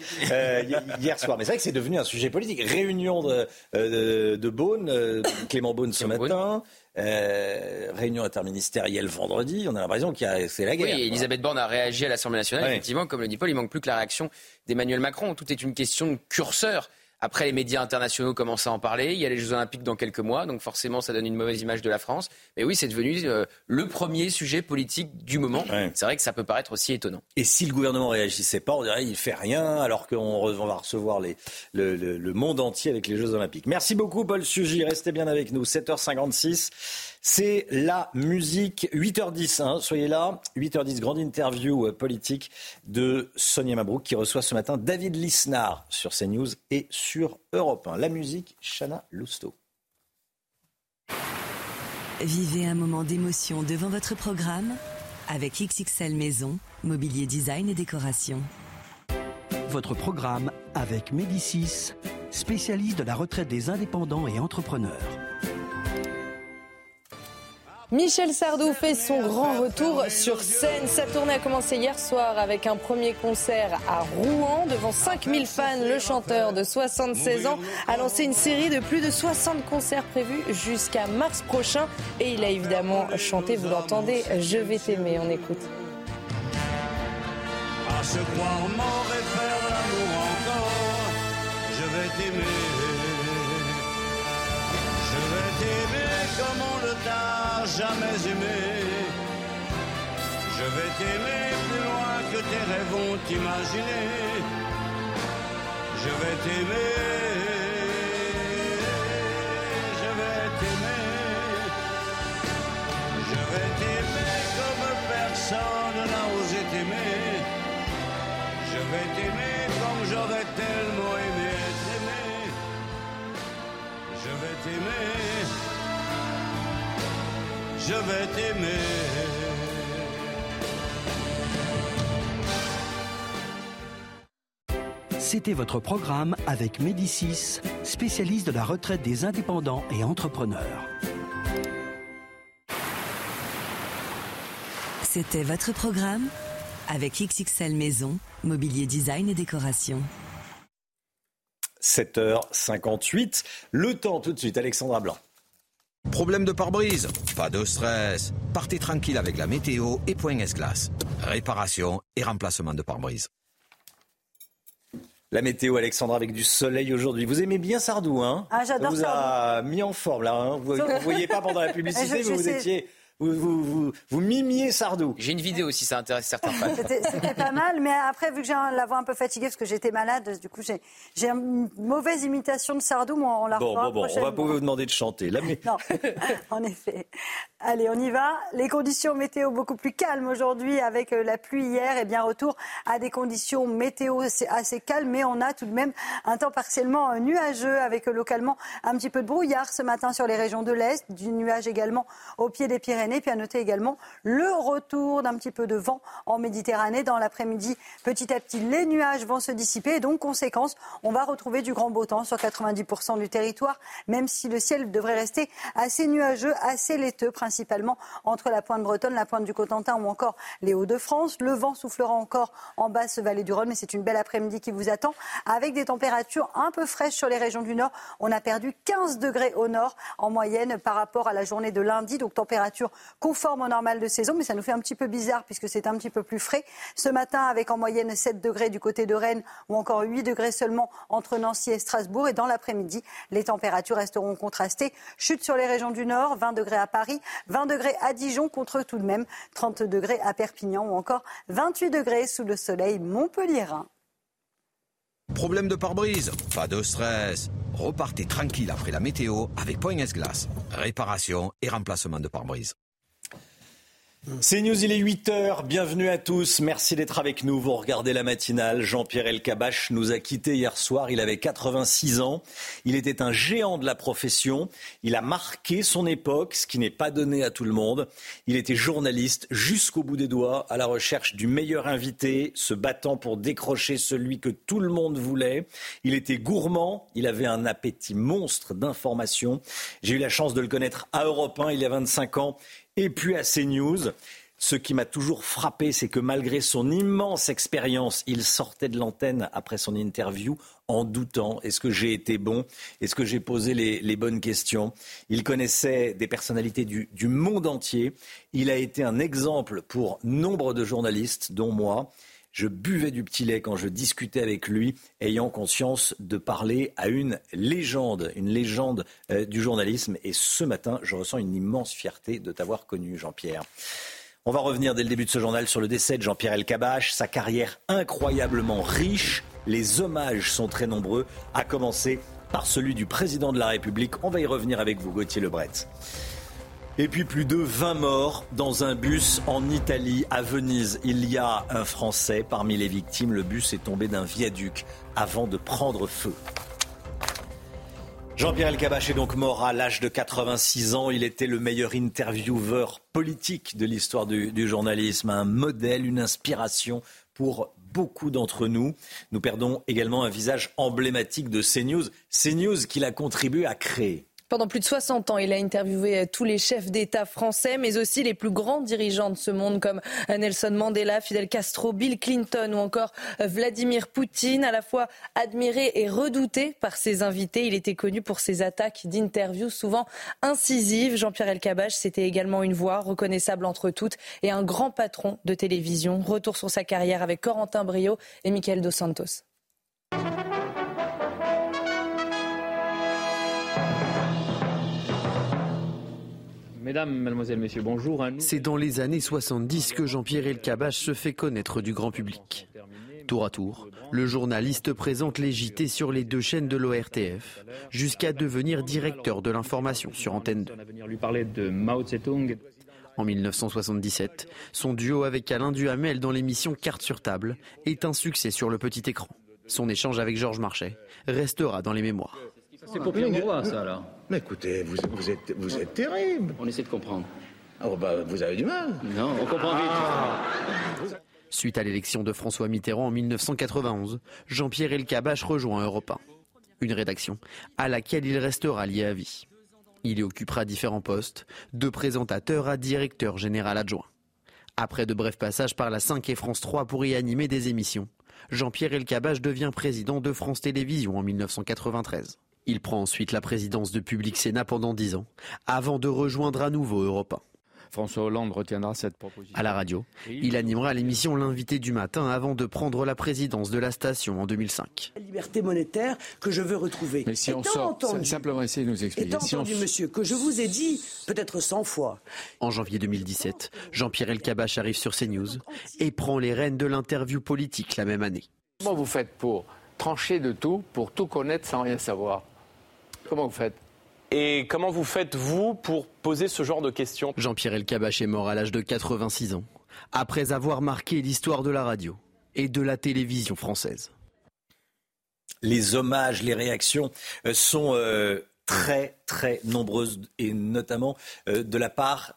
hier soir. Mais c'est vrai que c'est devenu un sujet politique. Réunion de, de, Beaune, Clément Beaune ce matin. réunion interministérielle vendredi, on a l'impression qu'il c'est la guerre. Oui, Elisabeth Borne a réagi à l'Assemblée nationale. Effectivement, comme le dit Paul, il manque plus que la réaction d'Emmanuel Macron. Tout est une question de curseur. Après, les médias internationaux commencent à en parler. Il y a les Jeux Olympiques dans quelques mois, donc forcément, ça donne une mauvaise image de la France. Mais oui, c'est devenu euh, le premier sujet politique du moment. C'est vrai que ça peut paraître aussi étonnant. Et si le gouvernement réagissait pas, on dirait qu'il fait rien, alors qu'on va recevoir les, le, monde entier avec les Jeux Olympiques. Merci beaucoup, Paul Sugy. Restez bien avec nous. 7h56. C'est la musique 8h10, hein, soyez là. 8h10, grande interview euh, politique de Sonia Mabrouk qui reçoit ce matin David Lisnard sur CNews et sur Europe 1. La musique, Chana Lousteau. Vivez un moment d'émotion devant votre programme avec XXL Maison, mobilier design et décoration. Votre programme avec Médicis, spécialiste de la retraite des indépendants et entrepreneurs. Michel Sardou fait son grand retour sur scène. Sa tournée a commencé hier soir avec un premier concert à Rouen devant 5000 fans. Le chanteur de 76 ans a lancé une série de plus de 60 concerts prévus jusqu'à mars prochain et il a évidemment chanté, vous l'entendez, Je vais t'aimer. On écoute. À se croire encore, je vais t'aimer. Comme on ne t'a jamais aimé. Je vais t'aimer plus loin que tes rêves ont imaginé. Je vais t'aimer. Je vais t'aimer. Je vais t'aimer comme personne n'a osé t'aimer. Je vais t'aimer comme j'aurais tellement aimé être aimé. Je vais t'aimer. Je vais t'aimer. C'était votre programme avec Médicis, spécialiste de la retraite des indépendants et entrepreneurs. C'était votre programme avec XXL Maison, mobilier design et décoration. 7h58. Le temps tout de suite, Alexandra Blanc. Problème de pare-brise Pas de stress. Partez tranquille avec la météo et Point S-Glace. Réparation et remplacement de pare-brise. La météo, Alexandra, avec du soleil aujourd'hui. Vous aimez bien Sardou, hein? Ah, j'adore Ça vous a mis en forme, là. Hein? Vous ne voyez pas pendant la publicité, Je- je mais vous sais. étiez... Vous, vous, vous, vous mimiez Sardou. J'ai une vidéo si ça intéresse certains fans. C'était pas mal, mais après, vu que j'ai la voix un peu fatiguée parce que j'étais malade, du coup, j'ai une mauvaise imitation de Sardou, mais on la Bon, bon, bon, on va pas vous demander de chanter. La mé- Non, en effet. Allez, on y va. Les conditions météo beaucoup plus calmes aujourd'hui avec euh, la pluie hier et bien retour à des conditions météo assez- assez calmes, mais on a tout de même un temps partiellement euh, nuageux avec euh, localement un petit peu de brouillard ce matin sur les régions de l'Est, du nuage également au pied des Pyrénées, puis à noter également le retour d'un petit peu de vent en Méditerranée dans l'après-midi. Petit à petit, les nuages vont se dissiper et donc, conséquence, on va retrouver du grand beau temps sur 90% du territoire, même si le ciel devrait rester assez nuageux, assez laiteux, principalement entre la pointe bretonne, la pointe du Cotentin ou encore les Hauts-de-France. Le vent soufflera encore en basse vallée du Rhône, mais c'est une belle après-midi qui vous attend, avec des températures un peu fraîches sur les régions du Nord. On a perdu 15 degrés au Nord en moyenne par rapport à la journée de lundi, donc température conforme au normal de saison, mais ça nous fait un petit peu bizarre puisque c'est un petit peu plus frais. Ce matin, avec en moyenne 7 degrés du côté de Rennes ou encore 8 degrés seulement entre Nancy et Strasbourg. Et dans l'après-midi, les températures resteront contrastées. Chute sur les régions du Nord, 20 degrés à Paris, 20 degrés à Dijon contre tout de même 30 degrés à Perpignan ou encore 28 degrés sous le soleil montpelliérain. Problème de pare-brise Pas de stress. Repartez tranquille après la météo avec Point S-Glace. Réparation et remplacement de pare-brise. C'est News, il est 8h. Bienvenue à tous. Merci d'être avec nous. Vous regardez la matinale. Jean-Pierre Elkabach nous a quittés hier soir. Il avait 86 ans. Il était un géant de la profession. Il a marqué son époque, ce qui n'est pas donné à tout le monde. Il était journaliste jusqu'au bout des doigts, à la recherche du meilleur invité, se battant pour décrocher celui que tout le monde voulait. Il était gourmand. Il avait un appétit monstre d'informations. J'ai eu la chance de le connaître à Europe 1 il y a 25 ans et puis à CNews. Ce qui m'a toujours frappé, c'est que malgré son immense expérience, il sortait de l'antenne après son interview en doutant. Est-ce que j'ai été bon? Est-ce que j'ai posé les, bonnes questions? Il connaissait des personnalités du, du monde entier. Il a été un exemple pour nombre de journalistes, dont moi. Je buvais du petit lait quand je discutais avec lui, ayant conscience de parler à une légende, une légende euh, du journalisme. Et ce matin, je ressens une immense fierté de t'avoir connu, Jean-Pierre. On va revenir dès le début de ce journal sur le décès de Jean-Pierre Elkabbach, sa carrière incroyablement riche. Les hommages sont très nombreux, à commencer par celui du président de la République. On va y revenir avec vous, Gauthier Lebret. Et puis plus de 20 morts dans un bus en Italie, à Venise. Il y a un Français parmi les victimes. Le bus est tombé d'un viaduc avant de prendre feu. Jean-Pierre Elkabbach est donc mort à l'âge de 86 ans. Il était le meilleur intervieweur politique de l'histoire du, du journalisme, un modèle, une inspiration pour beaucoup d'entre nous. Nous perdons également un visage emblématique de CNews, CNews qu'il a contribué à créer. Pendant plus de 60 ans, il a interviewé tous les chefs d'État français, mais aussi les plus grands dirigeants de ce monde comme Nelson Mandela, Fidel Castro, Bill Clinton ou encore Vladimir Poutine. À la fois admiré et redouté par ses invités, il était connu pour ses attaques d'interviews souvent incisives. Jean-Pierre Elkabbach, c'était également une voix reconnaissable entre toutes et un grand patron de télévision. Retour sur sa carrière avec Corentin Brio et Michael Dos Santos. Mesdames, Mademoiselles, Messieurs, bonjour. C'est dans les années 70 que Jean-Pierre Elkabbach se fait connaître du grand public. Tour à tour, le journaliste présente les JT sur les deux chaînes de l'ORTF, jusqu'à devenir directeur de l'information sur Antenne 2. En 1977, son duo avec Alain Duhamel dans l'émission Carte sur table est un succès sur le petit écran. Son échange avec Georges Marchais restera dans les mémoires. C'est pour voir ça, là. Mais écoutez, vous, vous, êtes, vous êtes terrible. On essaie de comprendre. Oh, bah, vous avez du mal. Non, on comprend vite. Ah. Suite à l'élection de François Mitterrand en 1991, Jean-Pierre Elkabbach rejoint Europe 1. Une rédaction à laquelle il restera lié à vie. Il y occupera différents postes, de présentateur à directeur général adjoint. Après de brefs passages par la 5 et France 3 pour y animer des émissions, Jean-Pierre Elkabbach devient président de France Télévisions en 1993. Il prend ensuite la présidence de Public Sénat pendant dix ans, avant de rejoindre à nouveau Europe 1. François Hollande retiendra cette proposition. À la radio, il animera l'émission L'invité du matin avant de prendre la présidence de la station en 2005. La liberté monétaire que je veux retrouver. Mais si on sort, simplement essayer de nous expliquer. Étant si entendu, monsieur, que je vous ai dit peut-être 100 fois. En janvier 2017, Jean-Pierre Elkabbach arrive sur CNews et prend les rênes de l'interview politique la même année. Comment vous faites pour trancher de tout, pour tout connaître sans rien savoir? Comment vous faites? Et comment vous faites, vous, pour poser ce genre de questions? Jean-Pierre Elkabbach est mort à l'âge de 86 ans, après avoir marqué l'histoire de la radio et de la télévision française. Les hommages, les réactions euh, sont euh, très, très nombreuses, et notamment euh, de la part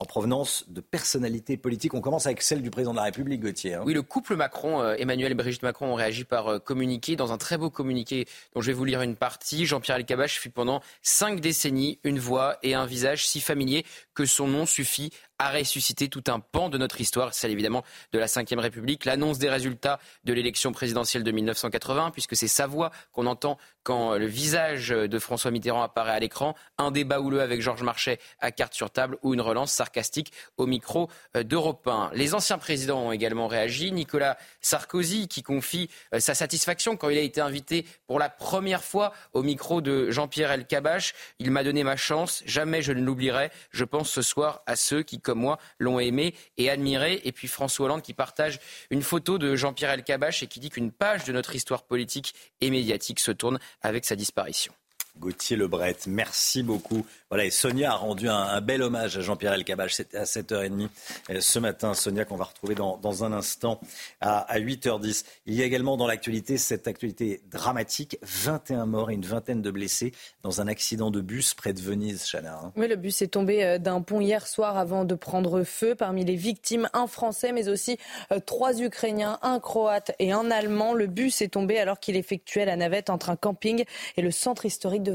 en provenance de personnalités politiques. On commence avec celle du président de la République, Gauthier. Hein. Oui, le couple Macron, euh, Emmanuel et Brigitte Macron ont réagi par euh, communiqué dans un très beau communiqué dont je vais vous lire une partie. Jean-Pierre Elkabbach fut pendant cinq décennies une voix et un visage si familier que son nom suffit a ressuscité tout un pan de notre histoire, celle évidemment de la Ve République. L'annonce des résultats de l'élection présidentielle de 1980, puisque c'est sa voix qu'on entend quand le visage de François Mitterrand apparaît à l'écran, un débat houleux avec Georges Marchais à carte sur table ou une relance sarcastique au micro euh, d'Europe 1. Les anciens présidents ont également réagi. Nicolas Sarkozy qui confie euh, sa satisfaction quand il a été invité pour la première fois au micro de Jean-Pierre Elkabbach. Il m'a donné ma chance, jamais je ne l'oublierai. Je pense ce soir à ceux qui comme moi l'ont aimé et admiré. Et puis François Hollande qui partage une photo de Jean-Pierre Elkabbach et qui dit qu'une page de notre histoire politique et médiatique se tourne avec sa disparition. Gauthier Lebret. Merci beaucoup. Voilà, et Sonia a rendu un, bel hommage à Jean-Pierre Elkabbach. C'était à 7h30 euh, ce matin. Sonia qu'on va retrouver dans, un instant à, 8h10. Il y a également dans l'actualité cette actualité dramatique. 21 morts et une vingtaine de blessés dans un accident de bus près de Venise, Chana. Hein. Oui, le bus est tombé euh, d'un pont hier soir avant de prendre feu. Parmi les victimes, un Français, mais aussi euh, trois Ukrainiens, un Croate et un Allemand. Le bus est tombé alors qu'il effectuait la navette entre un camping et le centre historique de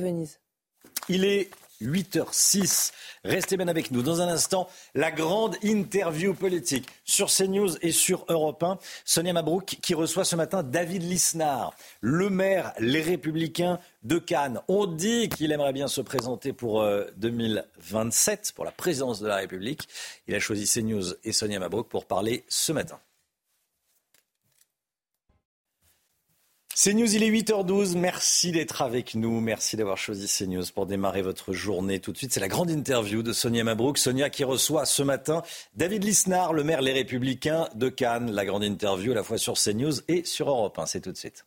Il est 8h06. Restez bien avec nous. Dans un instant, la grande interview politique sur CNews et sur Europe 1. Sonia Mabrouk qui reçoit ce matin David Lisnard, le maire Les Républicains de Cannes. On dit qu'il aimerait bien se présenter pour 2027, euh, pour la présidence de la République. Il a choisi CNews et Sonia Mabrouk pour parler ce matin. CNews, il est 8h12. Merci d'être avec nous. Merci d'avoir choisi CNews pour démarrer votre journée. Tout de suite, c'est la grande interview de Sonia Mabrouk. Sonia qui reçoit ce matin David Lisnard, le maire Les Républicains de Cannes. La grande interview à la fois sur CNews et sur Europe 1. C'est tout de suite.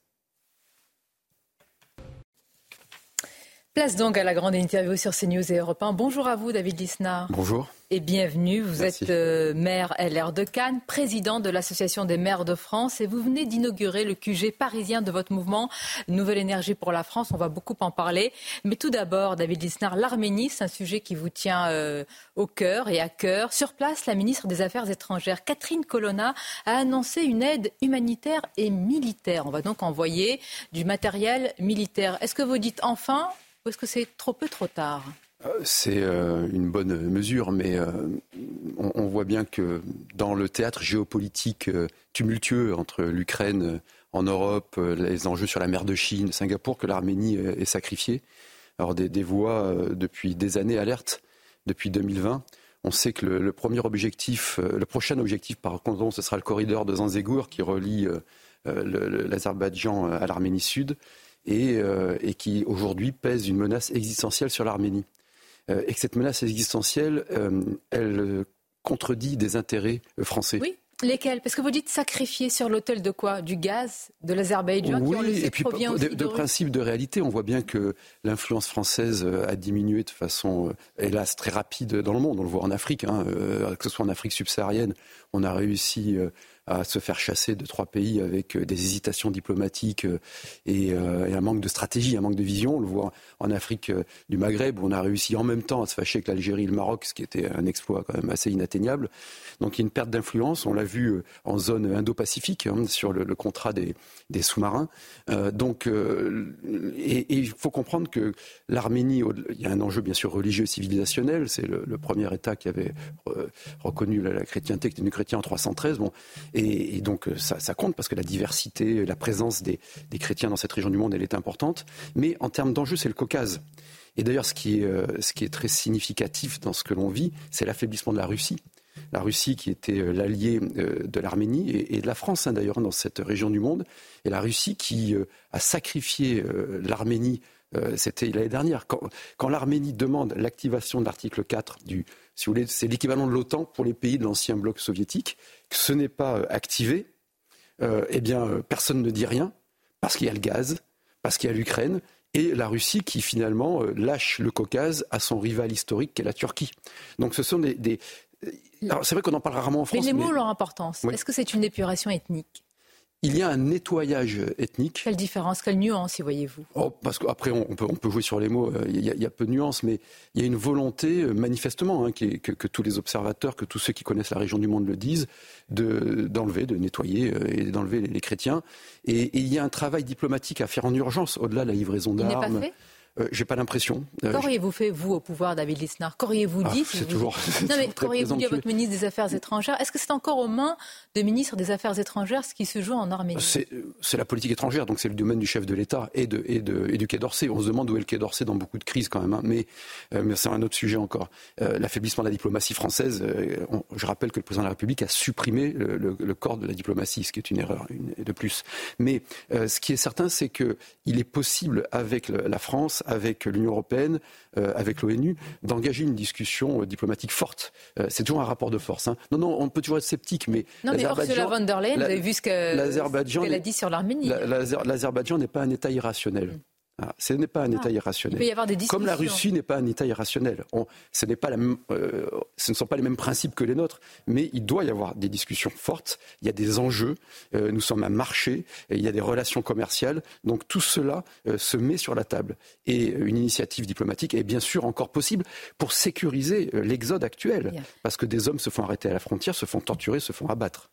Place donc à la grande interview sur CNews et Europe 1. Bonjour à vous, David Lisnard. Bonjour et bienvenue. Vous êtes euh, maire LR de Cannes, président de l'Association des maires de France et vous venez d'inaugurer le QG parisien de votre mouvement Nouvelle énergie pour la France. On va beaucoup en parler. Mais tout d'abord, David Lisnard, l'Arménie, c'est un sujet qui vous tient euh, au cœur et à cœur. Sur place, la ministre des Affaires étrangères, Catherine Colonna, a annoncé une aide humanitaire et militaire. On va donc envoyer du matériel militaire. Est-ce que vous dites enfin Ou est-ce que c'est trop peu, trop tard? C'est une bonne mesure, mais on, voit bien que dans le théâtre géopolitique tumultueux entre l'Ukraine en Europe, les enjeux sur la mer de Chine, Singapour, que l'Arménie est sacrifiée. Alors des, voix depuis des années alertent, depuis 2020. On sait que le, premier objectif, euh, le prochain objectif, par contre, ce sera le corridor de Zanzegour qui relie euh, euh, l'Azerbaïdjan à l'Arménie Sud et, qui aujourd'hui pèse une menace existentielle sur l'Arménie. et que cette menace existentielle, elle contredit des intérêts français. Oui. Lesquels? Parce que vous dites sacrifier sur l'autel de quoi? Du gaz De l'Azerbaïdjan oui, qui, on le et puis provient de, aussi de principe de réalité, on voit bien que l'influence française a diminué de façon, euh, hélas, très rapide dans le monde. On le voit en Afrique, hein, euh, que ce soit en Afrique subsaharienne, on a réussi euh, à se faire chasser de trois pays avec des hésitations diplomatiques et, un manque de stratégie, un manque de vision. On le voit en Afrique du Maghreb où on a réussi en même temps à se fâcher avec l'Algérie et le Maroc, ce qui était un exploit quand même assez inatteignable. Donc il y a une perte d'influence. On l'a vu euh, en zone Indo-Pacifique hein, sur le, contrat des, sous-marins. Euh, donc, euh, et, il faut comprendre que l'Arménie, il y a un enjeu bien sûr religieux civilisationnel. C'est le, premier État qui avait reconnu la, chrétienté, qui était chrétien en 313. Bon, et, donc ça, compte parce que la diversité, la présence des, chrétiens dans cette région du monde, elle est importante. Mais en termes d'enjeu, c'est le Caucase. Et d'ailleurs, ce, qui est, est très significatif dans ce que l'on vit, c'est l'affaiblissement de la Russie la Russie qui était euh, l'allié euh, de l'Arménie et, de la France hein, d'ailleurs dans cette région du monde, et la Russie qui euh, a sacrifié l'Arménie, c'était l'année dernière, quand, l'Arménie demande l'activation de l'article 4 du, si vous voulez, c'est l'équivalent de l'OTAN pour les pays de l'ancien bloc soviétique, que ce n'est pas activé, eh bien personne ne dit rien, parce qu'il y a le gaz, parce qu'il y a l'Ukraine, et la Russie qui finalement lâche le Caucase à son rival historique qui est la Turquie. Donc ce sont des, c'est vrai qu'on en parle rarement en France. Mais les mots ont leur importance. Est-ce que c'est une épuration ethnique? Il y a un nettoyage ethnique. Quelle différence, quelle nuance y voyez-vous? Oh, Parce qu'après, on peut, on peut jouer sur les mots, euh, il y, a, peu de nuances, mais il y a une volonté, euh, manifestement, hein, que, tous les observateurs, que tous ceux qui connaissent la région du monde le disent, d'enlever, de, nettoyer euh, et d'enlever les, chrétiens. Et, et, il y a un travail diplomatique à faire en urgence, au-delà de la livraison d'armes. Euh, j'ai pas l'impression. Euh, qu'auriez-vous fait, vous, au pouvoir, David Lisnard Qu'auriez-vous ah, dit C'est toujours. Non, mais qu'auriez-vous dit à votre ministre des Affaires étrangères Est-ce que c'est encore aux mains des ministres des Affaires étrangères ce qui se joue en Arménie C'est la politique étrangère, donc c'est le domaine du chef de l'État et, de, et, de, et du Quai d'Orsay. On se demande où est le Quai d'Orsay dans beaucoup de crises quand même, hein. mais, euh, mais c'est un autre sujet encore. L'affaiblissement de la diplomatie française, je rappelle que le président de la République a supprimé le, corps de la diplomatie, ce qui est une erreur de plus. Mais ce qui est certain, c'est qu'il est possible avec la France, avec l'Union européenne, euh, avec l'ONU, d'engager une discussion euh, diplomatique forte. Euh, c'est toujours un rapport de force. Hein. Non, non, on peut toujours être sceptique, mais non, mais Ursula von der Leyen, vous avez vu ce qu'elle a dit sur l'Arménie. L'Azerbaïdjan n'est pas un État irrationnel. Ah, ce n'est pas un État irrationnel. Il peut y avoir des Comme la Russie n'est pas un État irrationnel. ce, pas la euh, ce ne sont pas les mêmes principes que les nôtres, mais il doit y avoir des discussions fortes. Il y a des enjeux. Euh, nous sommes un marché. Et il y a des relations commerciales. Donc tout cela euh, se met sur la table. Et une initiative diplomatique est bien sûr encore possible pour sécuriser l'exode actuel. Parce que des hommes se font arrêter à la frontière, se font torturer, se font abattre.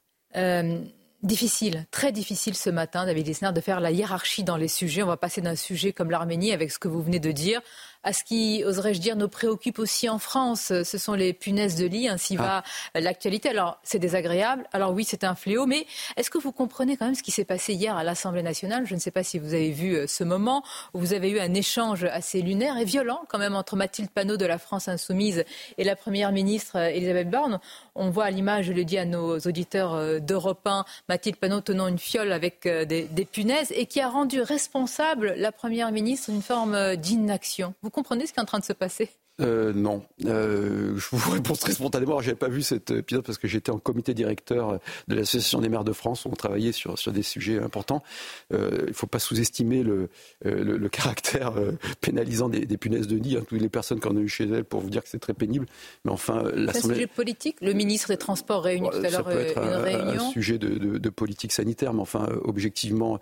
Difficile, très difficile ce matin, David Lisnard, de faire la hiérarchie dans les sujets. On va passer d'un sujet comme l'Arménie, avec ce que vous venez de dire, à ce qui, oserais-je dire, nous préoccupe aussi en France. Ce sont les punaises de lit, ainsi va ah. l'actualité. Alors, c'est désagréable. Alors oui, c'est un fléau. Mais est-ce que vous comprenez quand même ce qui s'est passé hier à l'Assemblée nationale? Je ne sais pas si vous avez vu euh, ce moment où vous avez eu un échange assez lunaire et violent quand même entre Mathilde Panot de la France Insoumise et la Première ministre euh, Elisabeth Borne. On voit à l'image, je le dis à nos auditeurs euh, d'Europe 1, Mathilde Panot tenant une fiole avec des, des punaises et qui a rendu responsable la Première ministre d'une forme d'inaction comprenez ce qui est en train de se passer? Euh, non, euh, je vous réponds très spontanément. Je n'avais pas vu cet épisode parce que j'étais en comité directeur de l'association des maires de France. Où on travaillait sur sur des sujets importants. Euh, il ne faut pas sous-estimer le, le, caractère pénalisant des, punaises de nid. Hein, toutes les personnes qu'on a eues chez elles pour vous dire que c'est très pénible. Mais enfin, C'est un sujet politique. Le ministre des Transports réunit tout à l'heure une un, réunion. Un sujet de, de, de, politique sanitaire, mais enfin, objectivement,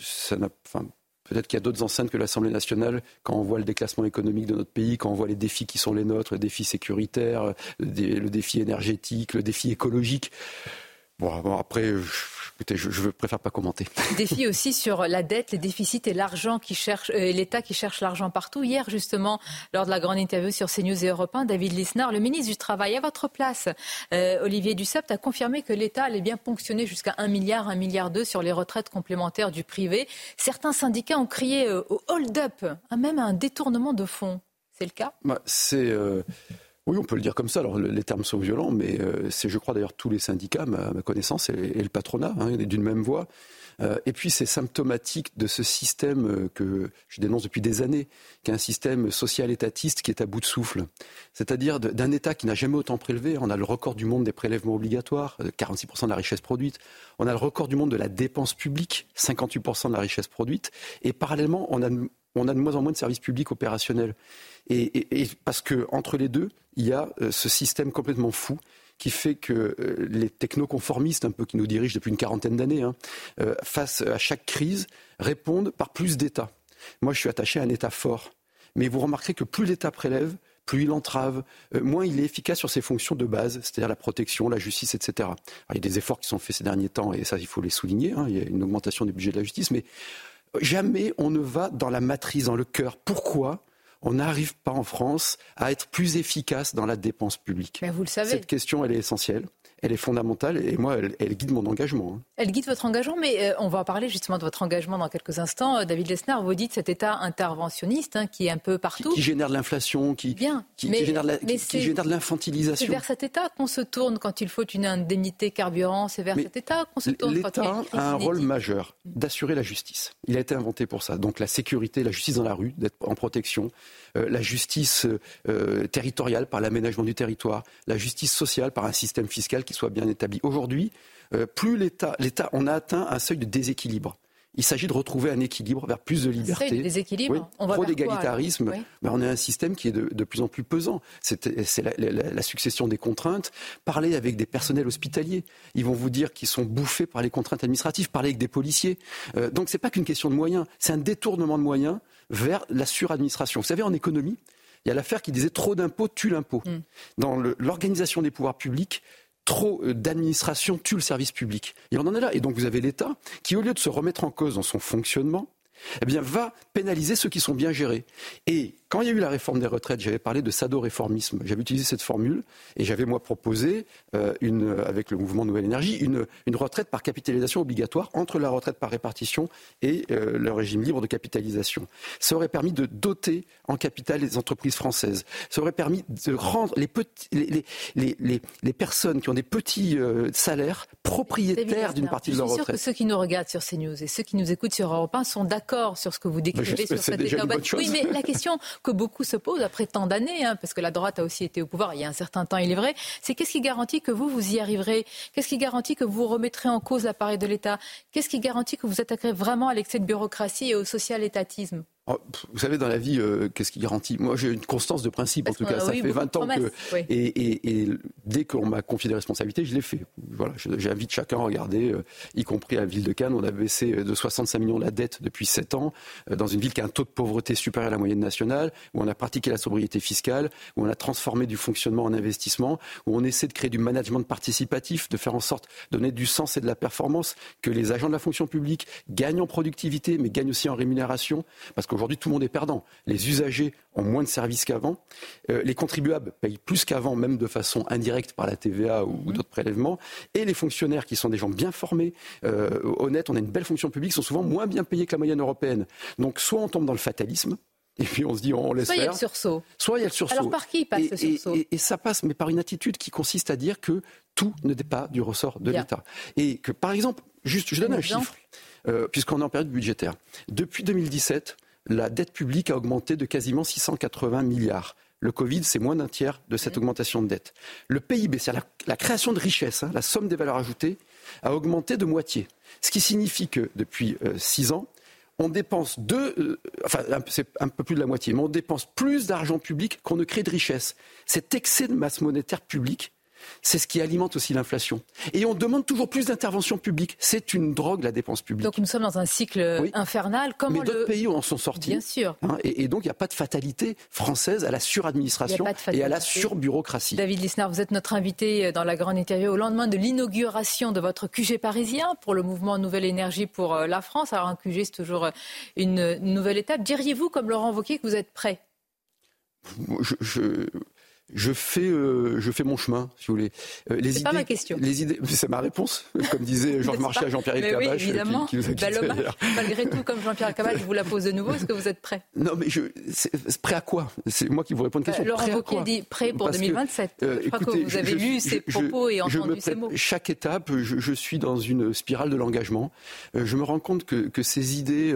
ça n'a. Enfin, Peut-être qu'il y a d'autres enceintes que l'Assemblée nationale quand on voit le déclassement économique de notre pays, quand on voit les défis qui sont les nôtres, le défi sécuritaire, le défi énergétique, le défi écologique. Bon, après, Écoutez, je, je préfère pas commenter. Défi aussi sur la dette, les déficits et l'argent qui cherche, euh, l'État qui cherche l'argent partout. Hier, justement, lors de la grande interview sur CNews et Europe 1, David Lisnard, le ministre du Travail, à votre place, euh, Olivier Dussopt, a confirmé que l'État allait bien ponctionner jusqu'à 1 milliard, 1 milliard 2 sur les retraites complémentaires du privé. Certains syndicats ont crié euh, au hold-up, même à un détournement de fonds. C'est le cas? Bah, C'est. Oui, on peut le dire comme ça. Alors, les termes sont violents, mais euh, c'est, je crois d'ailleurs, tous les syndicats, ma, ma connaissance, et, et, le patronat, hein, d'une même voix. Euh, et puis, c'est symptomatique de ce système euh, que je dénonce depuis des années, qui est un système social-étatiste qui est à bout de souffle. C'est-à-dire d'un État qui n'a jamais autant prélevé. On a le record du monde des prélèvements obligatoires, 46% de la richesse produite. On a le record du monde de la dépense publique, 58% de la richesse produite. Et parallèlement, on a on a de moins en moins de services publics opérationnels. Et, et, et parce que entre les deux, il y a euh, ce système complètement fou qui fait que euh, les technoconformistes, un peu qui nous dirigent depuis une quarantaine d'années, hein, euh, face à chaque crise, répondent par plus d'État. Moi, je suis attaché à un État fort. Mais vous remarquerez que plus l'État prélève, plus il entrave, euh, moins il est efficace sur ses fonctions de base, c'est-à-dire la protection, la justice, etc. Il y a des efforts qui sont faits ces derniers temps, et ça, il faut les souligner. Hein, il y a une augmentation du budget de la justice, mais jamais on ne va dans la matrice, dans le cœur. Pourquoi on n'arrive pas en France à être plus efficace dans la dépense publique? Mais vous le savez. Cette question, elle est essentielle elle est fondamentale et moi, elle, elle guide mon engagement. Hein. Elle guide votre engagement, mais euh, on va parler justement de votre engagement dans quelques instants. Euh, David Lesnar, vous dites cet État interventionniste hein, qui est un peu partout. Qui, qui génère de l'inflation, qui, Bien, qui, mais, qui, génère de l'infantilisation. C'est vers cet État qu'on se tourne quand il faut une indemnité carburant, c'est vers mais cet État qu'on se tourne. L'État a un rôle majeur d'assurer la justice. Il a été inventé pour ça. Donc la sécurité, la justice dans la rue, d'être en protection, la justice euh, territoriale par l'aménagement du territoire, la justice sociale par un système fiscal qui soit bien établi. Aujourd'hui, euh, plus l'État, l'État, on a atteint un seuil de déséquilibre. Il s'agit de retrouver un équilibre vers plus de liberté. Déséquilibre. Oui, on trop d'égalitarisme. Oui. Ben, on a un système qui est de, de plus en plus pesant. C'est, c'est la, la, la, succession des contraintes. Parlez avec des personnels hospitaliers. Ils vont vous dire qu'ils sont bouffés par les contraintes administratives. Parlez avec des policiers. Euh, donc c'est pas qu'une question de moyens. C'est un détournement de moyens vers la suradministration. Vous savez, en économie, il y a l'affaire qui disait trop d'impôts tue l'impôt. Mm. Dans l'organisation des pouvoirs publics, trop d'administration tue le service public. Et on en est là. Et donc vous avez l'État qui, au lieu de se remettre en cause dans son fonctionnement, eh bien, va pénaliser ceux qui sont bien gérés. Et quand il y a eu la réforme des retraites, j'avais parlé de sado-réformisme. J'avais utilisé cette formule et j'avais, moi, proposé, euh, une, avec le mouvement Nouvelle Énergie, une, une, retraite par capitalisation obligatoire entre la retraite par répartition et euh, le régime libre de capitalisation. Ça aurait permis de doter en capital les entreprises françaises. Ça aurait permis de rendre les, petits, les, les, les, les personnes qui ont des petits euh, salaires propriétaires d'une partie de leur retraite. Je suis sûr que ceux qui nous regardent sur CNews et ceux qui nous écoutent sur Europe 1 sont d'accord sur ce que vous décrivez sur cette. Oui, mais la question que beaucoup se posent après tant d'années, hein, parce que la droite a aussi été au pouvoir il y a un certain temps, il est vrai, c'est qu'est-ce qui garantit que vous, vous y arriverez Qu'est-ce qui garantit que vous remettrez en cause l'appareil de l'État Qu'est-ce qui garantit que vous attaquerez vraiment à l'excès de bureaucratie et au social-étatisme vous savez, dans la vie, euh, qu'est-ce qui garantit? Moi, j'ai une constance de principe, Parce en tout cas. Ça fait 20 ans que. Oui. Et, et, et, dès qu'on m'a confié des responsabilités, je l'ai fait. Voilà, j'invite chacun à regarder, euh, y compris à la ville de Cannes. On a baissé de 65 millions la dette depuis 7 ans, euh, dans une ville qui a un taux de pauvreté supérieur à la moyenne nationale, où on a pratiqué la sobriété fiscale, où on a transformé du fonctionnement en investissement, où on essaie de créer du management participatif, de faire en sorte de donner du sens et de la performance, que les agents de la fonction publique gagnent en productivité, mais gagnent aussi en rémunération. Parce qu'aujourd'hui, tout le monde est perdant. Les usagers ont moins de services qu'avant. Euh, les contribuables payent plus qu'avant, même de façon indirecte par la TVA ou, ou d'autres prélèvements. Et les fonctionnaires, qui sont des gens bien formés, euh, honnêtes, on a une belle fonction publique, sont souvent moins bien payés que la moyenne européenne. Donc, soit on tombe dans le fatalisme, et puis on se dit, on laisse Soit faire. il y a le sursaut. Soit il y a le sursaut. Alors par qui passe et, le sursaut? et, et, et, ça passe, mais par une attitude qui consiste à dire que tout ne dépend pas du ressort de l'État. Et que, par exemple, juste, je donne un, un chiffre, euh, puisqu'on est en période budgétaire. Depuis 2017, la dette publique a augmenté de quasiment 680 milliards. Le Covid, c'est moins d'un tiers de cette augmentation de dette. Le PIB, c'est-à-dire la, la, création de richesse, hein, la somme des valeurs ajoutées, a augmenté de moitié. Ce qui signifie que depuis euh, six ans, on dépense deux, euh, enfin c'est un peu plus de la moitié, mais on dépense plus d'argent public qu'on ne crée de richesse. Cet excès de masse monétaire publique c'est ce qui alimente aussi l'inflation. Et on demande toujours plus d'intervention publique. C'est une drogue, la dépense publique. Donc nous sommes dans un cycle infernal. Comment Mais d'autres pays en sont sortis. Bien sûr. Hein, et, et, donc il n'y a pas de fatalité française à la suradministration et à la surbureaucratie. David Lisnard, vous êtes notre invité dans la grande interview au lendemain de l'inauguration de votre QG parisien pour le mouvement Nouvelle Énergie pour euh, la France. Alors un QG, c'est toujours euh, une nouvelle étape. Diriez-vous, comme Laurent Wauquiez, que vous êtes prêt? Je, je, je fais, euh, je fais mon chemin, si vous voulez. Euh, les idées, pas ma question. Les idées, c'est ma réponse, comme disait Georges Marchais à Jean-Pierre Elkabbach. Oui, évidemment. Qui, qui nous a malgré tout, comme Jean-Pierre Elkabbach, je vous la pose de nouveau. Est-ce que vous êtes prêt? Non, mais je, prêt à quoi? C'est moi qui vous réponds une question. Euh, Laurent Wauquiez dit prêt pour Parce 2027. Que, euh, je crois écoutez, que vous avez je, lu ses propos et entendu ces mots. Chaque étape, je, suis dans une spirale de l'engagement. je me rends compte que, que ces idées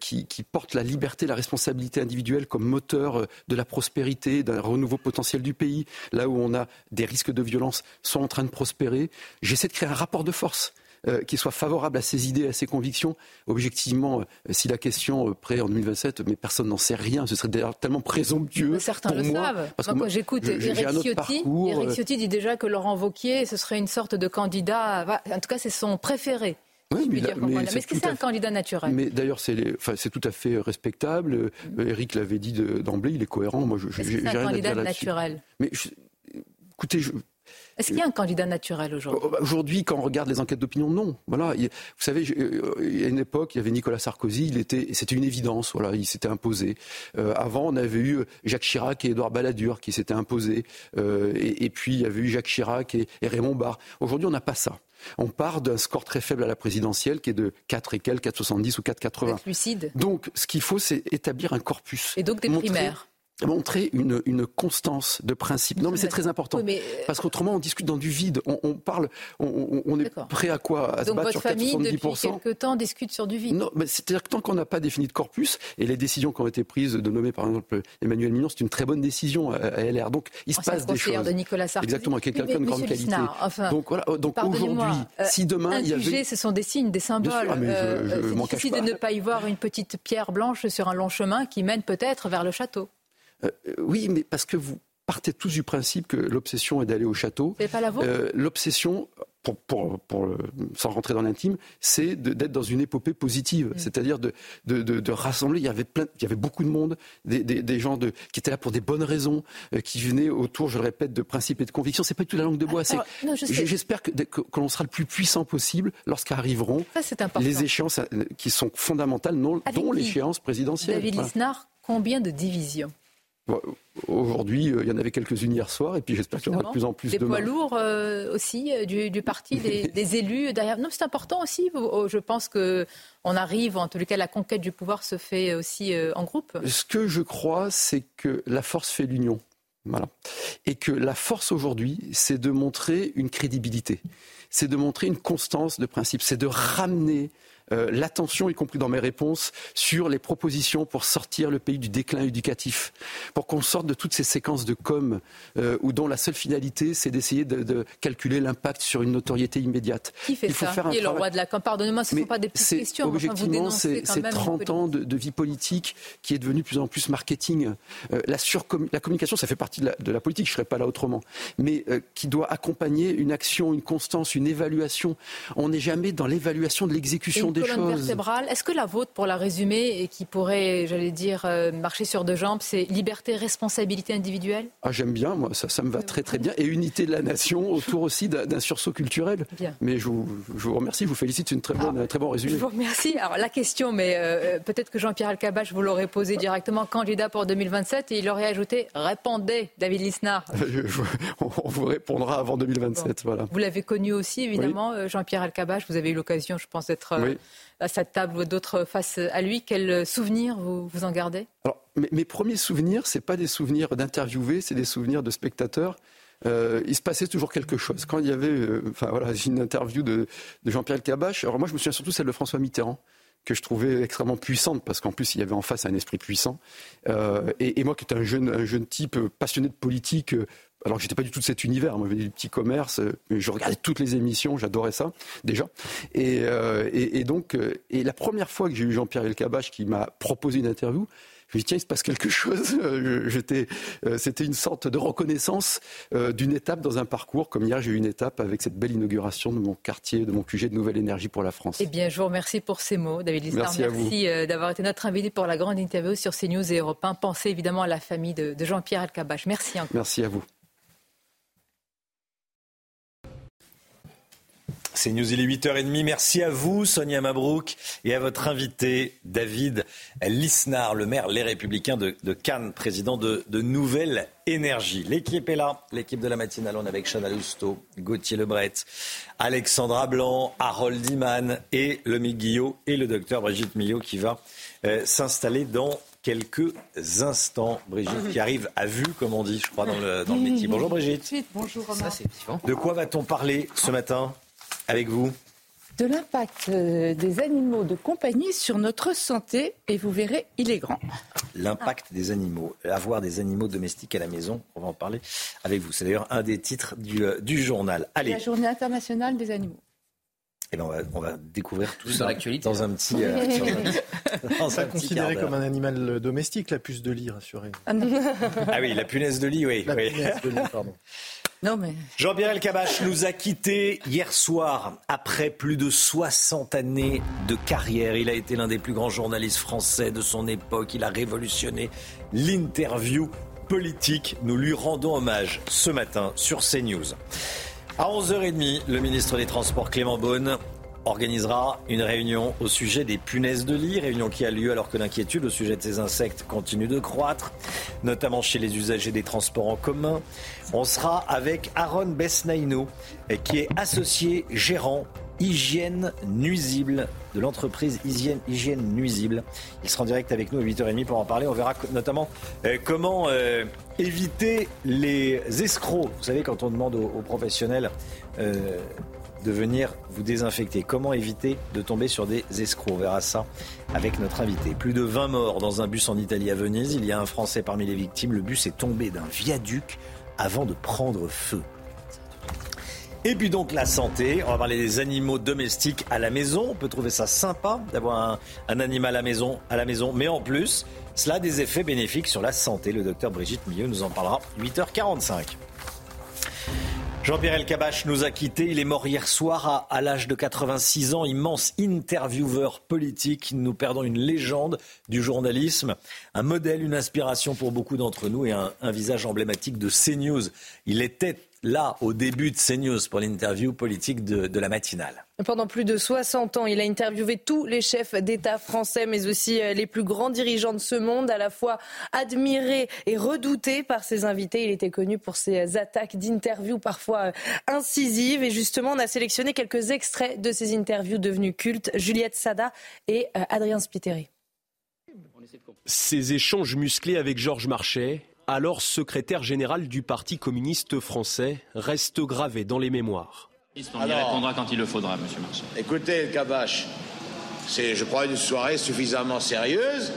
qui, qui portent la liberté, la responsabilité individuelle comme moteur de la prospérité, d'un renouveau potentiel du pays, là où on a des risques de violence, sont en train de prospérer. J'essaie de créer un rapport de force. Euh, qui soit favorable à ses idées, à ses convictions. Objectivement, euh, si la question euh, près en 2027, mais personne n'en sait rien, ce serait d'ailleurs tellement présomptueux. Mais certains pour le moi, savent. Parce moi, quand j'écoute Eric Ciotti, Eric Ciotti dit déjà que Laurent Wauquiez, ce serait une sorte de candidat. En tout cas, c'est son préféré. Oui, mais, mais, mais est-ce que c'est un candidat naturel Mais d'ailleurs, c'est enfin, tout à fait respectable. Eric l'avait dit d'emblée, il est cohérent. Moi, je, que c'est un candidat naturel Mais je, écoutez, je, est-ce qu'il y a un candidat naturel aujourd'hui oh, bah, Aujourd'hui, quand on regarde les enquêtes d'opinion, non. Voilà. Vous savez, euh, il y a une époque, il y avait Nicolas Sarkozy, il était, c'était une évidence. Voilà, il s'était imposé. Euh, avant, on avait eu Jacques Chirac et Édouard Balladur qui s'étaient imposés. Euh, et, et, puis, il y avait eu Jacques Chirac et, et Raymond Barre. Aujourd'hui, on n'a pas ça. On part d'un score très faible à la présidentielle qui est de 4 et quelques, 4,70 ou 4,80. lucide. Donc, ce qu'il faut, c'est établir un corpus. Et donc des primaires montrer une, une, constance de principe. Non, mais c'est très important. Oui, mais... Parce qu'autrement, on discute dans du vide. On, on parle, on, on, est prêt à quoi? À Donc se battre votre sur famille, 4, depuis quelque temps, discute sur du vide Non, mais c'est-à-dire que tant qu'on n'a pas défini de corpus, et les décisions qui ont été prises de nommer par exemple Emmanuel Mignon, c'est une très bonne décision à, à LR. Donc il se passe des choses. de Nicolas Sarkozy. Exactement, qui est quelqu'un de grande qualité. Enfin, donc voilà, donc aujourd'hui, euh, si demain il y avait... ce sont des signes, des symboles. Sûr, ah, mais je, je euh, c'est difficile de ne pas y voir une petite pierre blanche sur un long chemin qui mène peut-être vers le château. Euh, oui, mais parce que vous partez tous du principe que l'obsession est d'aller au château. C'est pas la vôtre? Euh, L'obsession, pour, pour, pour, le- sans rentrer dans l'intime, c'est de- d'être dans une épopée positive, Mm. c'est-à-dire de, de, de, de rassembler. Il y avait plein, il y avait beaucoup de monde, des, des, des gens qui étaient là pour des bonnes raisons, euh, qui venaient autour, je le répète, de principes et de convictions. C'est pas du tout la langue de bois. c'est- Alors, non, je sais. J'espère que, que, que l'on sera le plus puissant possible lorsqu'arriveront Ça, c'est important. les échéances euh, qui sont fondamentales, non- Avec dont qui? l'échéance présidentielle. David. Lisnard, combien de divisions? Aujourd'hui, euh, il y en avait quelques-unes hier soir, et puis j'espère qu'il y en aura de plus en plus Des demain. poids lourds euh, aussi euh, du, du parti, des, des élus derrière. Non, c'est important aussi. Oh, Je pense que on arrive, en les cas, la conquête du pouvoir se fait aussi euh, en groupe. Ce que je crois, c'est que la force fait l'union. Voilà. Et que la force aujourd'hui, c'est de montrer une crédibilité. C'est de montrer une constance de principe. C'est de ramener euh, l'attention, y compris dans mes réponses, sur les propositions pour sortir le pays du déclin éducatif, pour qu'on sorte de toutes ces séquences de com euh, où dont la seule finalité, c'est d'essayer de, de calculer l'impact sur une notoriété immédiate. Qui fait Il faut ça faire un Qui est le travail- roi de la com Pardonnez-moi, ce ne sont pas des petites questions. enfin, Objectivement, c'est quand c'est même 30 ans de, de vie politique qui est devenue de plus en plus marketing. Euh, la, communication, ça fait partie de la, de la politique, je ne serais pas là autrement, mais qui doit accompagner une action, une constance, une évaluation. On n'est jamais dans l'évaluation de l'exécution des colonne vertébrale. Est-ce que la vôtre, pour la résumer, et qui pourrait, j'allais dire, euh, marcher sur deux jambes, c'est liberté, responsabilité individuelle? Ah, J'aime bien, moi, ça, ça me va très très bien. Et unité de la nation autour aussi d'un sursaut culturel. Bien. Mais je vous, je vous remercie, je vous félicite, c'est une très bonne, très bon résumé. Je vous remercie. Alors la question, mais euh, peut-être que Jean-Pierre Alcabache vous l'aurait posée directement, candidat pour 2027, et il aurait ajouté répondez, David Lisnard. On vous répondra avant 2027. Voilà. Vous l'avez connu aussi, évidemment, euh, Jean-Pierre Alcabache. Vous avez eu l'occasion, je pense, d'être euh, Oui. À cette table ou d'autres face à lui. Quel souvenir vous, vous en gardez? Alors, mes, premiers souvenirs, c'est pas des souvenirs d'interviewés, c'est des souvenirs de spectateurs. Euh, il se passait toujours quelque chose. Quand il y avait, euh, enfin voilà, une interview de, Jean-Pierre Elkabbach. Alors moi, je me souviens surtout celle de François Mitterrand que je trouvais extrêmement puissante parce qu'en plus il y avait en face un esprit puissant. Euh, et, moi, qui étais un jeune, un jeune type passionné de politique. Alors que j'étais pas du tout de cet univers, moi je venais du petit commerce, euh, mais je regardais toutes les émissions, j'adorais ça déjà. Et, euh, et, et donc, euh, et la première fois que j'ai eu Jean-Pierre Elkabbach qui m'a proposé une interview, Je me dis, tiens, il se passe quelque chose. Euh, c'était une sorte de reconnaissance d'une étape dans un parcours. Comme hier, j'ai eu une étape avec cette belle inauguration de mon quartier, de mon QG de Nouvelle Énergie pour la France. Eh bien, je vous remercie pour ces mots, David Lisnard. Merci, merci d'avoir été notre invité pour la grande interview sur CNews et Europe 1. Pensez évidemment à la famille de, de Jean-Pierre Alcabache. Merci encore. Merci à vous. C'est News, il est 8h30. Merci à vous, Sonia Mabrouk, et à votre invité, David Lisnard, le maire Les Républicains de, Cannes, président de, Nouvelle Énergie. L'équipe est là, l'équipe de la matinale. On est avec Chana Lousteau, Gauthier Lebret, Alexandra Blanc, Harold Iman et le Guillot et le docteur Brigitte Millot qui va euh, s'installer dans quelques instants. Brigitte qui arrive à vue, comme on dit, je crois, dans le, dans le métier. Bonjour Brigitte. Bonjour De quoi va-t-on parler ce matin? Avec vous de l'impact euh, des animaux de compagnie sur notre santé et vous verrez, il est grand. L'impact des animaux, avoir des animaux domestiques à la maison, on va en parler avec vous. C'est d'ailleurs un des titres du, euh, du journal. Allez. La journée internationale des animaux. Eh ben on, va, on va découvrir tout, ça dans, dans un petit. Euh, dans ça considéré comme un animal domestique, la puce de lit, rassurez. ah oui, la punaise de lit, oui. La punaise de lit, pardon. Jean-Pierre Elkabach nous a quittés hier soir après plus de 60 années de carrière. Il a été l'un des plus grands journalistes français de son époque. Il a révolutionné l'interview politique. Nous lui rendons hommage ce matin sur CNews. À 11h30, le ministre des Transports Clément Beaune organisera une réunion au sujet des punaises de lit, réunion qui a lieu alors que l'inquiétude au sujet de ces insectes continue de croître, notamment chez les usagers des transports en commun. On sera avec Aaron Besnaino, qui est associé gérant hygiène nuisible de l'entreprise hygiène, nuisible. Il sera en direct avec nous à 8h30 pour en parler. On verra notamment euh, comment euh, éviter les escrocs. Vous savez, quand on demande aux, professionnels euh, de venir vous désinfecter. Comment éviter de tomber sur des escrocs? On verra ça avec notre invité. Plus de 20 morts dans un bus en Italie à Venise. Il y a un Français parmi les victimes. Le bus est tombé d'un viaduc avant de prendre feu. Et puis donc la santé, on va parler des animaux domestiques à la maison. On peut trouver ça sympa d'avoir un, animal à la, maison, à la maison, mais en plus, cela a des effets bénéfiques sur la santé. Le docteur Brigitte Milieu nous en parlera 8h45. Jean-Pierre Elkabach nous a quittés. Il est mort hier soir à, l'âge de 86 ans. Immense intervieweur politique. Nous perdons une légende du journalisme, un modèle, une inspiration pour beaucoup d'entre nous et un, un visage emblématique de CNews. Il était là au début de CNews pour l'interview politique de, la matinale. Pendant plus de 60 ans, il a interviewé tous les chefs d'État français, mais aussi euh, les plus grands dirigeants de ce monde, à la fois admiré et redouté par ses invités. Il était connu pour ses attaques d'interviews parfois euh, incisives. Et justement, on a sélectionné quelques extraits de ces interviews devenues cultes. Juliette Sada et euh, Adrien Spiteri. Ces échanges musclés avec Georges Marchais, alors secrétaire général du Parti communiste français, reste gravé dans les mémoires. On y répondra quand il le faudra, monsieur Marchand. Écoutez, Kabash, c'est, je crois, une soirée suffisamment sérieuse.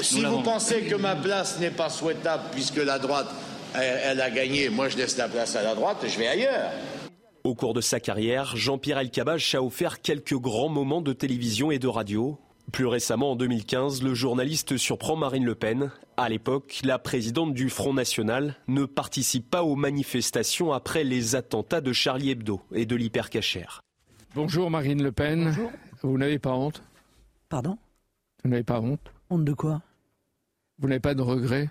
Si vous pensez que ma place n'est pas souhaitable puisque la droite, elle, a gagné, moi je laisse la place à la droite et je vais ailleurs. Au cours de sa carrière, Jean-Pierre Elkabbach a offert quelques grands moments de télévision et de radio, plus récemment, en 2015, le journaliste surprend Marine Le Pen. À l'époque, la présidente du Front National ne participe pas aux manifestations après les attentats de Charlie Hebdo et de l'hypercachère. Bonjour Marine Le Pen. Vous n'avez pas honte? Pardon? Vous n'avez pas honte? Honte de quoi? Vous n'avez pas de regrets?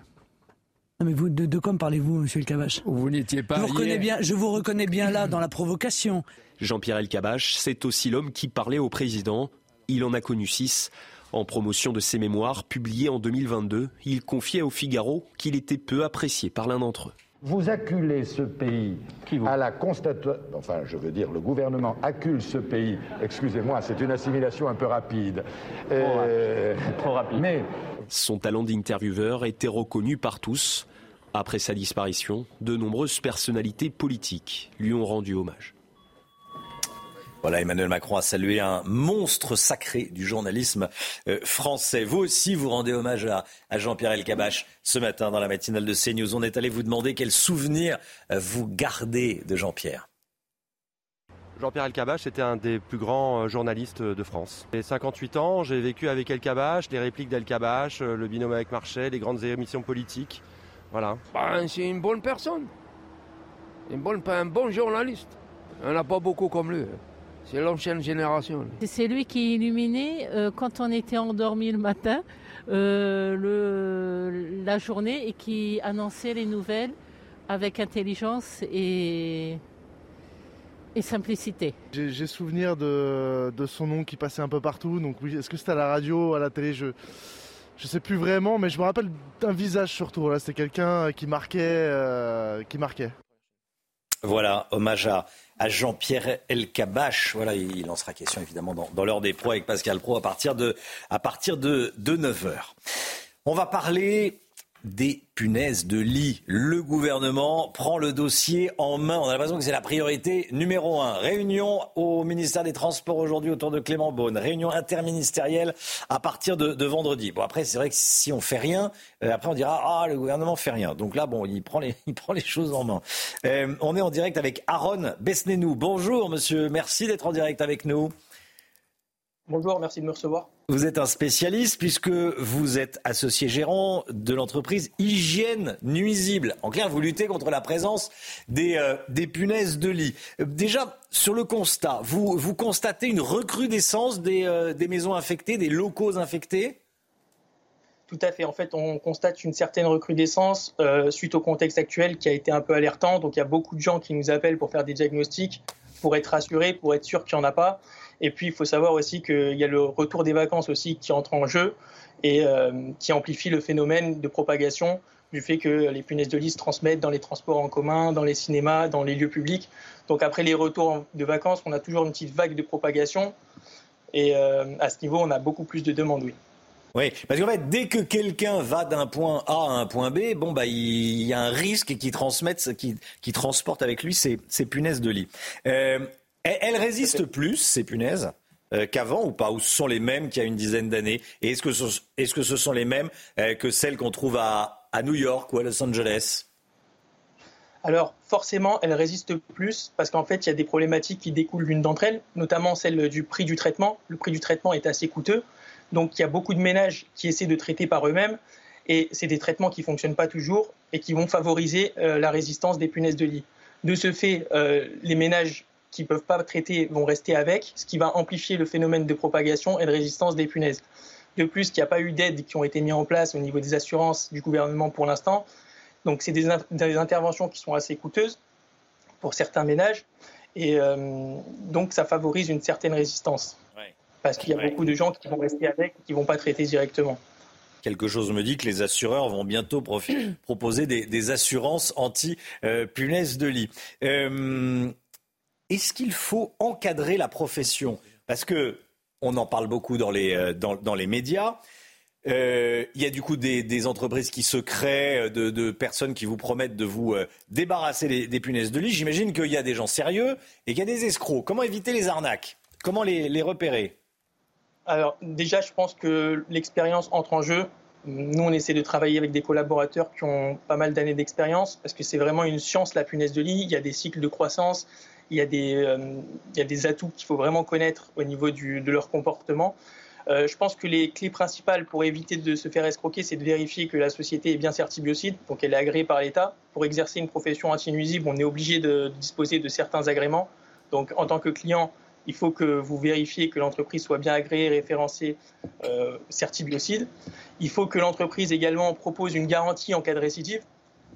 Non mais vous, de, quoi me parlez-vous, monsieur El Kabache Vous n'étiez pas. Je vous, reconnais bien, je vous reconnais bien là dans la provocation. Jean-Pierre El Kabache, c'est aussi l'homme qui parlait au président il en a connu six. En promotion de ses mémoires, publiées en 2022, il confiait au Figaro qu'il était peu apprécié par l'un d'entre eux. Vous acculez ce pays à la constatation. Enfin, je veux dire, le gouvernement accule ce pays. Excusez-moi, c'est une assimilation un peu rapide. Euh, Trop rapide. Mais. Son talent d'intervieweur était reconnu par tous. Après sa disparition, de nombreuses personnalités politiques lui ont rendu hommage. Voilà, Emmanuel Macron a salué un monstre sacré du journalisme euh, français. Vous aussi, vous rendez hommage à, Jean-Pierre Elkabach ce matin dans la matinale de CNews. On est allé vous demander quel souvenir euh, vous gardez de Jean-Pierre. Jean-Pierre Elkabach était un des plus grands euh, journalistes de France. J'ai 58 ans, j'ai vécu avec Elkabach, les répliques d'Elkabach, le binôme avec Marchais, les grandes émissions politiques. Voilà. Ben, c'est une bonne personne. Une bonne, un bon journaliste. On n'a pas beaucoup comme lui. C'est l'ancienne génération. C'est lui qui illuminait euh, quand on était endormi le matin le, la journée et qui annonçait les nouvelles avec intelligence et et simplicité. J'ai souvenir de, de, son nom qui passait un peu partout. Donc oui, est-ce que c'était à la radio, à la télé? Je je sais plus vraiment, mais je me rappelle d'un visage surtout. Là, c'était quelqu'un qui marquait, euh, qui marquait. Voilà, hommage à, à Jean-Pierre Elkabach. Voilà, il en sera question évidemment dans, l'heure des pros avec Pascal Pro à partir de, à partir de, de 9h. On va parler des punaises de lit. Le gouvernement prend le dossier en main. On a l'impression que c'est la priorité numéro un. Réunion au ministère des Transports aujourd'hui autour de Clément Beaune. Réunion interministérielle à partir de, vendredi. Bon, après, c'est vrai que si on fait rien, euh, après on dira Ah, le gouvernement fait rien. Donc là, bon, il prend les, il prend les choses en main. Euh, on est en direct avec Aaron Besnenou. Bonjour, monsieur. Merci d'être en direct avec nous. Bonjour, merci de me recevoir. Vous êtes un spécialiste puisque vous êtes associé gérant de l'entreprise Hygiène Nuisible. En clair, vous luttez contre la présence des, euh, punaises de lit. Déjà, sur le constat, vous, constatez une recrudescence des, euh, des maisons infectées, des locaux infectés? Tout à fait. En fait, on constate une certaine recrudescence euh, suite au contexte actuel qui a été un peu alertant. Donc, il y a beaucoup de gens qui nous appellent pour faire des diagnostics, pour être rassurés, pour être sûr qu'il n'y en a pas. Et puis, il faut savoir aussi qu'il y a le retour des vacances aussi qui entre en jeu et euh, qui amplifie le phénomène de propagation du fait que les punaises de lit se transmettent dans les transports en commun, dans les cinémas, dans les lieux publics. Donc après les retours de vacances, on a toujours une petite vague de propagation. Et euh, à ce niveau, on a beaucoup plus de demandes, oui. Oui, parce qu'en fait, dès que quelqu'un va d'un point A à un point B, bon bah il y a un risque qui transmette, qui, transporte avec lui ces, ces punaises de lit. Euh, elles résistent plus, ces punaises, euh, qu'avant ou pas Ou ce sont les mêmes qu'il y a une dizaine d'années? Et est-ce que, ce, est -ce que ce sont les mêmes euh, que celles qu'on trouve à, à, New York ou à Los Angeles? Alors forcément, elles résistent plus parce qu'en fait, il y a des problématiques qui découlent d'une d'entre elles, notamment celle du prix du traitement. Le prix du traitement est assez coûteux, donc il y a beaucoup de ménages qui essaient de traiter par eux-mêmes, et c'est des traitements qui ne fonctionnent pas toujours et qui vont favoriser euh, la résistance des punaises de lit. De ce fait, les ménages qui ne peuvent pas traiter vont rester avec, ce qui va amplifier le phénomène de propagation et de résistance des punaises. De plus, il n'y a pas eu d'aides qui ont été mises en place au niveau des assurances du gouvernement pour l'instant. Donc, c'est des, interventions qui sont assez coûteuses pour certains ménages. Et euh, donc, ça favorise une certaine résistance. Parce qu'il y a beaucoup de gens qui vont rester avec et qui ne vont pas traiter directement quelque chose me dit que les assureurs vont bientôt proposer des, assurances anti-punaises de lit. Euh, est-ce qu'il faut encadrer la profession? Parce que on en parle beaucoup dans les, euh, dans, les médias. Euh, il y a du coup des, entreprises qui se créent, de, personnes qui vous promettent de vous euh, débarrasser des, punaises de lit. J'imagine qu'il y a des gens sérieux et qu'il y a des escrocs. Comment éviter les arnaques? Comment les repérer? Alors déjà, je pense que l'expérience entre en jeu. Nous, on essaie de travailler avec des collaborateurs qui ont pas mal d'années d'expérience parce que c'est vraiment une science, la punaise de lit. Il y a des cycles de croissance, il y a des, euh, il y a des atouts qu'il faut vraiment connaître au niveau de leur comportement. Euh, je pense que les clés principales pour éviter de se faire escroquer, c'est de vérifier que la société est bien certibiocide, donc elle est agréée par l'État. Pour exercer une profession anti-nuisible, on est obligé de, disposer de certains agréments. Donc en tant que client, il faut que vous vérifiez que l'entreprise soit bien agréée, référencée, euh, certibiocide. Il faut que l'entreprise également propose une garantie en cas de récidive,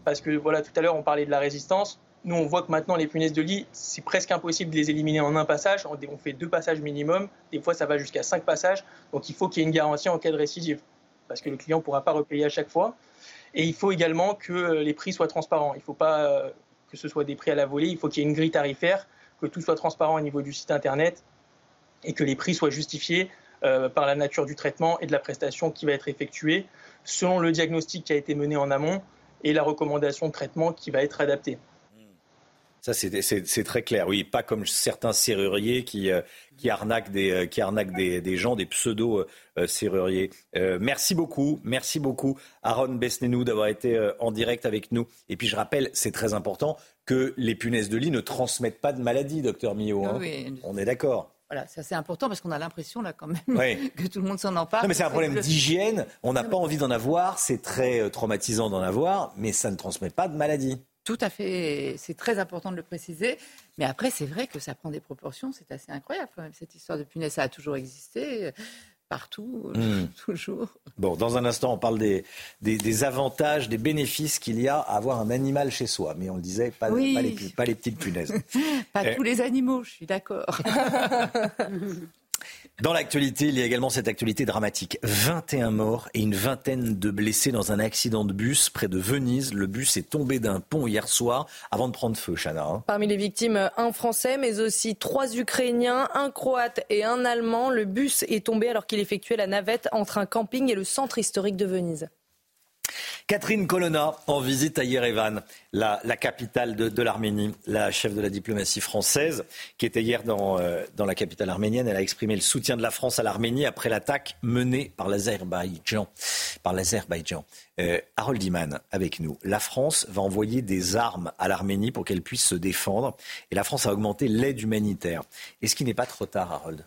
parce que voilà, tout à l'heure on parlait de la résistance. Nous, on voit que maintenant, les punaises de lit, c'est presque impossible de les éliminer en un passage. On fait deux passages minimum. Des fois, ça va jusqu'à cinq passages. Donc, il faut qu'il y ait une garantie en cas de récidive, parce que le client ne pourra pas repayer à chaque fois. Et il faut également que euh, les prix soient transparents. Il ne faut pas euh, que ce soit des prix à la volée. Il faut qu'il y ait une grille tarifaire, que tout soit transparent au niveau du site Internet et que les prix soient justifiés euh, par la nature du traitement et de la prestation qui va être effectuée selon le diagnostic qui a été mené en amont et la recommandation de traitement qui va être adaptée. Ça, c'est très clair. Oui, pas comme certains serruriers qui, euh, qui arnaquent, des, euh, qui arnaquent des, des gens, des pseudo-serruriers. merci beaucoup. Merci beaucoup, Aaron Besnenou, d'avoir été en direct avec nous. Et puis, je rappelle, c'est très important que les punaises de lit ne transmettent pas de maladie, docteur Millot. Hein. On est d'accord. Voilà, ça c'est important parce qu'on a l'impression là quand même que tout le monde s'en empare. Non, mais c'est un problème d'hygiène. On n'a pas envie d'en avoir. C'est très traumatisant d'en avoir, mais ça ne transmet pas de maladie. Tout à fait, c'est très important de le préciser. Mais après, c'est vrai que ça prend des proportions, c'est assez incroyable quand même. Cette histoire de punaise, ça a toujours existé, euh, partout, hmm. toujours. Bon, dans un instant, on parle des, des, avantages, des bénéfices qu'il y a à avoir un animal chez soi. Mais on le disait, pas, pas, les, pas les, petites punaises. pas tous les animaux, je suis d'accord. Dans l'actualité, il y a également cette actualité dramatique. 21 morts et une vingtaine de blessés dans un accident de bus près de Venise. Le bus est tombé d'un pont hier soir avant de prendre feu, Chana. Hein. Parmi les victimes, un Français, mais aussi trois Ukrainiens, un Croate et un Allemand. Le bus est tombé alors qu'il effectuait la navette entre un camping et le centre historique de Venise. Catherine Colonna en visite à Yerevan, la, capitale de, l'Arménie, la chef de la diplomatie française, qui était hier dans, euh, dans, la capitale arménienne. Elle a exprimé le soutien de la France à l'Arménie après l'attaque menée par l'Azerbaïdjan. Euh, Harold Iman avec nous. La France va envoyer des armes à l'Arménie pour qu'elle puisse se défendre. Et la France a augmenté l'aide humanitaire. Est-ce qu'il n'est pas trop tard, Harold?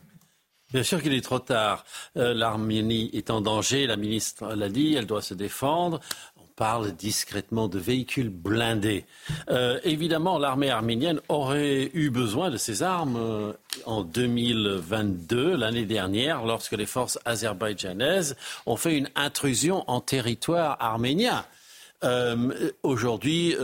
Bien sûr qu'il est trop tard. Euh, L'Arménie est en danger, la ministre l'a dit, elle doit se défendre. On parle discrètement de véhicules blindés. Euh, évidemment, l'armée arménienne aurait eu besoin de ces armes euh, en 2022, l'année dernière, lorsque les forces azerbaïdjanaises ont fait une intrusion en territoire arménien. Aujourd'hui,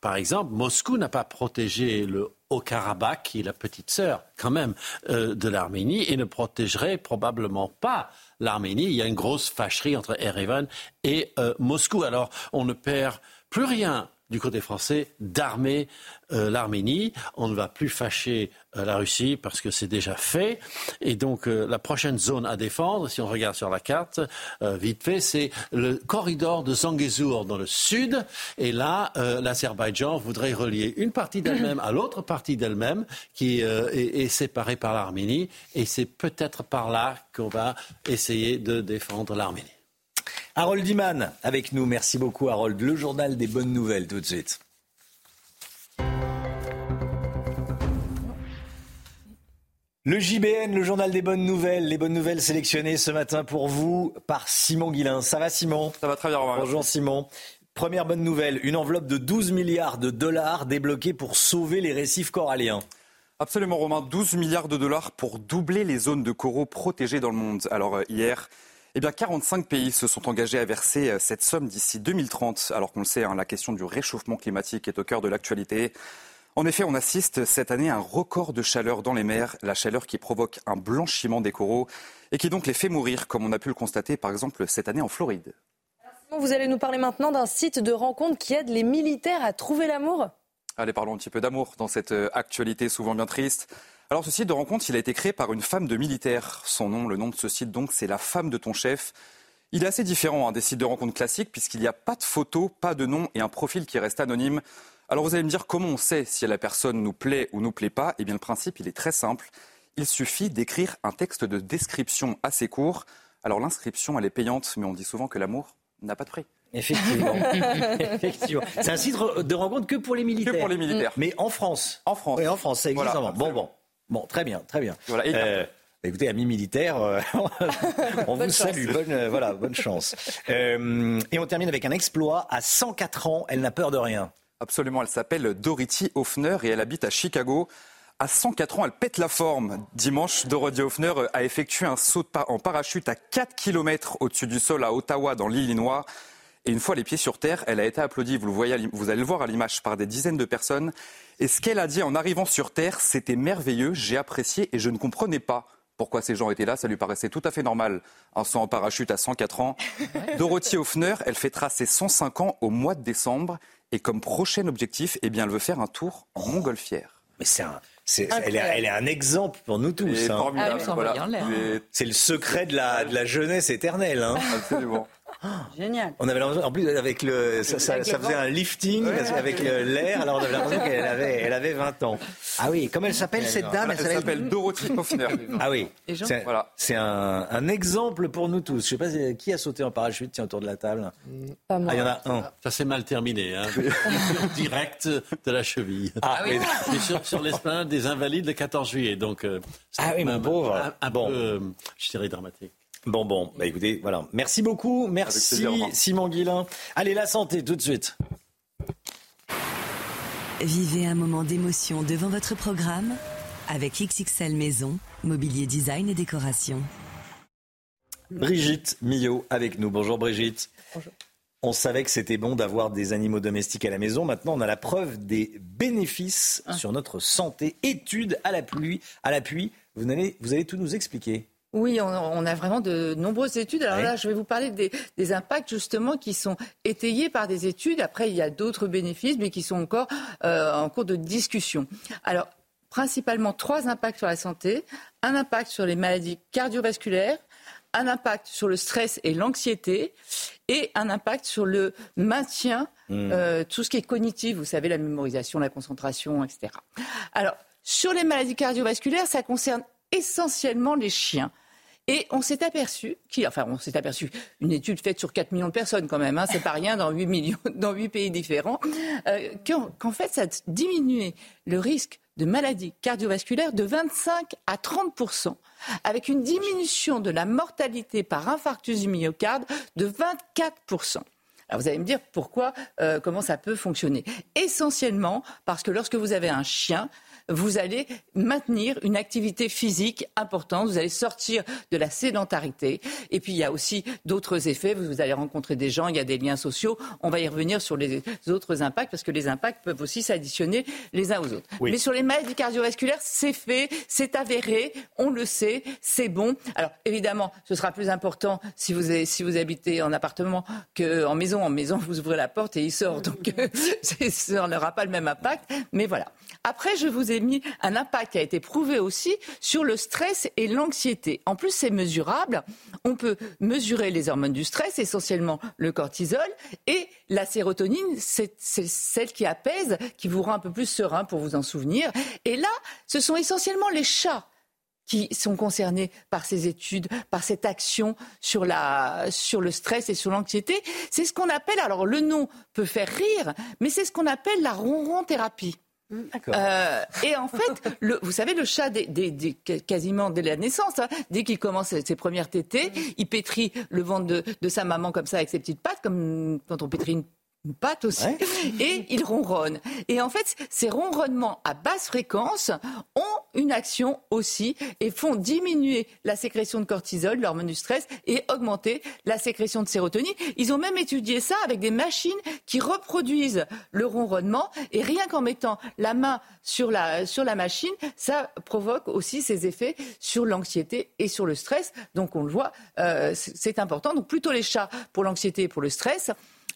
par exemple, Moscou n'a pas protégé le au Karabakh, qui est la petite sœur quand même euh, de l'Arménie, et ne protégerait probablement pas l'Arménie. Il y a une grosse fâcherie entre Erevan et euh, Moscou. Alors on ne perd plus rien du côté français d'armer euh, l'Arménie. On ne va plus fâcher euh, la Russie parce que c'est déjà fait. Et donc euh, la prochaine zone à défendre, si on regarde sur la carte, vite fait, c'est le corridor de Zangezur dans le sud. Et là, l'Azerbaïdjan voudrait relier une partie d'elle-même à l'autre partie d'elle-même qui est, séparée par l'Arménie. Et c'est peut-être par là qu'on va essayer de défendre l'Arménie. Harold Diman avec nous. Merci beaucoup, Harold. Le journal des bonnes nouvelles, tout de suite. Le JBN, le journal des bonnes nouvelles, les bonnes nouvelles sélectionnées ce matin pour vous par Simon Guillain. Ça va Simon? Ça va très bien. Bonjour Simon. Première bonne nouvelle, une enveloppe de 12 milliards de dollars débloquée pour sauver les récifs coralliens. Absolument Romain, 12 milliards de dollars pour doubler les zones de coraux protégées dans le monde. Alors euh, hier, eh bien, 45 pays se sont engagés à verser euh, cette somme d'ici 2030, alors qu'on le sait, hein, la question du réchauffement climatique est au cœur de l'actualité. En effet, on assiste cette année à un record de chaleur dans les mers, la chaleur qui provoque un blanchiment des coraux et qui donc les fait mourir, comme on a pu le constater par exemple cette année en Floride. Vous allez nous parler maintenant d'un site de rencontre qui aide les militaires à trouver l'amour Allez, parlons un petit peu d'amour dans cette euh, actualité souvent bien triste. Alors ce site de rencontre, il a été créé par une femme de militaire. Son nom, le nom de ce site donc, c'est la femme de ton chef. Il est assez différent hein, des sites de rencontre classiques puisqu'il n'y a pas de photo, pas de nom et un profil qui reste anonyme. Alors vous allez me dire comment on sait si la personne nous plaît ou nous plaît pas? Eh bien le principe, il est très simple. Il suffit d'écrire un texte de description assez court. Alors l'inscription, elle est payante, mais on dit souvent que l'amour n'a pas de prix. Effectivement. Effectivement. C'est un site de rencontre que pour les militaires. Que pour les militaires. Mais en France. En France. Oui, en France, c'est exactement. bon, bon. Bon, très bien, très bien. Euh, écoutez, amis militaires, euh, on vous salue. Bonne, euh, voilà, bonne chance. et on termine avec un exploit. À 104 ans, elle n'a peur de rien. Absolument, elle s'appelle Dorothy Hoffner et elle habite à Chicago. À 104 ans, elle pète la forme. Dimanche, Dorothy Hoffner a effectué un saut en parachute à 4 km au-dessus du sol à Ottawa, dans l'Illinois. Et une fois les pieds sur terre, elle a été applaudie, vous, le voyez, vous allez le voir à l'image, par des dizaines de personnes. Et ce qu'elle a dit en arrivant sur Terre, c'était merveilleux, j'ai apprécié et je ne comprenais pas pourquoi ces gens étaient là. Ça lui paraissait tout à fait normal. Un saut en parachute à 104 ans. Dorothy Hoffner, elle fait tracer 105 ans au mois de décembre. Et comme prochain objectif, eh bien, elle veut faire un tour en montgolfière. Mais c'est un, elle, est, un exemple pour nous tous. Hein. Ah, c'est le secret de la, de la jeunesse éternelle. Hein. Absolument. Génial. On avait en plus avec le ça, ça, ça faisait un lifting avec l'air. Alors on avait l'impression qu'elle avait elle avait 20 ans. Ah oui, comment elle s'appelle cette dame Elle s'appelle Dorothy Hoffner. Ah oui. C'est voilà. un, un, exemple pour nous tous. Je sais pas qui a sauté en parachute tiens autour de la table? Pas moi. Ah il y en a un. Ça s'est mal terminé. Hein. direct de la cheville. Ah oui. Et sur, sur l'esplanade des Invalides le 14 juillet. Donc euh, ah oui mon pauvre. Un, un bon. peu, euh, je dirais dramatique. Bon, bon, bah écoutez, voilà. Merci beaucoup. Merci Simon Guillain. Allez, la santé, tout de suite. Vivez un moment d'émotion devant votre programme avec XXL Maison, mobilier design et décoration. Brigitte Millot avec nous. Bonjour Brigitte. Bonjour. On savait que c'était bon d'avoir des animaux domestiques à la maison. Maintenant, on a la preuve des bénéfices Ah. sur notre santé. Études à la pluie, à l'appui. Vous allez, vous allez tout nous expliquer. Oui, on, on a vraiment de nombreuses études. Alors Oui. là, je vais vous parler des, des impacts justement qui sont étayés par des études. Après, il y a d'autres bénéfices, mais qui sont encore euh, en cours de discussion. Alors, principalement trois impacts sur la santé. Un impact sur les maladies cardiovasculaires, un impact sur le stress et l'anxiété, et un impact sur le maintien, Hmm. euh, tout ce qui est cognitif, vous savez, la mémorisation, la concentration, etc. Alors, sur les maladies cardiovasculaires, ça concerne essentiellement les chiens. Et on s'est aperçu, enfin, on s'est aperçu, une étude faite sur 4 millions de personnes quand même, hein, c'est pas rien dans 8, millions, dans 8 pays différents, euh, qu'en, fait, ça a diminué le risque de maladies cardiovasculaires de 25 à 30 avec une diminution de la mortalité par infarctus du myocarde de 24 alors vous allez me dire pourquoi, euh, comment ça peut fonctionner? Essentiellement parce que lorsque vous avez un chien, vous allez maintenir une activité physique importante, vous allez sortir de la sédentarité. Et puis il y a aussi d'autres effets, vous, allez rencontrer des gens, il y a des liens sociaux. On va y revenir sur les autres impacts parce que les impacts peuvent aussi s'additionner les uns aux autres. Oui. Mais sur les maladies cardiovasculaires, c'est fait, c'est avéré, on le sait, c'est bon. Alors évidemment, ce sera plus important si vous, avez- si vous habitez en appartement qu'en maison. En maison, vous ouvrez la porte et il sort. Donc ça n'aura pas le même impact. Mais voilà. Après, je vous ai un impact qui a été prouvé aussi sur le stress et l'anxiété. En plus, c'est mesurable. On peut mesurer les hormones du stress, essentiellement le cortisol, et la sérotonine, c'est celle qui apaise, qui vous rend un peu plus serein pour vous en souvenir. Et là, ce sont essentiellement les chats qui sont concernés par ces études, par cette action sur, sur le stress et sur l'anxiété. C'est ce qu'on appelle, alors le nom peut faire rire, mais c'est ce qu'on appelle la ronron thérapie. Euh, et en fait, vous savez, le chat, quasiment dès la naissance, hein, dès qu'il commence ses premières tétées, il pétrit le ventre de, de sa maman comme ça avec ses petites pattes, comme quand on pétrit une une patte aussi, et il ronronne. Et en fait, ces ronronnements à basse fréquence ont une action aussi et font diminuer la sécrétion de cortisol, l'hormone du stress, et augmenter la sécrétion de sérotonine. Ils ont même étudié ça avec des machines qui reproduisent le ronronnement, et rien qu'en mettant la main sur la, sur la machine, ça provoque aussi ces effets sur l'anxiété et sur le stress. Donc on le voit, euh, c'est c'est important. Donc plutôt les chats pour l'anxiété et pour le stress.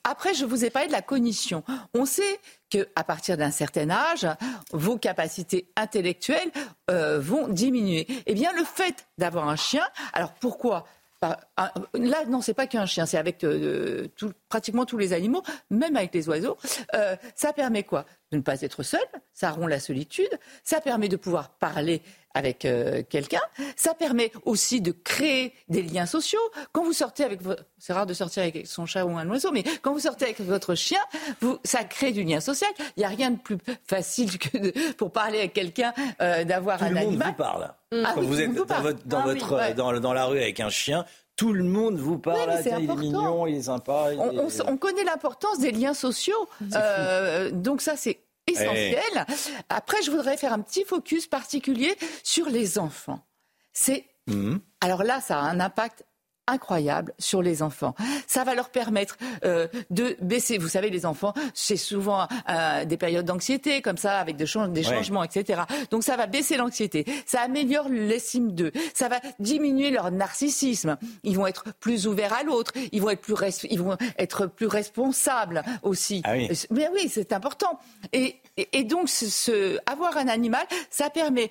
Après, je vous ai parlé de la cognition. On sait qu'à partir d'un certain âge, vos capacités intellectuelles euh, vont diminuer. Eh bien, le fait d'avoir un chien, alors pourquoi? Là, non, c'est pas qu'un chien, c'est avec euh, tout- pratiquement tous les animaux, même avec les oiseaux. Euh, ça permet quoi? De ne pas être seul, ça rompt la solitude, ça permet de pouvoir parler avec euh, quelqu'un, ça permet aussi de créer des liens sociaux. Quand vous sortez avec votre... C'est rare de sortir avec son chat ou un oiseau, mais quand vous sortez avec votre chien, vous... ça crée du lien social. Il n'y a rien de plus facile que de- pour parler avec quelqu'un euh, d'avoir Tout un le monde animal. vous parle. Ah Quand oui, vous tout le êtes monde vous dans, parle. votre, dans, Ah oui, votre, ouais. dans, dans la rue avec un chien, tout le monde vous parle. Ouais, il est mignon, il est sympa. il On, est- connaît l'importance des liens sociaux. Euh, donc ça, c'est essentiel. Après, je voudrais faire un petit focus particulier sur les enfants. C'est Mhm. alors là, ça a un impact incroyable sur les enfants. Ça va leur permettre euh, de baisser. Vous savez, les enfants, c'est souvent euh, des périodes d'anxiété, comme ça, avec des, chan- des Ouais. changements, etc. Donc ça va baisser l'anxiété. Ça améliore l'estime d'eux. Ça va diminuer leur narcissisme. Ils vont être plus ouverts à l'autre. Ils vont être plus, ils vont être plus responsables aussi. Ah oui. Mais oui, c'est important. Et, et, et donc, ce, ce- avoir un animal, ça permet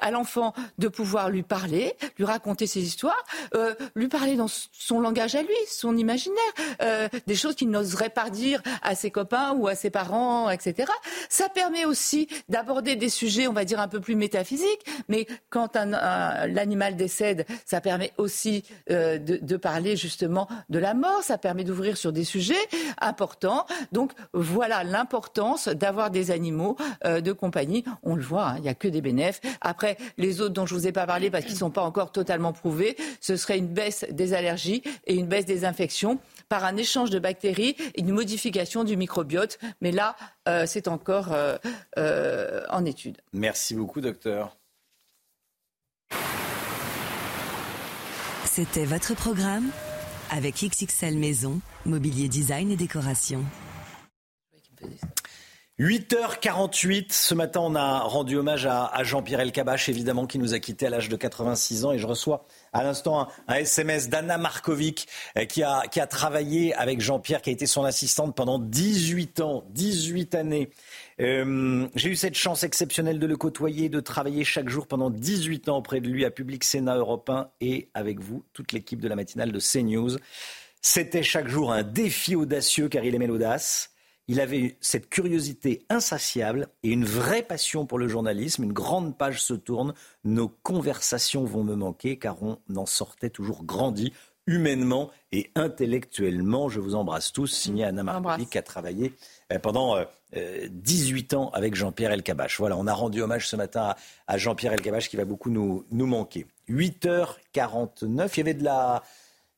à l'enfant de pouvoir lui parler, lui raconter ses histoires, euh, lui parler dans son langage à lui, son imaginaire, euh, des choses qu'il n'oserait pas dire à ses copains ou à ses parents, etc. Ça permet aussi d'aborder des sujets, on va dire, un peu plus métaphysiques, mais quand l'animal décède, ça permet aussi euh, de, parler justement de la mort, ça permet d'ouvrir sur des sujets importants. Donc voilà l'importance d'avoir des animaux de compagnie. On le voit, hein, il n'y a que des bénéfices. Après, les autres dont je ne vous ai pas parlé parce qu'ils ne sont pas encore totalement prouvés, ce serait une baisse des allergies et une baisse des infections par un échange de bactéries et une modification du microbiote. Mais là, euh, c'est encore euh, euh, en étude. Merci beaucoup, docteur. C'était votre programme avec XXL Maison, Mobilier Design et Décoration. 8h48, ce matin on a rendu hommage à, Jean-Pierre Elkabach, évidemment, qui nous a quittés à l'âge de 86 ans. Et je reçois à l'instant un, SMS d'Anna Markovic, euh, qui a, qui a travaillé avec Jean-Pierre, qui a été son assistante pendant 18 ans, 18 années. Euh, j'ai eu cette chance exceptionnelle de le côtoyer, de travailler chaque jour pendant 18 ans auprès de lui à Public Sénat Européen et avec vous, toute l'équipe de la matinale de CNews. C'était chaque jour un défi audacieux car il aimait l'audace. Il avait cette curiosité insatiable et une vraie passion pour le journalisme. Une grande page se tourne. Nos conversations vont me manquer car on en sortait toujours grandi humainement et intellectuellement. Je vous embrasse tous. Signé Anna Marcouli qui a travaillé euh, pendant 18 euh, ans avec Jean-Pierre Elkabach. Voilà, on a rendu hommage ce matin à Jean-Pierre Elkabach qui va beaucoup nous, nous manquer. 8h49, il y avait de la...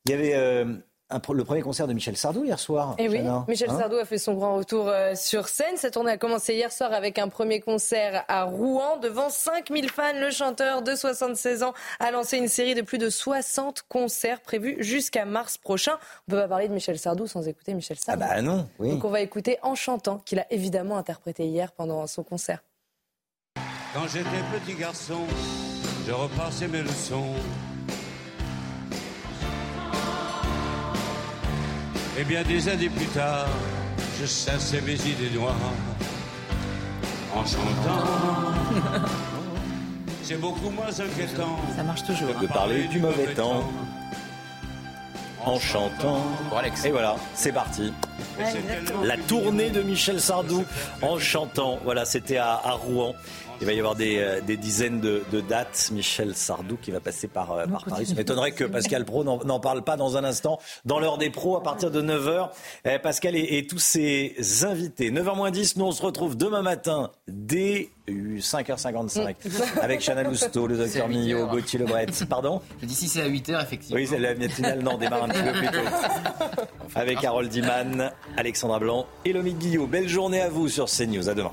Il y avait euh, le premier concert de Michel Sardou hier soir. Et eh oui, Michel hein Sardou a fait son grand retour euh, sur scène. Cette tournée a commencé hier soir avec un premier concert à Rouen devant 5000 fans. Le chanteur de 76 ans a lancé une série de plus de 60 concerts prévus jusqu'à mars prochain. On ne peut pas parler de Michel Sardou sans écouter Michel Sardou. Ah bah non, oui. Donc on va écouter en chantant qu'il a évidemment interprété hier pendant son concert. Quand j'étais petit garçon, je repassais mes leçons Et bien des années plus tard, je chassais mes idées noires en chantant. C'est beaucoup moins inquiétant. Ça marche toujours. De parler du mauvais temps en chantant. Et voilà, c'est parti. La tournée de Michel Sardou en chantant. Voilà, c'était à, Rouen. Il va y avoir des, euh, dizaines de, dates. Michel Sardou qui va passer par, euh, Paris. Ça m'étonnerait que Pascal Pro n'en parle pas dans un instant. Dans l'heure des pros, à partir de 9h, eh, Pascal et, tous ses invités. 9h moins 10, nous on se retrouve demain matin dès 5h55 avec Chana Lousteau, le docteur Millot, Gauthier Lebret. Pardon Je dis si c'est à 8h, effectivement. Oui, c'est la matinale, non, démarre un petit peu plus tôt. Avec Harold Diman, Alexandra Blanc et Lomi Guillot. Belle journée à vous sur CNews. À demain.